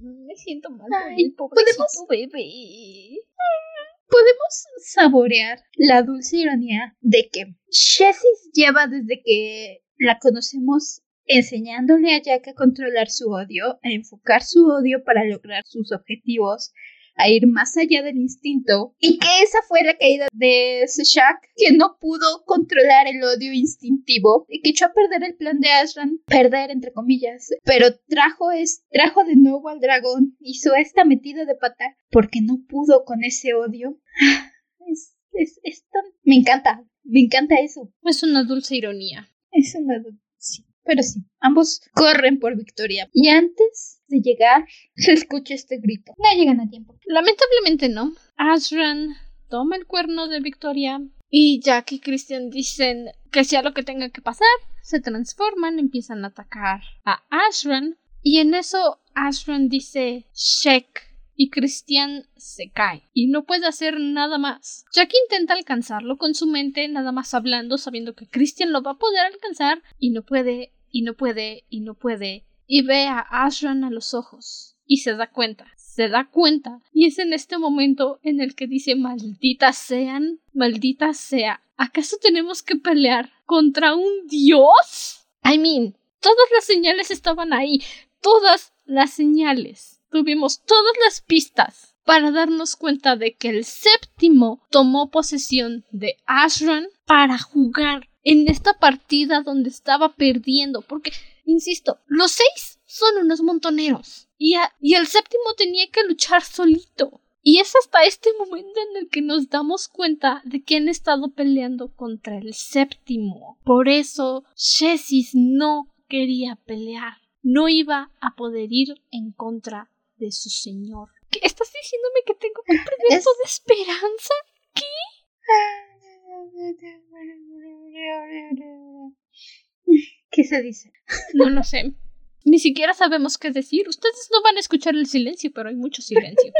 Me siento mal por el pobrecito ¿podemos- bebé. Podemos saborear la dulce ironía de que Shessis lleva desde que la conocemos enseñándole a Jack a controlar su odio, a enfocar su odio para lograr sus objetivos, a ir más allá del instinto, y que esa fue la caída de Seshak, que no pudo controlar el odio instintivo y que echó a perder el plan de Ashran, perder entre comillas, pero trajo, es, trajo de nuevo al dragón, hizo esta metida de pata porque no pudo con ese odio. Es, es, es tan... Me encanta, me encanta eso. Es una dulce ironía. Es una... pero sí, ambos corren por victoria. Y antes de llegar, se escucha este grito. No llegan a tiempo. Lamentablemente no. Ashran toma el cuerno de Victoria y Jack y Christian dicen que sea lo que tenga que pasar, se transforman, empiezan a atacar a Ashran y en eso Ashran dice Shek y Christian se cae y no puede hacer nada más. Jack intenta alcanzarlo con su mente, nada más hablando, sabiendo que Christian lo va a poder alcanzar y no puede, y no puede, y no puede, y ve a Ashran a los ojos y se da cuenta. Se da cuenta y es en este momento en el que dice malditas sean, maldita sea. ¿Acaso tenemos que pelear contra un dios? I mean, todas las señales estaban ahí, todas las señales. Tuvimos todas las pistas para darnos cuenta de que el séptimo tomó posesión de Ashran para jugar en esta partida donde estaba perdiendo, porque, insisto, los seis son unos montoneros y, a- y el séptimo tenía que luchar solito. Y es hasta este momento en el que nos damos cuenta de que han estado peleando contra el séptimo. Por eso, Shesis no quería pelear. No iba a poder ir en contra de su señor. ¿Qué estás diciéndome que tengo un proyecto Es- de esperanza? ¿Qué se dice? No lo sé. Ni siquiera sabemos qué decir. Ustedes no van a escuchar el silencio, pero hay mucho silencio.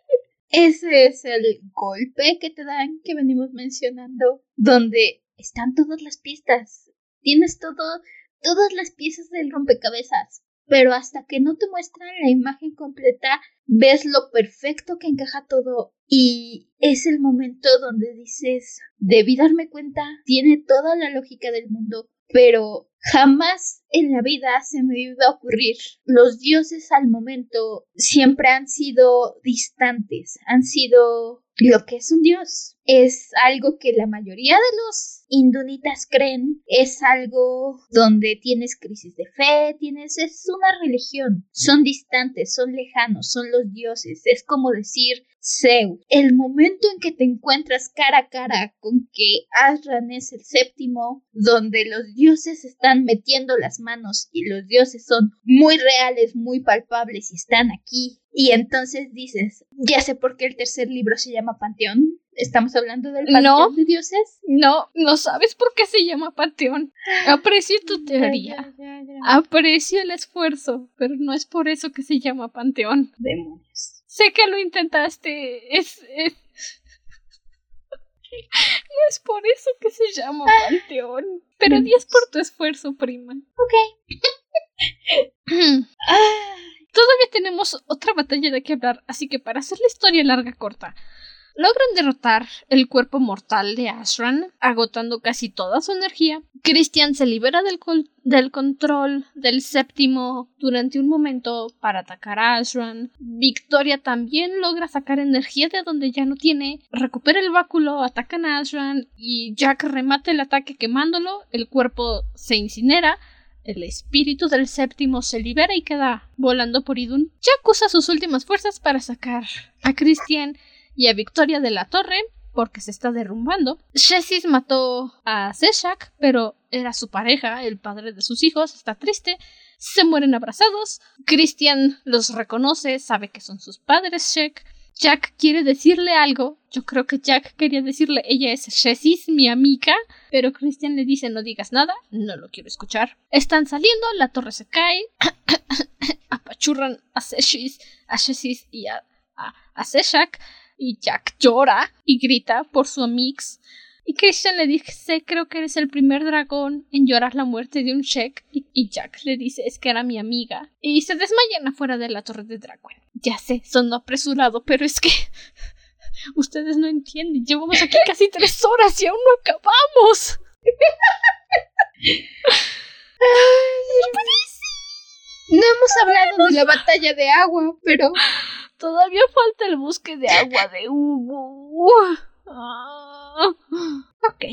Ese es el golpe que te dan que venimos mencionando, donde están todas las pistas. Tienes todo, todas las piezas del rompecabezas, pero hasta que no te muestran la imagen completa, ves lo perfecto que encaja todo y es el momento donde dices, debí darme cuenta, tiene toda la lógica del mundo, pero jamás en la vida se me iba a ocurrir. Los dioses al momento siempre han sido distantes, han sido lo que es un dios. Es algo que la mayoría de los hindunitas creen, es algo donde tienes crisis de fe, tienes, es una religión. Son distantes, son lejanos, son los dioses. Es como decir Zeus. El momento en que te encuentras cara a cara con que Asran es el séptimo, donde los dioses están metiendo las manos y los dioses son muy reales, muy palpables y están aquí. Y entonces dices, ya sé por qué el tercer libro se llama Panteón. Estamos hablando del Panteón No. de dioses. No, no sabes por qué se llama Panteón. Aprecio tu teoría. Aprecio el esfuerzo, pero no es por eso que se llama Panteón. Demonios. Sé que lo intentaste. Es. es... No es por eso que se llama Panteón. Pero 10 por tu esfuerzo, prima. Ok. Ah, Todavía tenemos otra batalla de que hablar, así que para hacer la historia larga corta, logran derrotar el cuerpo mortal de Ashran, agotando casi toda su energía. Christian se libera del, control del séptimo durante un momento para atacar a Ashran. Victoria también logra sacar energía de donde ya no tiene, recupera el báculo, atacan a Ashran y Jack remata el ataque quemándolo, el cuerpo se incinera. El espíritu del séptimo se libera y queda volando por Idun. Jack usa sus últimas fuerzas para sacar a Christian y a Victoria de la torre porque se está derrumbando. Shesis mató a Seshak, pero era su pareja, el padre de sus hijos, está triste. Se mueren abrazados. Christian los reconoce, sabe que son sus padres, Shek. Jack quiere decirle algo. Yo creo que Jack quería decirle, ella es Shesis, mi amiga. Pero Christian le dice, no digas nada, no lo quiero escuchar. Están saliendo, la torre se cae. apachurran a Shesis, a Shesis y a, a, a. Y Jack llora y grita por su amix. Y Christian le dice, creo que eres el primer dragón en llorar la muerte de un Shek. Y, Jack le dice, es que era mi amiga. Y se desmayan afuera de la torre de dragón. Ya sé, sonó apresurado, pero es que... Ustedes no entienden, llevamos aquí casi tres horas y aún no acabamos. No hemos hablado de la batalla de agua, pero Todavía falta el bosque de agua de Hugo. Ah. Ok.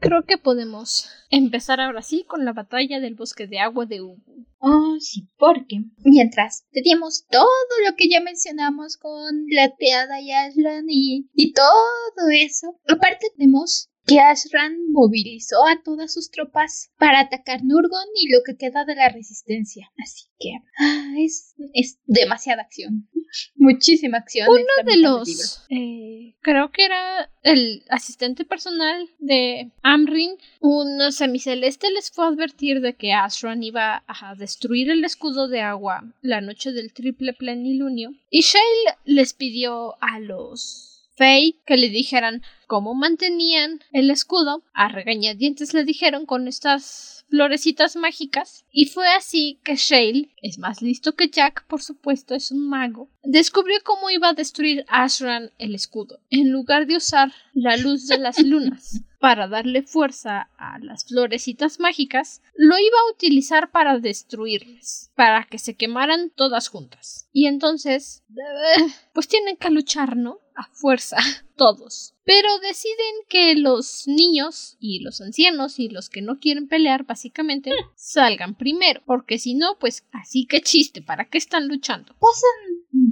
Creo que podemos empezar ahora sí con la batalla del bosque de agua de Hugo. Oh, sí, porque mientras teníamos todo lo que ya mencionamos con la teada y Aslan y, y todo eso, aparte tenemos que Ashran movilizó a todas sus tropas para atacar Nurgon y lo que queda de la resistencia. Así que ah, es, es demasiada acción. Muchísima acción. Uno de los, eh, creo que era el asistente personal de Amrin, un semiceleste les fue a advertir de que Ashran iba a destruir el escudo de agua la noche del triple plenilunio. Y Shale les pidió a los Fey que le dijeran cómo mantenían el escudo. A regañadientes le dijeron con estas florecitas mágicas. Y fue así que Shale, es más listo que Jack, por supuesto, es un mago, descubrió cómo iba a destruir Ashran el escudo. En lugar de usar la luz de las lunas para darle fuerza a las florecitas mágicas, lo iba a utilizar para destruirles, para que se quemaran todas juntas. Y entonces, pues tienen que luchar, ¿no? A fuerza, todos. Pero deciden que los niños y los ancianos y los que no quieren pelear, básicamente, salgan primero. Porque si no, pues así que chiste, ¿para qué están luchando? Pasan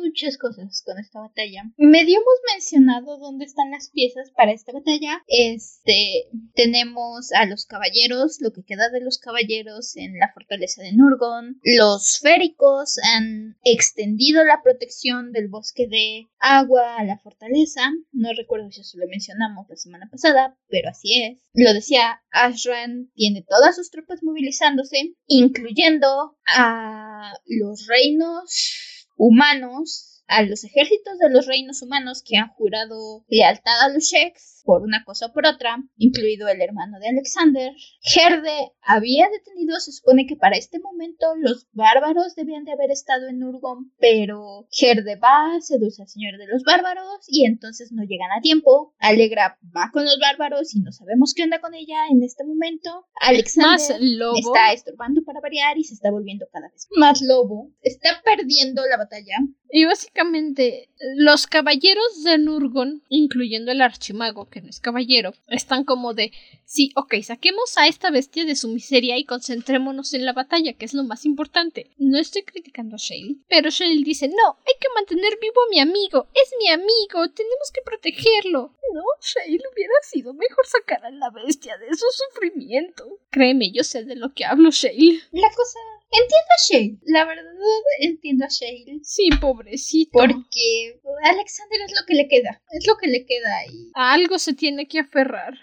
muchas cosas con esta batalla. Medio hemos mencionado dónde están las piezas para esta batalla. Este, tenemos a los caballeros, lo que queda de los caballeros en la fortaleza de Nurgon. Los féricos han extendido la protección del bosque de agua a la fortaleza. No recuerdo si eso lo mencionamos la semana pasada, pero así es. Lo decía, Ashran tiene todas sus tropas movilizándose, incluyendo a los reinos humanos, a los ejércitos de los reinos humanos que han jurado lealtad a los Sheks por una cosa o por otra, incluido el hermano de Alexander. Herde había detenido, se supone que para este momento los bárbaros debían de haber estado en Urgon, pero Herde va, seduce al señor de los bárbaros y entonces no llegan a tiempo. Alegra va con los bárbaros y no sabemos qué onda con ella en este momento. Alexander Más lobo. está estorbando para variar y se está volviendo cada vez más lobo. Está perdiendo la batalla. Y básicamente, los caballeros de Nurgon, incluyendo el archimago, que no es caballero, están como de, sí, ok, saquemos a esta bestia de su miseria y concentrémonos en la batalla, que es lo más importante. No estoy criticando a Shale, pero Shale dice, no, hay que mantener vivo a mi amigo, es mi amigo, tenemos que protegerlo. No, Shale hubiera sido mejor sacar a la bestia de su sufrimiento. Créeme, yo sé de lo que hablo, Shale. La cosa... Entiendo a Shale. La verdad, entiendo a Shale. Sí, pobrecito. Porque Alexander es lo que le queda. Es lo que le queda ahí. A algo se tiene que aferrar.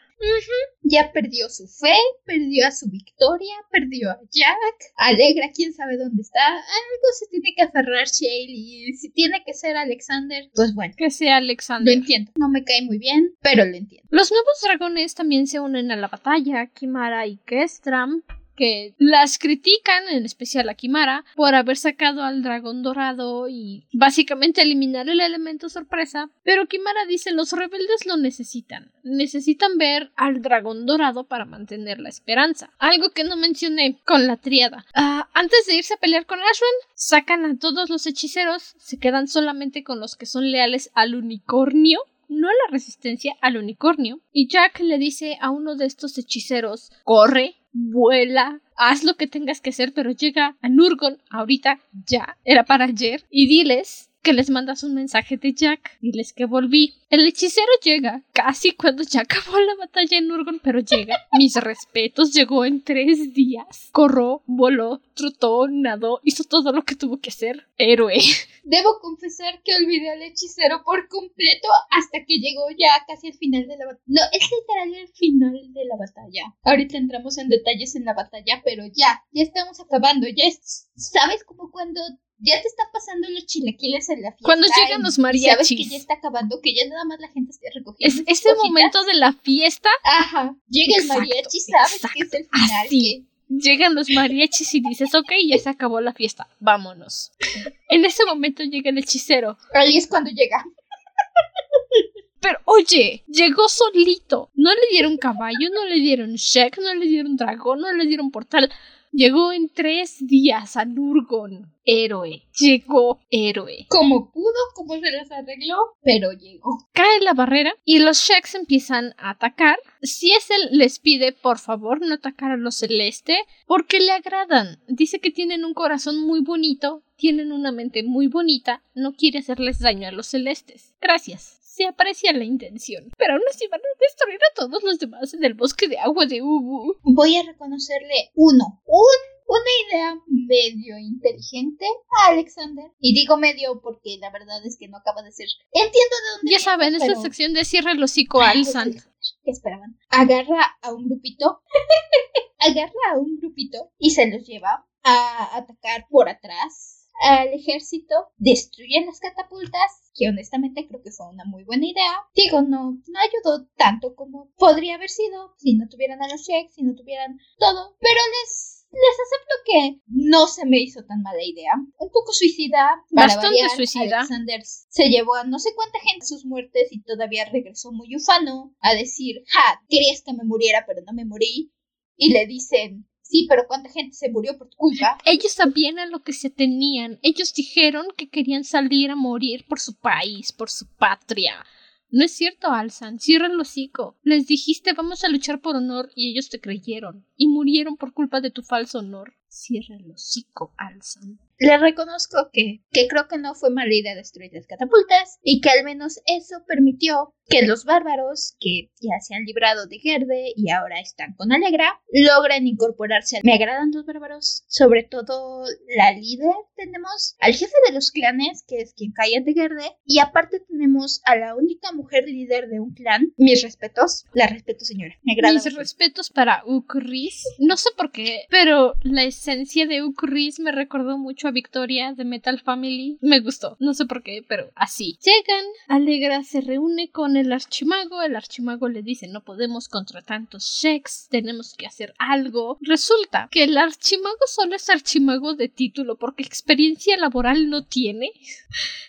Ya perdió su fe, perdió a su victoria, perdió a Jack. Alegra, quién sabe dónde está. Algo se tiene que aferrar Shale. Y si tiene que ser Alexander, pues bueno. Que sea Lo Alexander. entiendo. No me cae muy bien, pero lo entiendo. Los nuevos dragones también se unen a la batalla, Kimara y Kestram, que las critican, en especial a Kimara, por haber sacado al dragón dorado y básicamente eliminar el elemento sorpresa, pero Kimara dice los rebeldes lo necesitan, necesitan ver al dragón dorado para mantener la esperanza, algo que no mencioné con la triada. Ah, antes de irse a pelear con Ashran, sacan a todos los hechiceros, se quedan solamente con los que son leales al unicornio, no a la resistencia, al unicornio. Y Jack le dice a uno de estos hechiceros, corre, vuela, haz lo que tengas que hacer, pero llega a Nurgon ahorita, ya, era para ayer, y diles que les mandas un mensaje de Jack, diles que volví. El hechicero llega casi cuando ya acabó la batalla en Nurgon, pero llega. Mis respetos, llegó en tres días. Corrió, voló, trotó, nadó, hizo todo lo que tuvo que hacer. Héroe. Debo confesar que olvidé al hechicero por completo hasta que llegó ya casi al final de la batalla. No, es literal el final de la batalla. Ahorita entramos en detalles en la batalla, pero ya, ya estamos acabando. Ya es, ¿sabes? Como cuando ya te está pasando los chilaquiles en la fiesta. Cuando llegan los y Sabes que mariachis. ya está acabando, que ya nada más la gente está recogiendo. Es ese momento de la fiesta, Ajá. Llega el Exacto, mariachi, sabes que es el final. así. llegan los mariachis y dices, ok, ya se acabó la fiesta, vámonos. En ese momento llega el hechicero. Ahí es cuando llega. Pero oye, llegó solito. No le dieron caballo, no le dieron Shek, no le dieron dragón, no le dieron portal. Llegó en tres días a Nurgon. Héroe. Llegó héroe. Como pudo, como se las arregló, pero llegó. Cae la barrera y los Sheks empiezan a atacar. Si es él les pide por favor no atacar a los celeste porque le agradan. Dice que tienen un corazón muy bonito, tienen una mente muy bonita, no quiere hacerles daño a los celestes. Gracias. Se aprecia la intención, pero aún así van a destruir a todos los demás en el bosque de agua de Ubu. Voy a reconocerle uno, un, una idea medio inteligente a Alexander. Y digo medio porque la verdad es que no acaba de ser. Entiendo de dónde. Ya saben, esta pero- sección de cierre el hocico a Alzan. ¿Qué esperaban? Agarra a un grupito, agarra a un grupito y se los lleva a atacar por atrás al ejército, destruyen las catapultas, que honestamente creo que fue una muy buena idea. Digo, no, no ayudó tanto como podría haber sido si no tuvieran a los Sheks, si no tuvieran todo, pero les... Les acepto que no se me hizo tan mala idea. Un poco suicida. Para Bastante variar, suicida. Alexander se llevó a no sé cuánta gente a sus muertes y todavía regresó muy ufano a decir, ja, querías que me muriera, pero no me morí. Y le dicen, sí, pero cuánta gente se murió por tu culpa. Ellos sabían a lo que se tenían. Ellos dijeron que querían salir a morir por su país, por su patria. No es cierto, Alzan. Cierra el hocico. Les dijiste vamos a luchar por honor y ellos te creyeron. Y murieron por culpa de tu falso honor. Cierra el hocico, Alzan. Le reconozco que, que creo que no fue mala idea destruir las catapultas y que al menos eso permitió que los bárbaros, que ya se han librado de Gerde y ahora están con Alegra, logren incorporarse. Me agradan los bárbaros, sobre todo la líder. Tenemos al jefe de los clanes, que es quien cae de Gerde, y aparte tenemos a la única mujer líder de un clan. Mis respetos, la respeto señora. Me agrada. Mis mucho. respetos para Ukris. No sé por qué, pero la esencia de Ukris me recordó mucho a Victoria de Metal Family. Me gustó. No sé por qué, pero así. Llegan, Alegra se reúne con el archimago. El archimago le dice: No podemos contra tantos sheks, tenemos que hacer algo. Resulta que el archimago solo es archimago de título porque experiencia laboral no tiene.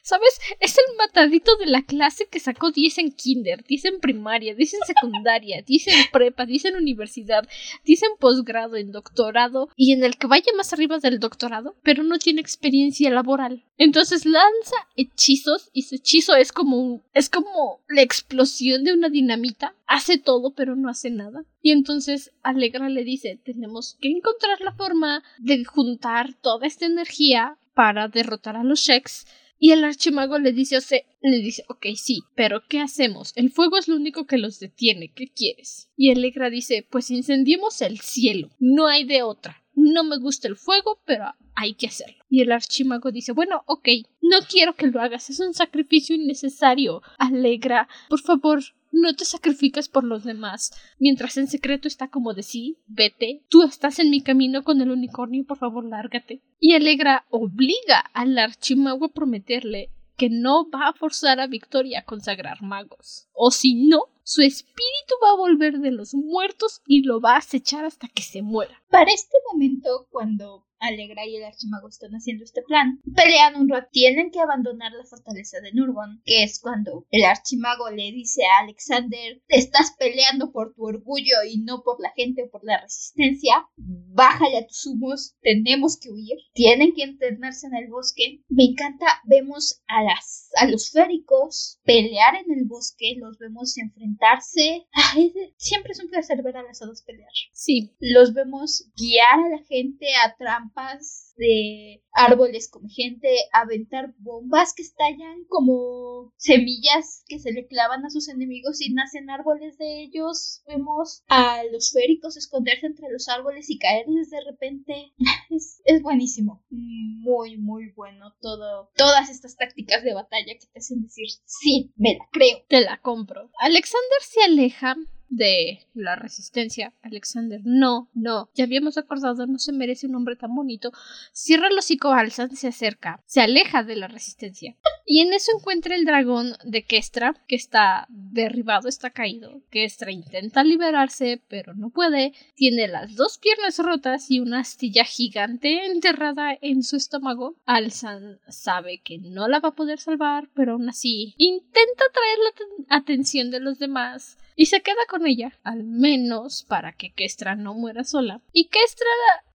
¿Sabes? Es el matadito de la clase que sacó 10 en kinder, 10 en primaria, 10 en secundaria, 10 en prepa, 10 en universidad, 10 en posgrado, en doctorado y en el que vaya más arriba del doctorado, pero no tiene experiencia laboral. Entonces lanza hechizos y su hechizo es como un- es como la explosión de una dinamita. Hace todo pero no hace nada. Y entonces Alegra le dice, tenemos que encontrar la forma de juntar toda esta energía para derrotar a los Sheks. Y el archimago le dice, o sea, le dice, ok, sí, pero ¿qué hacemos? El fuego es lo único que los detiene, ¿qué quieres? Y Alegra dice, pues incendiemos el cielo, no hay de otra. No me gusta el fuego, pero hay que hacerlo. Y el archimago dice, bueno, ok, no quiero que lo hagas, es un sacrificio innecesario. Alegra, por favor, no te sacrifiques por los demás. Mientras en secreto está como de sí, vete. Tú estás en mi camino con el unicornio, por favor, lárgate. Y Alegra obliga al archimago a prometerle que no va a forzar a Victoria a consagrar magos. O si no, su espíritu va a volver de los muertos y lo va a acechar hasta que se muera. Para este momento, cuando Alegra y el archimago están haciendo este plan, pelean un rato. Tienen que abandonar la fortaleza de Nurgon, que es cuando el archimago le dice a Alexander, te estás peleando por tu orgullo y no por la gente o por la resistencia. Bájale a tus humos, tenemos que huir. Tienen que internarse en el bosque. Me encanta, vemos a las a los féricos pelear en el bosque, los vemos enfrentarse. Ay, siempre es un placer ver a las hadas pelear Sí, los vemos guiar a la gente a trampas de árboles como gente, aventar bombas que estallan como semillas que se le clavan a sus enemigos y nacen árboles de ellos. Vemos a los féricos esconderse entre los árboles y caerles de repente. Es, es buenísimo. Muy, muy bueno todo. Todas estas tácticas de batalla que te hacen decir, sí, me la creo. te la compro. Alexander se aleja de la resistencia. Alexander, no, no. Ya habíamos acordado, no se merece un hombre tan bonito. Cierra el hocico, Alzan se acerca, se aleja de la resistencia. Y en eso encuentra el dragón de Kestra, que está derribado, está caído. Kestra intenta liberarse, pero no puede. Tiene las dos piernas rotas y una astilla gigante enterrada en su estómago. Alzan sabe que no la va a poder salvar, pero aún así intenta atraer la aten- atención de los demás y se queda con ella, al menos para que Kestra no muera sola. Y Kestra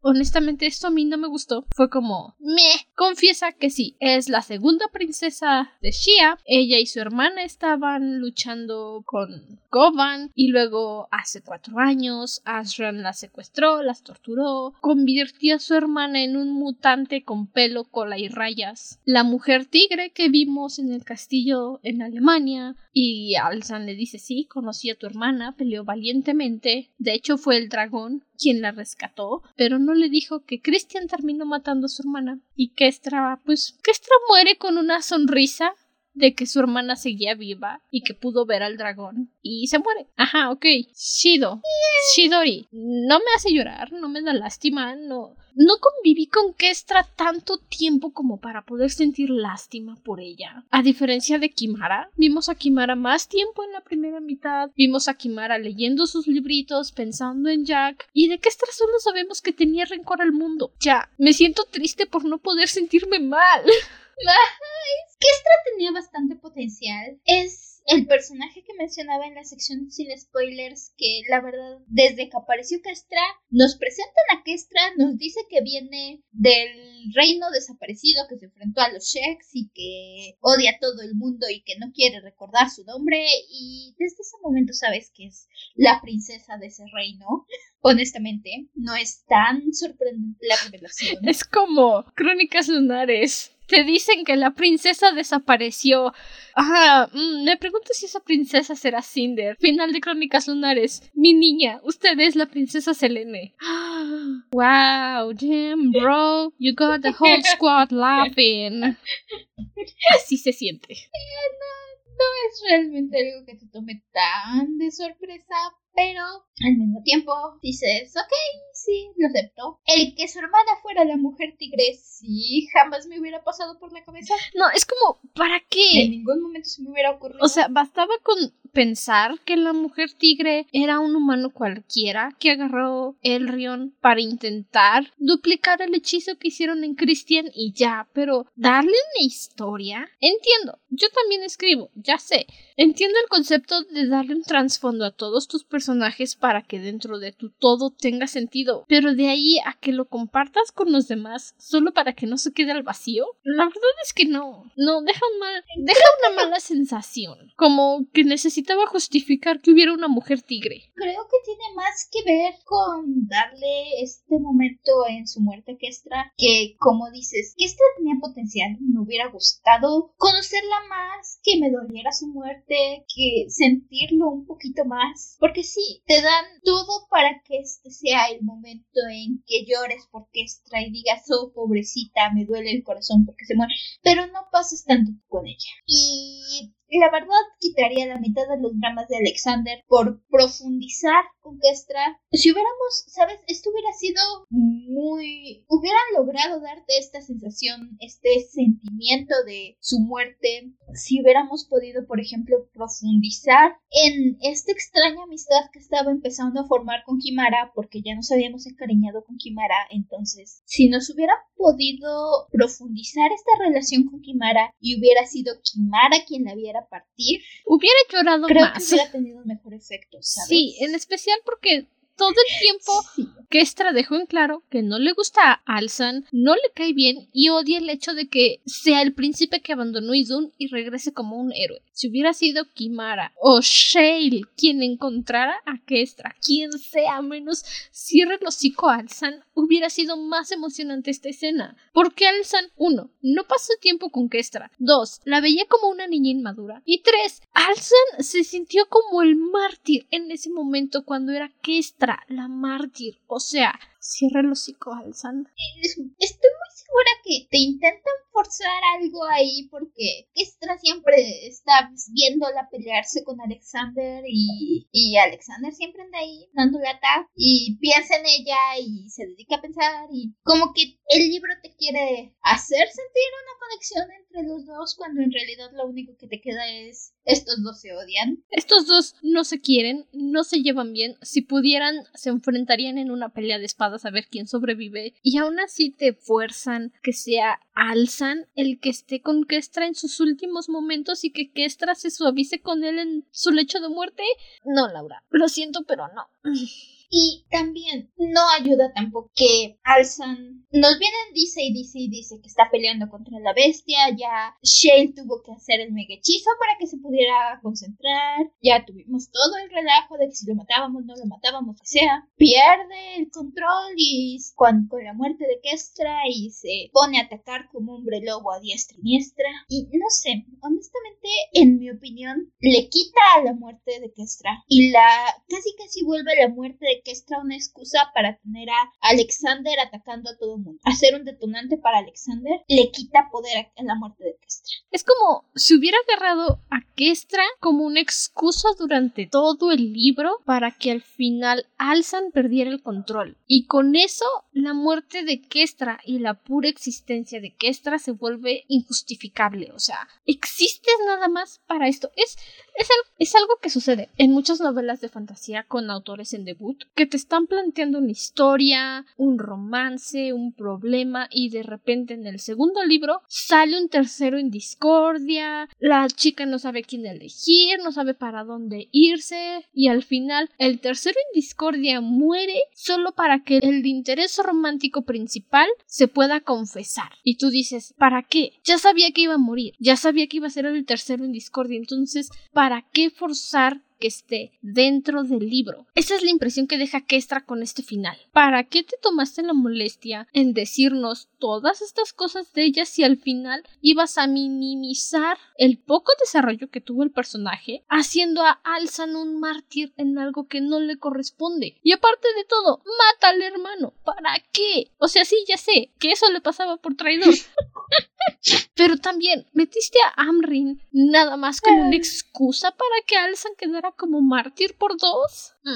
honestamente esto a mí no me gustó. Fue como, meh, confiesa que sí, es la segunda princesa de Shia. Ella y su hermana estaban luchando con Govan y luego hace cuatro años Ashran las secuestró, las torturó, convirtió a su hermana en un mutante con pelo, cola y rayas. La mujer tigre que vimos en el castillo en Alemania y Alzan le dice sí, conocí tu hermana, peleó valientemente, de hecho fue el dragón quien la rescató, pero no le dijo que Christian terminó matando a su hermana y Kestra, pues Kestra muere con una sonrisa de que su hermana seguía viva y que pudo ver al dragón y se muere. Ajá, ok. Shido. Shidori. No me hace llorar, no me da lástima, no. No conviví con Kestra tanto tiempo como para poder sentir lástima por ella. A diferencia de Kimara, vimos a Kimara más tiempo en la primera mitad, vimos a Kimara leyendo sus libritos, pensando en Jack, y de Kestra solo sabemos que tenía rencor al mundo. Ya, me siento triste por no poder sentirme mal. Kestra tenía bastante potencial. Es el personaje que mencionaba en la sección sin spoilers, que la verdad, desde que apareció Kestra, nos presentan a Kestra, nos dice que viene del reino desaparecido, que se enfrentó a los Sheks y que odia a todo el mundo y que no quiere recordar su nombre. Y desde ese momento sabes que es la princesa de ese reino. Honestamente, no es tan sorprendente la revelación. Es como Crónicas Lunares. Te dicen que la princesa desapareció. Mm, me pregunto si esa princesa será Cinder. Final de Crónicas Lunares. Mi niña, usted es la princesa Selene. Wow, Jim, bro, you got the whole squad laughing. Así se siente. no es realmente algo que te tome tan de sorpresa, pero al mismo tiempo dices, ok, sí, lo acepto. El que su hermana fuera la mujer tigre, sí, jamás me hubiera pasado por la cabeza. No, es como, ¿para En qué? ningún momento se me hubiera ocurrido. O sea, bastaba con pensar que la mujer tigre era un humano cualquiera que agarró el rión para intentar duplicar el hechizo que hicieron en Christian y ya, pero darle una historia. Entiendo, yo también escribo, ya sé. Entiendo el concepto de darle un trasfondo a todos tus personajes para que dentro de tu todo tenga sentido, pero de ahí a que lo compartas con los demás solo para que no se quede al vacío, la verdad es que no, no, deja un mal, deja una mala sensación, como que necesitaba justificar que hubiera una mujer tigre. Creo que tiene más que ver con darle este momento en su muerte a Kestra, que como dices, Kestra tenía potencial, me hubiera gustado conocerla más, que me doliera su muerte, que sentirlo un poquito más, porque sí, te dan todo para que este sea el momento en que llores por Kestra y digas, oh, pobrecita, me duele el corazón porque se muere, pero no pasas tanto con ella. Y la verdad quitaría la mitad de los dramas de Alexander por profundizar con Kestra. Si hubiéramos, ¿sabes? Esto hubiera sido muy... hubieran logrado darte esta sensación, este sentimiento de su muerte. Si hubiéramos podido, por ejemplo, profundizar en esta extraña amistad que estaba empezando a formar con Kimara, porque ya nos habíamos encariñado con Kimara, entonces, si nos hubiera podido profundizar esta relación con Kimara y hubiera sido Kimara quien la viera partir, Hubiera llorado creo más. que hubiera tenido un mejor efecto, ¿sabes? Sí, en especial porque todo el tiempo Sí. Kestra dejó en claro que no le gusta a Alzan, no le cae bien y odia el hecho de que sea el príncipe que abandonó Izun y regrese como un héroe. Si hubiera sido Kimara o Shale quien encontrara a Kestra, quien sea menos cierre el hocico a Alzan, hubiera sido más emocionante esta escena. Porque Alzan, uno, no pasó tiempo con Kestra. Dos, la veía como una niña inmadura. Y tres, Alzan se sintió como el mártir en ese momento cuando era Kestra, la mártir. O sea, cierra el hocico, Alzan. Es- Estoy muy segura que te intentan forzar algo ahí porque Kestra siempre está viéndola pelearse con Alexander y, y Alexander siempre anda ahí dando lata y piensa en ella y se dedica a pensar y como que el libro te quiere hacer sentir una conexión entre los dos cuando en realidad lo único que te queda es estos dos se odian. Estos dos no se quieren, no se llevan bien. Si pudieran, se enfrentarían en una pelea de espadas a ver quién sobrevive. Y aún así te fuerzan que sea Alzan el que esté con Kestra en sus últimos momentos y que Kestra se suavice con él en su lecho de muerte? No, Laura. Lo siento, pero no. Y también no ayuda tampoco que Alzan nos vienen, dice y dice y dice que está peleando contra la bestia. Ya Shale tuvo que hacer el mega hechizo para que se pudiera concentrar. Ya tuvimos todo el relajo de que si lo matábamos, no lo matábamos, que sea. Pierde el control y con, la muerte de Kestra y se pone a atacar como hombre lobo a diestra y siniestra. Y no sé, honestamente, en mi opinión, le quita a la muerte de Kestra y la casi casi vuelve la muerte de Kestra una excusa para tener a Alexander atacando a todo el mundo. Hacer un detonante para Alexander le quita poder a la muerte de Kestra. Es como si hubiera agarrado a Kestra como una excusa durante todo el libro para que al final Alzan perdiera el control. Y con eso, la muerte de Kestra y la pura existencia de Kestra se vuelve injustificable. O sea, existes nada más para esto. Es, es, es algo que sucede en muchas novelas de fantasía con autores en debut que te están planteando una historia, un romance, un problema y de repente en el segundo libro sale un tercero en discordia, la chica no sabe quién elegir, no sabe para dónde irse y al final el tercero en discordia muere solo para que el interés romántico principal se pueda confesar. Y tú dices, ¿para qué? Ya sabía que iba a morir, ya sabía que iba a ser el tercero en discordia, entonces, ¿para qué forzar que esté dentro del libro. Esa es la impresión que deja Kestra con este final. ¿Para qué te tomaste la molestia en decirnos todas estas cosas de ella si al final ibas a minimizar el poco desarrollo que tuvo el personaje, haciendo a Alzan un mártir en algo que no le corresponde? Y aparte de todo, mata al hermano. ¿Para qué? O sea, sí, ya sé que eso le pasaba por traidor. Pero también metiste a Amrin nada más como una excusa para que Alzan quedara como mártir por dos. No.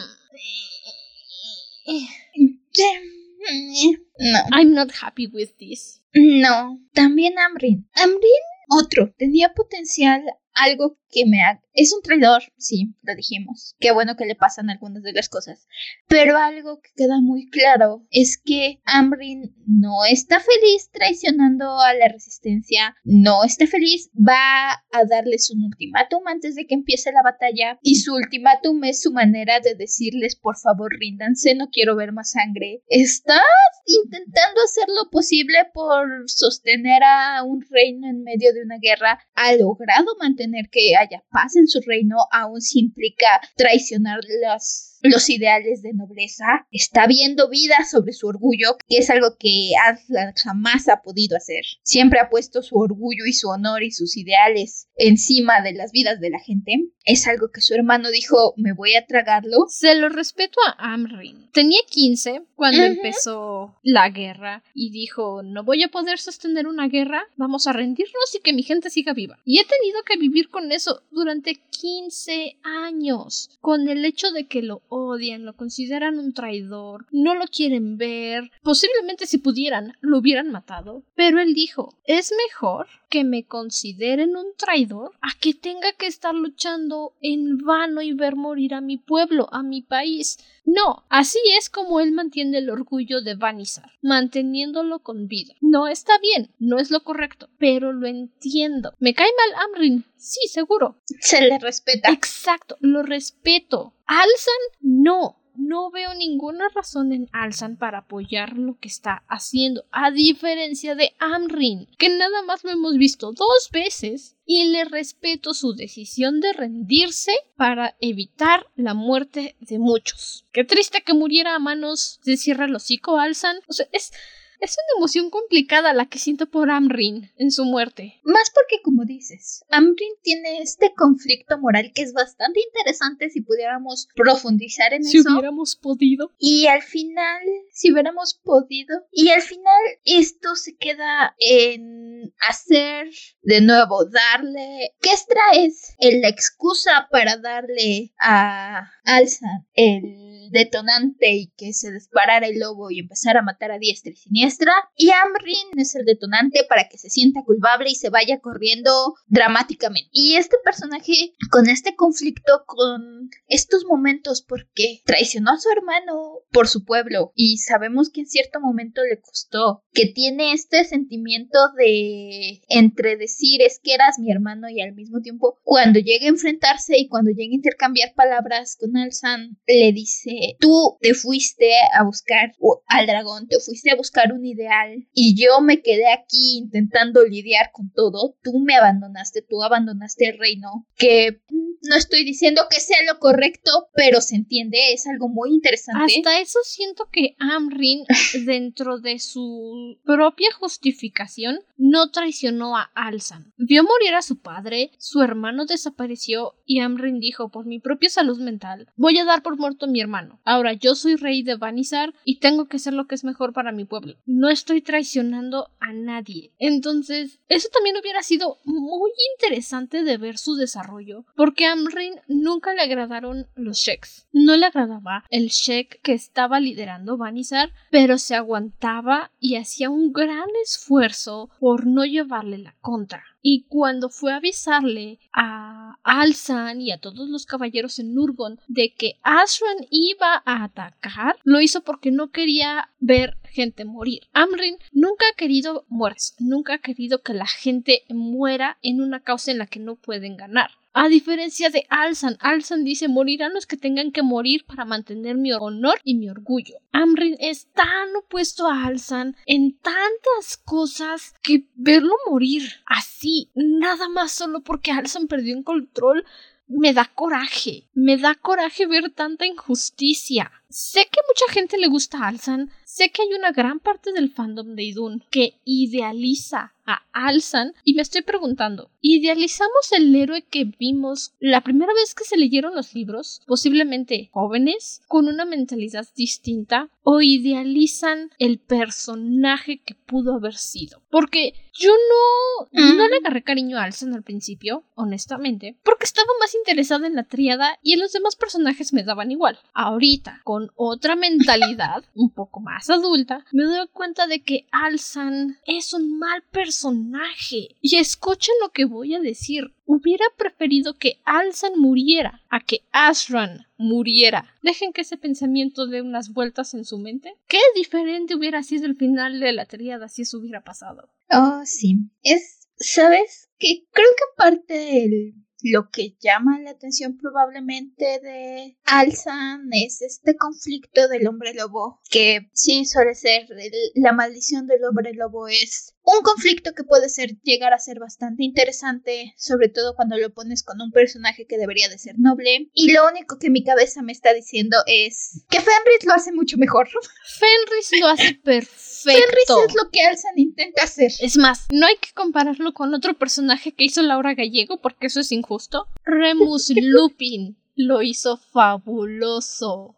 I'm not happy with this. No, también Amrin. Amrin, otro, tenía potencial, algo que me. Es un traidor, sí, lo dijimos. Qué bueno que le pasan algunas de las cosas. Pero algo que queda muy claro es que Amrin no está feliz traicionando a la resistencia, no está feliz, va a darles un ultimátum antes de que empiece la batalla y su ultimátum es su manera de decirles por favor ríndanse, no quiero ver más sangre. Está intentando hacer lo posible por sostener a un reino en medio de una guerra, ha logrado mantener que haya paz en su reino, aun si implica traicionar los, los ideales de nobleza. Está viendo vida sobre su orgullo, que es algo que Aslan jamás ha podido hacer. Siempre ha puesto su orgullo y su honor y sus ideales encima de las vidas de la gente. Es algo que su hermano dijo, me voy a tragarlo. Se lo respeto a Amrin. Tenía 15 cuando empezó la guerra y dijo, no voy a poder sostener una guerra, vamos a rendirnos y que mi gente siga viva. Y he tenido que vivir con eso durante 15 años, con el hecho de que lo odian, lo consideran un traidor, no lo quieren ver, posiblemente si pudieran lo hubieran matado, pero él dijo, es mejor que me consideren un traidor a que tenga que estar luchando en vano y ver morir a mi pueblo, a mi país. No, así es como él mantiene el orgullo de Vanizar, manteniéndolo con vida. No está bien, no es lo correcto, pero lo entiendo. ¿Me cae mal Amrin? Sí, seguro. Se le respeta. Exacto, lo respeto. Alzan, no. No veo ninguna razón en Alzan para apoyar lo que está haciendo, a diferencia de Amrin, que nada más lo hemos visto dos veces y le respeto su decisión de rendirse para evitar la muerte de muchos. Qué triste que muriera a manos de cierra el hocico Alzan. O sea, es, es una emoción complicada la que siento por Amrin en su muerte. Más porque, como dices, Amrin tiene este conflicto moral que es bastante interesante si pudiéramos profundizar en Si eso. hubiéramos podido. Y al final, si hubiéramos podido, y al final esto se queda en hacer de nuevo, darle. Kestra es la excusa para darle a Alzan el detonante y que se disparara el lobo y empezara a matar a diestra y siniestra. Y Amrin es el detonante para que se sienta culpable y se vaya corriendo dramáticamente. Y este personaje con este conflicto, con estos momentos, porque traicionó a su hermano por su pueblo y sabemos que en cierto momento le costó, que tiene este sentimiento de entre decir es que eras mi hermano y al mismo tiempo cuando llega a enfrentarse y cuando llega a intercambiar palabras con Alzan, le dice, tú te fuiste a buscar al dragón, te fuiste a buscar un ideal y yo me quedé aquí intentando lidiar con todo, tú me abandonaste, tú abandonaste el reino, que no estoy diciendo que sea lo correcto, pero se entiende, es algo muy interesante. Hasta eso siento que Amrin, dentro de su propia justificación, no traicionó a Alzan. Vio morir a su padre, su hermano desapareció y Amrin dijo, por mi propia salud mental, voy a dar por muerto a mi hermano. Ahora yo soy rey de Vanizar y tengo que hacer lo que es mejor para mi pueblo. No estoy traicionando a nadie. Entonces, eso también hubiera sido muy interesante de ver su desarrollo, porque a Amrin nunca le agradaron los sheiks. No le agradaba el sheik que estaba liderando Vanizar, pero se aguantaba y hacía un gran esfuerzo por no llevarle la contra. Y cuando fue a avisarle a Alzan y a todos los caballeros en Nurgon de que Ashran iba a atacar, lo hizo porque no quería ver gente morir. Amrin nunca ha querido muertes, nunca ha querido que la gente muera en una causa en la que no pueden ganar. A diferencia de Alzan, Alzan dice morirán los que tengan que morir para mantener mi honor y mi orgullo. Amrin es tan opuesto a Alzan en tantas cosas que verlo morir así, nada más solo porque Alzan perdió el control, me da coraje. Me da coraje ver tanta injusticia. Sé que mucha gente le gusta a Alzan, sé que hay una gran parte del fandom de Idun que idealiza a Alzan y me estoy preguntando, ¿idealizamos el héroe que vimos la primera vez que se leyeron los libros, posiblemente jóvenes, con una mentalidad distinta, o idealizan el personaje que pudo haber sido? Porque yo no, no le agarré cariño a Alzan al principio, honestamente, porque estaba más interesada en la tríada y en los demás personajes me daban igual. Ahorita, con otra mentalidad, un poco más adulta, me doy cuenta de que Alzan es un mal personaje. Y escuchen lo que voy a decir. Hubiera preferido que Alzan muriera a que Ashran muriera. Dejen que ese pensamiento dé unas vueltas en su mente. Qué diferente hubiera sido el final de la tríada si eso hubiera pasado. Oh, sí. Es, ¿sabes? Que creo que parte del lo que llama la atención probablemente de Alzan es este conflicto del hombre lobo, que sí suele ser el- la maldición del hombre lobo es un conflicto que puede ser llegar a ser bastante interesante, sobre todo cuando lo pones con un personaje que debería de ser noble. Y lo único que mi cabeza me está diciendo es que Fenris lo hace mucho mejor. Fenris lo hace Fenris perfecto. es lo que Alzan intenta hacer. Es más, no hay que compararlo con otro personaje que hizo Laura Gallego porque eso es injusto. Remus Lupin lo hizo fabuloso.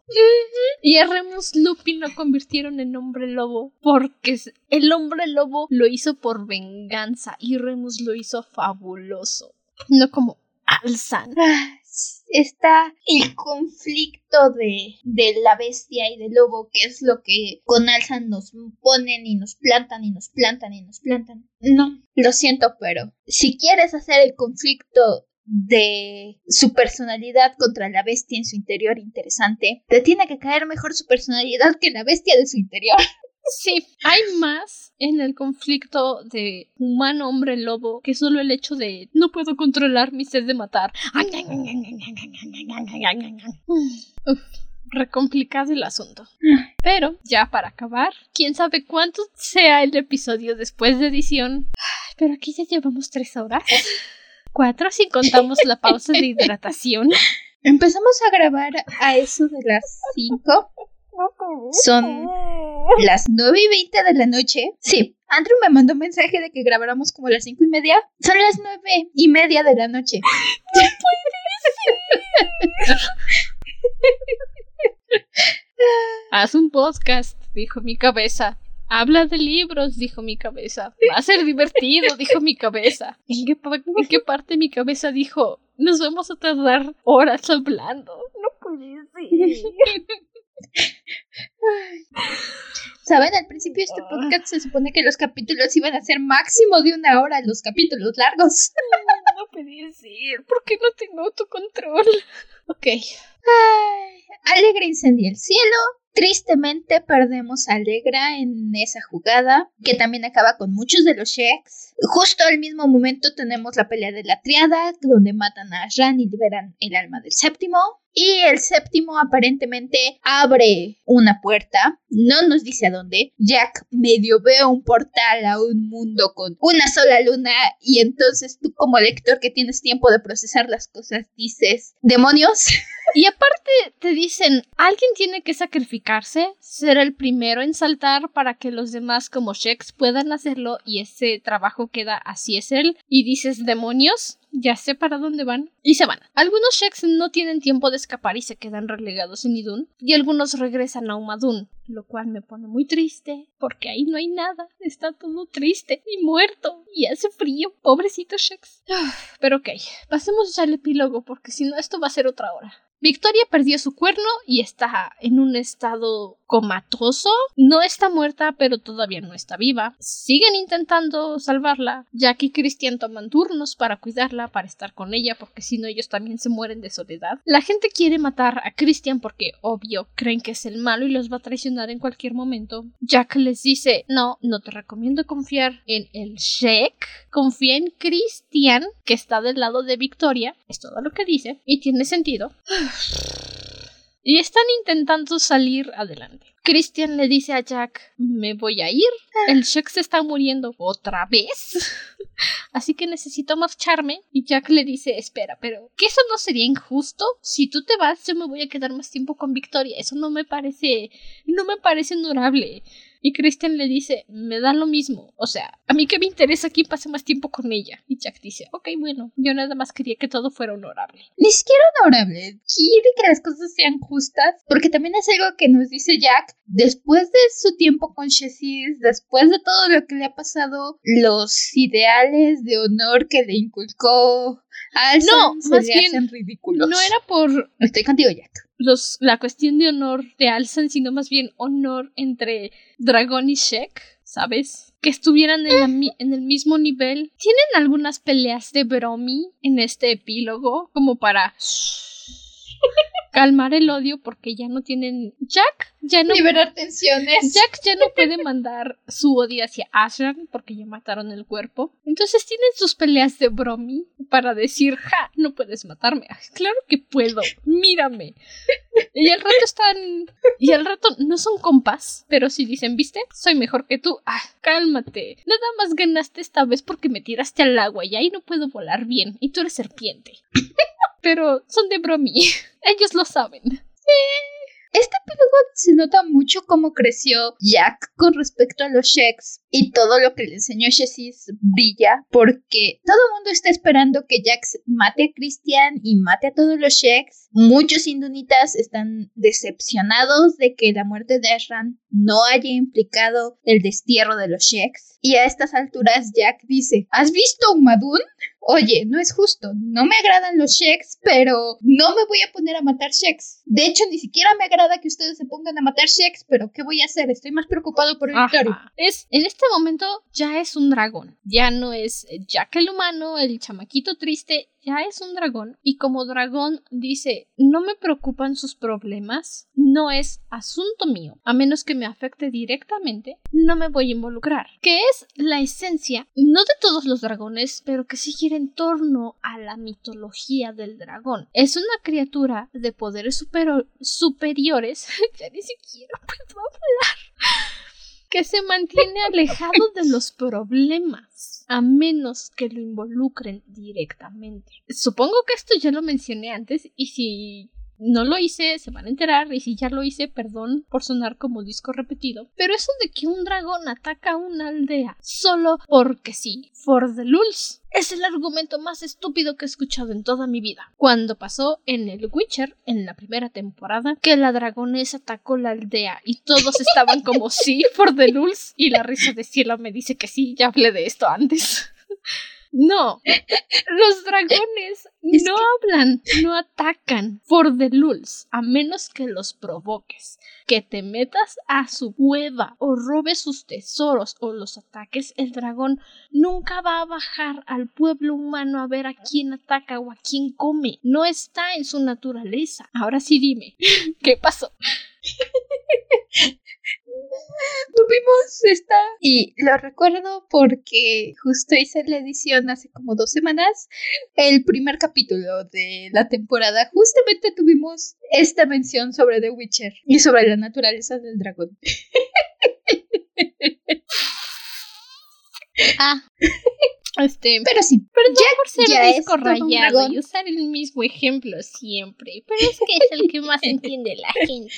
Y a Remus Lupin lo convirtieron en hombre lobo porque el hombre lobo lo hizo por venganza y Remus lo hizo fabuloso. No como Alzan. Ah, Está el conflicto de, de la bestia y del lobo, que es lo que con Alzan nos ponen y nos plantan y nos plantan y nos plantan. No, lo siento, pero si quieres hacer el conflicto de su personalidad contra la bestia en su interior interesante, te tiene que caer mejor su personalidad que la bestia de su interior. Sí, hay más en el conflicto de humano hombre lobo que solo el hecho de no puedo controlar mi sed de matar. Uf, re complicado el asunto. Pero ya para acabar, quién sabe cuánto sea el episodio después de edición. Pero aquí ya llevamos tres horas. Cuatro si contamos la pausa de hidratación. Empezamos a grabar a eso de las 5. Son las 9 y 20 de la noche. Sí, Andrew me mandó un mensaje de que grabáramos como las 5 y media. Son las 9 y media de la noche. Haz un podcast, dijo mi cabeza. Habla de libros, dijo mi cabeza. Va a ser divertido, dijo mi cabeza. ¿En qué, en qué parte mi cabeza dijo? Nos vamos a tardar horas hablando. No puede ser. Saben, al principio de este podcast se supone que los capítulos iban a ser máximo de una hora, los capítulos largos. No puede ser. ¿Por qué no tengo autocontrol? Ok. Ay, Alegra incendia el cielo. Tristemente perdemos a Alegra en esa jugada, que también acaba con muchos de los Sheks. Justo al mismo momento tenemos la pelea de la triada, donde matan a Ashran y liberan el alma del séptimo. Y el séptimo aparentemente abre una puerta, no nos dice a dónde. Jack medio ve un portal a un mundo con una sola luna y entonces tú como lector que tienes tiempo de procesar las cosas dices, demonios. Y aparte te dicen, alguien tiene que sacrificarse, ser el primero en saltar para que los demás como Shex puedan hacerlo y ese trabajo queda así es él. Y dices, demonios, ya sé para dónde van. Y se van. Algunos Sheks no tienen tiempo de escapar y se quedan relegados en Idun. Y algunos regresan a Umadun, lo cual me pone muy triste, porque ahí no hay nada. Está todo triste y muerto. Y hace frío. Pobrecito Sheks. Ah, Pero ok, pasemos ya al epílogo, porque si no esto va a ser otra hora. Victoria perdió su cuerno y está en un estado comatoso. No está muerta, pero todavía no está viva. Siguen intentando salvarla. Jack y Christian toman turnos para cuidarla, para estar con ella, porque si no ellos también se mueren de soledad. La gente quiere matar a Christian porque, obvio, creen que es el malo y los va a traicionar en cualquier momento. Jack les dice, no, no te recomiendo confiar en el Sheik. Confía en Christian, que está del lado de Victoria. Es todo lo que dice. Y tiene sentido. Y están intentando salir adelante. Christian le dice a Jack, me voy a ir. El Sheik se está muriendo otra vez. Así que necesito marcharme. Y Jack le dice, espera, pero ¿que eso no sería injusto? Si tú te vas, yo me voy a quedar más tiempo con Victoria. Eso no me parece... no me parece honorable. Y Christian le dice, me da lo mismo. O sea, a mí que me interesa quién pase más tiempo con ella. Y Jack dice, ok, bueno, yo nada más quería que todo fuera honorable. Ni siquiera honorable. Quiere que las cosas sean justas, porque también es algo que nos dice Jack. Después de su tiempo con Chassis, después de todo lo que le ha pasado, los ideales de honor que le inculcó Alson No, se más le bien, hacen ridículos. No era por Estoy contigo, Jack. Los, la cuestión de honor de Alsan, sino más bien honor entre Dragón y Shek, ¿sabes? Que estuvieran en, en el mismo nivel. Tienen algunas peleas de Bromi en este epílogo, como para calmar el odio, porque ya no tienen. Jack ya no. Liberar tensiones. Jack ya no puede mandar su odio hacia Ashran porque ya mataron el cuerpo. Entonces tienen sus peleas de bromi para decir, ja, no puedes matarme. Ay, claro que puedo, mírame. Y al rato están... Y al rato no son compas, pero sí dicen, ¿viste? Soy mejor que tú. Ah, cálmate. Nada más ganaste esta vez porque me tiraste al agua y ahí no puedo volar bien. Y tú eres serpiente. Pero son de bromi. Ellos lo saben. Este epílogo se nota mucho cómo creció Jack con respecto a los Sheks y todo lo que le enseñó Chassis brilla porque todo el mundo está esperando que Jack mate a Christian y mate a todos los Sheks. Muchos indunitas están decepcionados de que la muerte de Ashran no haya implicado el destierro de los Sheks. Y a estas alturas Jack dice, ¿has visto un Madun? Oye, no es justo. No me agradan los Sheks, pero no me voy a poner a matar Sheks. De hecho, ni siquiera me agrada que ustedes se pongan a matar Sheks, pero ¿qué voy a hacer? Estoy más preocupado por Victoria. Es, en este momento ya es un dragón. Ya no es Jack el humano, el chamaquito triste. Ya es un dragón. Y como dragón dice, no me preocupan sus problemas. No es asunto mío. A menos que me afecte directamente, no me voy a involucrar. Que es la esencia, no de todos los dragones, pero que sí gira en torno a la mitología del dragón. Es una criatura de poderes superiores. ya ni siquiera puedo que se mantiene alejado de los problemas, a menos que lo involucren directamente. Supongo que esto ya lo mencioné antes y si no lo hice, se van a enterar y si ya lo hice, perdón por sonar como disco repetido, pero eso de que un dragón ataca a una aldea solo porque sí, for the lulz, es el argumento más estúpido que he escuchado en toda mi vida. Cuando pasó en el Witcher, en la primera temporada, que la dragonesa atacó la aldea y todos estaban como sí, for the lulz, y la risa de cielo me dice que sí, ya hablé de esto antes. No, los dragones Es no que- hablan, no atacan for the lulz, a menos que los provoques. Que te metas a su cueva o robes sus tesoros o los ataques, el dragón nunca va a bajar al pueblo humano a ver a quién ataca o a quién come. No está en su naturaleza. Ahora sí dime, ¿qué pasó? Tuvimos esta y lo recuerdo porque justo hice la edición hace como dos semanas, el primer capítulo de la temporada. Justamente tuvimos esta mención sobre The Witcher y sobre la naturaleza del dragón. Ah, este, Pero sí, Perdón por ser ya disco rayado y usar el mismo ejemplo siempre, pero es que es el que más entiende la gente.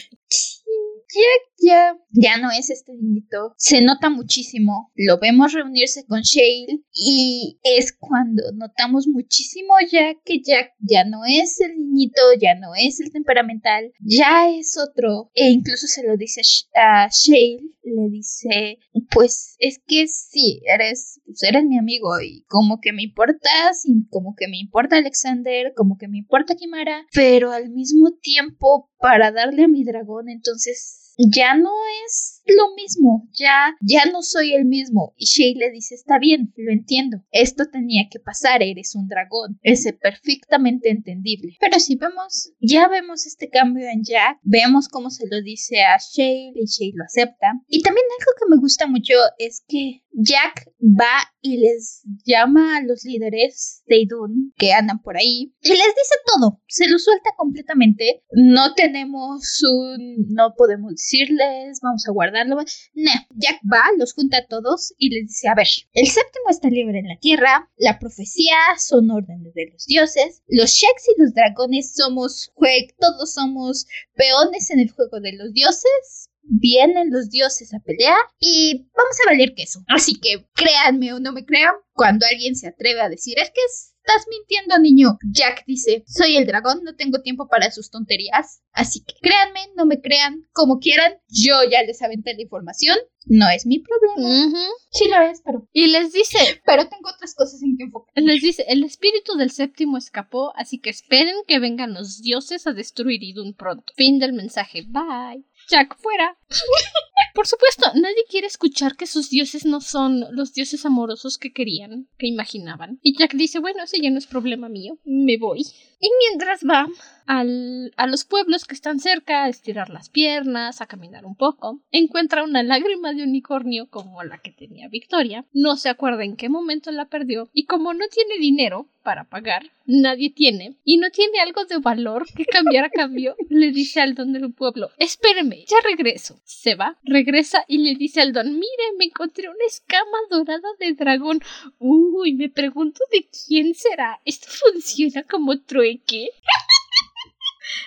Ya, ya no es este niñito. Se nota muchísimo. Lo vemos reunirse con Shale y es cuando notamos muchísimo ya que Jack ya no es el niñito, ya no es el temperamental, ya es otro. E incluso se lo dice a Sh- a Shale, le dice, pues es que sí, eres, pues eres mi amigo y como que me importas y como que me importa Alexander, como que me importa Kimara, pero al mismo tiempo para darle a mi dragón, entonces ya no es lo mismo, ya, ya no soy el mismo. Y Shay le dice, está bien, lo entiendo, esto tenía que pasar, eres un dragón, es perfectamente entendible. Pero si vemos, ya vemos este cambio en Jack, vemos cómo se lo dice a Shay y Shay lo acepta. Y también algo que me gusta mucho es que Jack va y les llama a los líderes de Idun que andan por ahí y les dice todo, se lo suelta completamente. No tenemos un, no podemos decirles, vamos a No, Jack va, los junta a todos y les dice, a ver, el séptimo está libre en la tierra, la profecía son órdenes de los dioses, los Sheks y los dragones somos, jue- todos somos peones en el juego de los dioses, vienen los dioses a pelear y vamos a valer queso. Así que créanme o no me crean, cuando alguien se atreve a decir es que estás mintiendo, niño. Jack dice, soy el dragón, no tengo tiempo para sus tonterías. Así que créanme, no me crean, como quieran, yo ya les aventé la información. No es mi problema. Ujú. Sí lo es, pero, Y les dice, pero tengo otras cosas en que enfocar. les dice, el espíritu del séptimo escapó, así que esperen que vengan los dioses a destruir Idun pronto. Fin del mensaje. Bye. Jack fuera. Por supuesto, nadie quiere escuchar que sus dioses no son los dioses amorosos que querían, que imaginaban. Y Jack dice, bueno, ese ya no es problema mío, me voy. Y mientras va al- a los pueblos que están cerca a estirar las piernas, a caminar un poco, encuentra una lágrima de unicornio como la que tenía Victoria, no se acuerda en qué momento la perdió y como no tiene dinero para pagar, nadie tiene, y no tiene algo de valor que cambiar a cambio, le dice al don del pueblo, espéreme, ya regreso. Se va, regresa y le dice al don, mire, me encontré una escama dorada de dragón. Uy, me pregunto de quién será. ¿Esto funciona como trueque?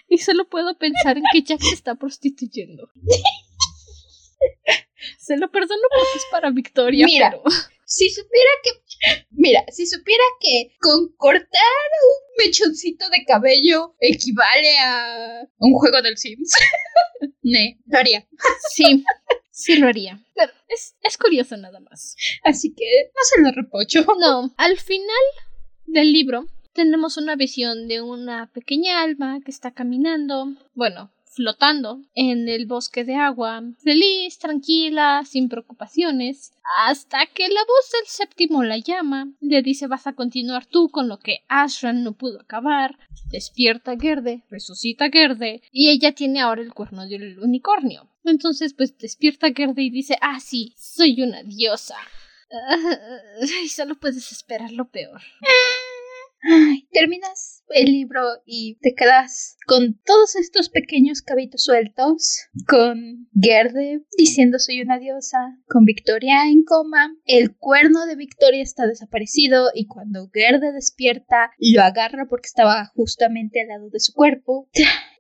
Y solo puedo pensar en que Jack se está prostituyendo. Se lo perdono porque es para Victoria, Mira. pero... Si supiera que, mira, si supiera que con cortar un mechoncito de cabello equivale a un juego del Sims, ne, lo haría. Sí, sí lo haría. Pero es, es curioso nada más. Así que no se lo reprocho. No, al final del libro tenemos una visión de una pequeña alma que está caminando, bueno, flotando en el bosque de agua, feliz, tranquila, sin preocupaciones, hasta que la voz del séptimo la llama, le dice vas a continuar tú con lo que Ashran no pudo acabar, despierta Gerde, resucita Gerde, y ella tiene ahora el cuerno del unicornio. Entonces, pues despierta Gerde y dice, ah, sí, soy una diosa. Ay, solo puedes esperar lo peor. Terminas el libro y te quedas con todos estos pequeños cabitos sueltos, con Gerde diciendo soy una diosa, con Victoria en coma, el cuerno de Victoria está desaparecido y cuando Gerde despierta lo agarra porque estaba justamente al lado de su cuerpo.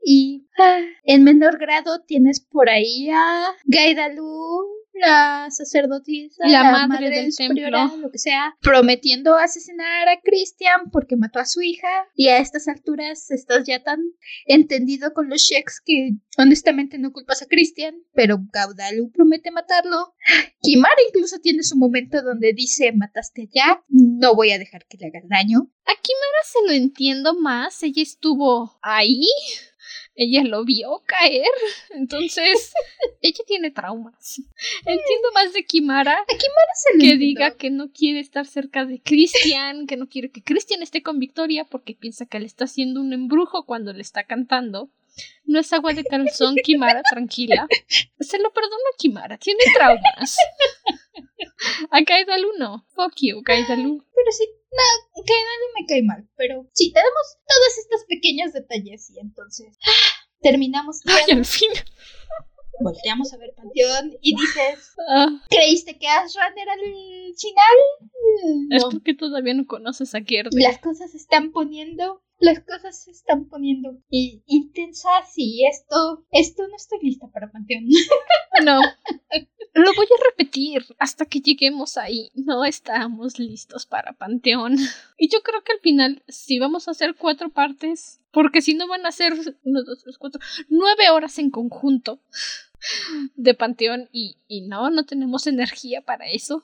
Y ah, en menor grado tienes por ahí a Gaidalu, la sacerdotisa, La madre del templo. lo que sea, prometiendo asesinar a Christian porque mató a su hija. Y a estas alturas estás ya tan entendido con los Sheks que honestamente no culpas a Christian, pero Gaudalu promete matarlo. Kimara incluso tiene su momento donde dice mataste a Jack, no voy a dejar que le hagas daño. A Kimara se lo entiendo más. Ella estuvo ahí. Ella lo vio caer. Entonces, ella tiene traumas. Entiendo más de Kimara Se lo que entiendo. diga que no quiere estar cerca de Christian, que no quiere que Christian esté con Victoria porque piensa que le está haciendo un embrujo cuando le está cantando. No es agua de calzón, Kimara, tranquila. Se lo perdono a Kimara, tiene traumas. A Kaidalu no. Fuck you, Kaidalu. Pero sí, no, Gaidalu me cae mal, pero sí, tenemos todos estos pequeños detalles y entonces ah, terminamos Ay, al fin. volteamos a ver Panteón y dices, Ah, ¿creíste que Ashran era el final? Es porque todavía no conoces a Kierde. las cosas se están poniendo, las cosas se están poniendo i- intensas y esto, esto no estoy lista para Panteón. No. Lo voy a repetir hasta que lleguemos ahí. No estamos listos para Panteón. Y yo creo que al final sí vamos a hacer cuatro partes. Porque si no van a ser dos, tres, cuatro, nueve horas en conjunto de Panteón. Y, y no, no tenemos energía para eso.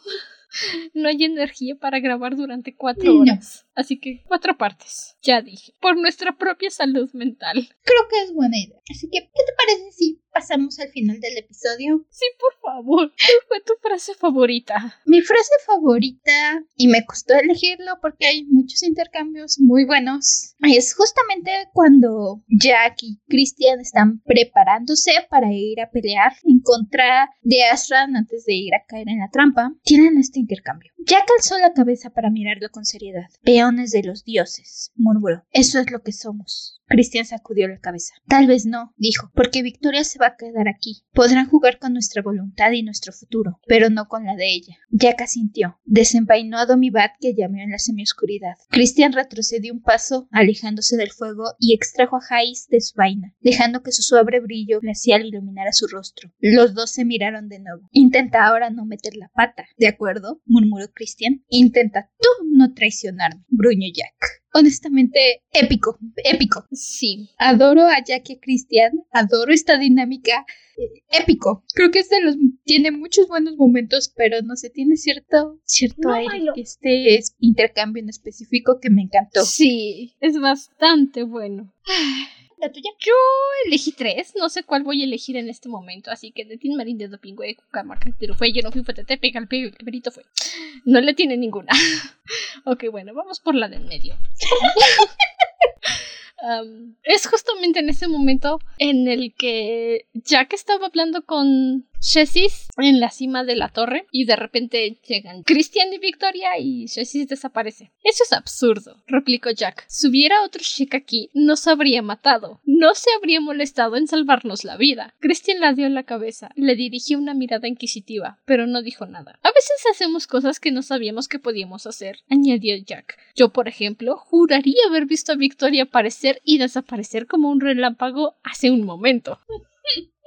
No hay energía para grabar durante cuatro No. horas. Así que cuatro partes. Ya dije. Por nuestra propia salud mental. Creo que es buena idea. Así que, ¿qué te parece si pasamos al final del episodio? Sí, por favor. ¿Cuál fue tu frase favorita? Mi frase favorita, y me costó elegirlo porque hay muchos intercambios muy buenos, es justamente cuando Jack y Christian están preparándose para ir a pelear en contra de Ashran antes de ir a caer en la trampa. Tienen este intercambio. Jack alzó la cabeza para mirarlo con seriedad. Peones de los dioses, murmuró. Eso es lo que somos. Christian sacudió la cabeza. Tal vez no, dijo, porque Victoria se va a quedar aquí. Podrán jugar con nuestra voluntad y nuestro futuro, pero no con la de ella. Jack asintió. Desenvainó a Domibat que llameó en la semioscuridad. Christian retrocedió un paso, alejándose del fuego, y extrajo a Jais de su vaina, dejando que su suave brillo glacial iluminara su rostro. Los dos se miraron de nuevo. Intenta ahora no meter la pata, ¿de acuerdo? murmuró Christian. Intenta tú no traicionarme, gruñó Jack. Honestamente, épico, épico. Sí. Adoro a Jack y a Christian, adoro esta dinámica. eh, Épico. Creo que es de los tiene muchos buenos momentos, pero no sé, tiene cierto cierto No, aire lo- este es intercambio en específico que me encantó. Sí, es bastante bueno. La tuya. Yo elegí tres, no sé cuál voy a elegir en este momento, así que de Tin Marín, de Dopingüe, Cucamaca, pero fue yo no fui, fue Tete, pega el perito fue. No le tiene ninguna. ok, bueno, vamos por la del medio. Am, es justamente en ese momento en el que Jack estaba hablando con Chessis en la cima de la torre y de repente llegan Christian y Victoria y Chessis desaparece. Eso es absurdo, replicó Jack. Si hubiera otro chic aquí, nos habría matado. No se habría molestado en salvarnos la vida. Christian la dio la cabeza, le dirigió una mirada inquisitiva, pero no dijo nada. A veces hacemos cosas que no sabíamos que podíamos hacer, añadió Jack. Yo, por ejemplo, juraría haber visto a Victoria aparecer y desaparecer como un relámpago hace un momento.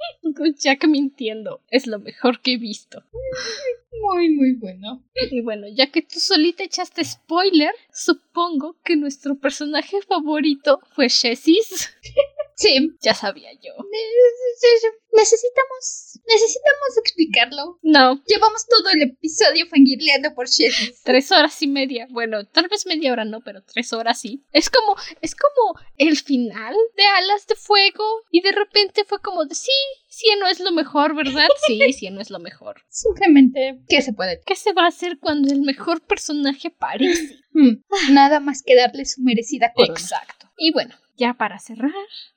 Con Jack mintiendo, es lo mejor que he visto. Muy, muy bueno. Y bueno, ya que tú solita echaste spoiler, supongo que nuestro personaje favorito fue Chessis. Sí. Ya sabía yo. Necesitamos, necesitamos explicarlo. No, Llevamos todo el episodio fangirleando por Chessis. tres horas y media. Bueno, tal vez media hora no, pero tres horas sí. Es como, es como el final de Alas de Fuego. Y de repente fue como de sí, sí no es lo mejor, ¿verdad? Sí, sí no es lo mejor. Simplemente, ¿qué se puede? ¿Qué se va a hacer cuando el mejor personaje aparece? Hmm, Nada más que darle su merecida corona. Exacto. Y bueno, ya para cerrar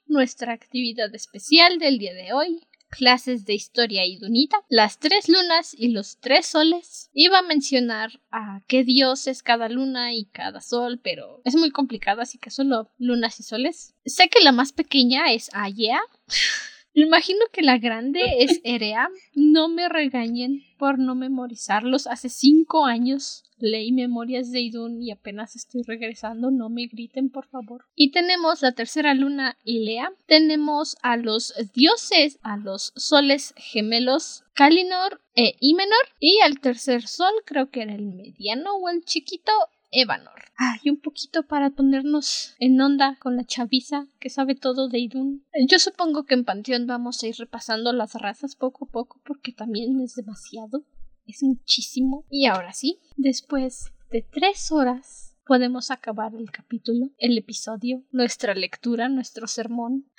nuestra actividad especial del día de hoy, clases de historia y dunita, las tres lunas y los tres soles. Iba a mencionar a qué dios es cada luna y cada sol, pero es muy complicado, así que solo lunas y soles. Sé que la más pequeña es Aya. Imagino que la grande es Erea. No me regañen por no memorizarlos. Hace cinco años leí Memorias de Idun y apenas estoy regresando. No me griten, por favor. Y tenemos la tercera luna, Ilea. Tenemos a los dioses, a los soles gemelos, Kalinor e Imenor. Y al tercer sol, creo que era el mediano o el chiquito, Evanor. Ah, y un poquito para ponernos en onda con la chaviza que sabe todo de Idun. Yo supongo que en Panteón vamos a ir repasando las razas poco a poco porque también es demasiado. Es muchísimo. Y ahora sí, después de tres horas podemos acabar el capítulo, el episodio, nuestra lectura, nuestro sermón.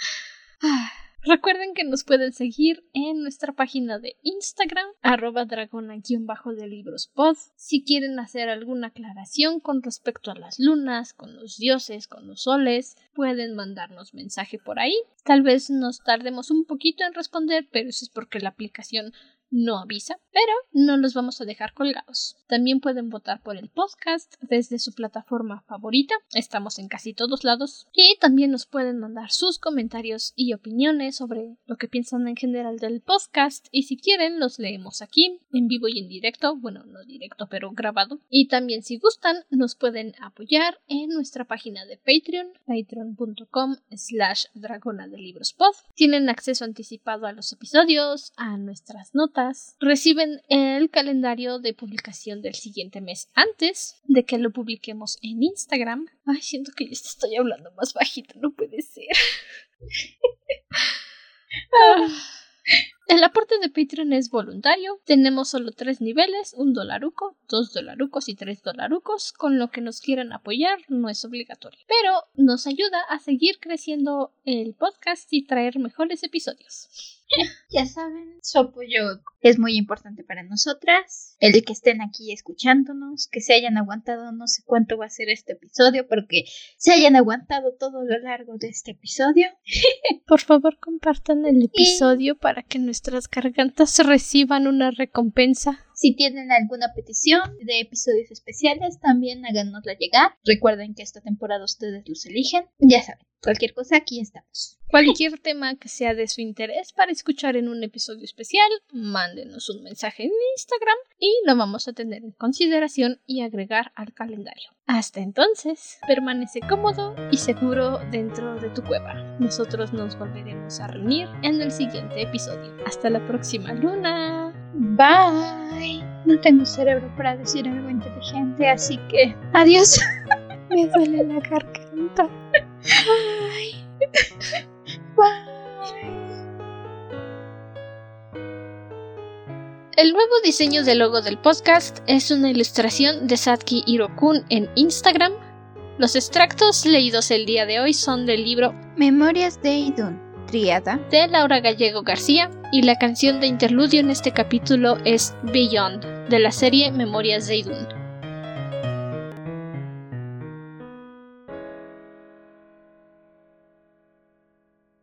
Ah, Recuerden que nos pueden seguir en nuestra página de Instagram, arroba dragona-de libros pod. Si quieren hacer alguna aclaración con respecto a las lunas, con los dioses, con los soles, pueden mandarnos mensaje por ahí. Tal vez nos tardemos un poquito en responder, pero eso es porque la aplicación no avisa, pero no los vamos a dejar colgados. También pueden votar por el podcast desde su plataforma favorita, estamos en casi todos lados, y también nos pueden mandar sus comentarios y opiniones sobre lo que piensan en general del podcast, y si quieren los leemos aquí, en vivo y en directo, bueno, no directo, pero grabado. Y también si gustan, nos pueden apoyar en nuestra página de Patreon, patreon.com slash dragona de libros. Tienen acceso anticipado a los episodios, a nuestras notas, reciben el calendario de publicación del siguiente mes antes de que lo publiquemos en Instagram. Ay, siento que ya estoy hablando más bajito, no puede ser. Ah. El aporte de Patreon es voluntario. Tenemos solo tres niveles, un dolaruco, dos dolarucos y tres dolarucos. Con lo que nos quieran apoyar no es obligatorio. Pero nos ayuda a seguir creciendo el podcast y traer mejores episodios. Ya saben, su apoyo es muy importante para nosotras. El que estén aquí escuchándonos, que se hayan aguantado, no sé cuánto va a ser este episodio, pero que se hayan aguantado todo lo largo de este episodio. Por favor, compartan el episodio para que nuestras gargantas reciban una recompensa. Si tienen alguna petición de episodios especiales, también háganosla llegar. Recuerden que esta temporada ustedes los eligen. Ya saben, cualquier cosa aquí estamos. Cualquier tema que sea de su interés para escuchar en un episodio especial, mándenos un mensaje en Instagram y lo vamos a tener en consideración y agregar al calendario. Hasta entonces, permanece cómodo y seguro dentro de tu cueva. Nosotros nos volveremos a reunir en el siguiente episodio. Hasta la próxima luna. Bye. No tengo cerebro para decir algo inteligente, así que adiós. Me duele la garganta. Ay. El nuevo diseño del logo del podcast es una ilustración de Satki Hirokun en Instagram. Los extractos leídos el día de hoy son del libro Memorias de Idun, Triada. de Laura Gallego García y la canción de interludio en este capítulo es Beyond, de la serie Memorias de Idun.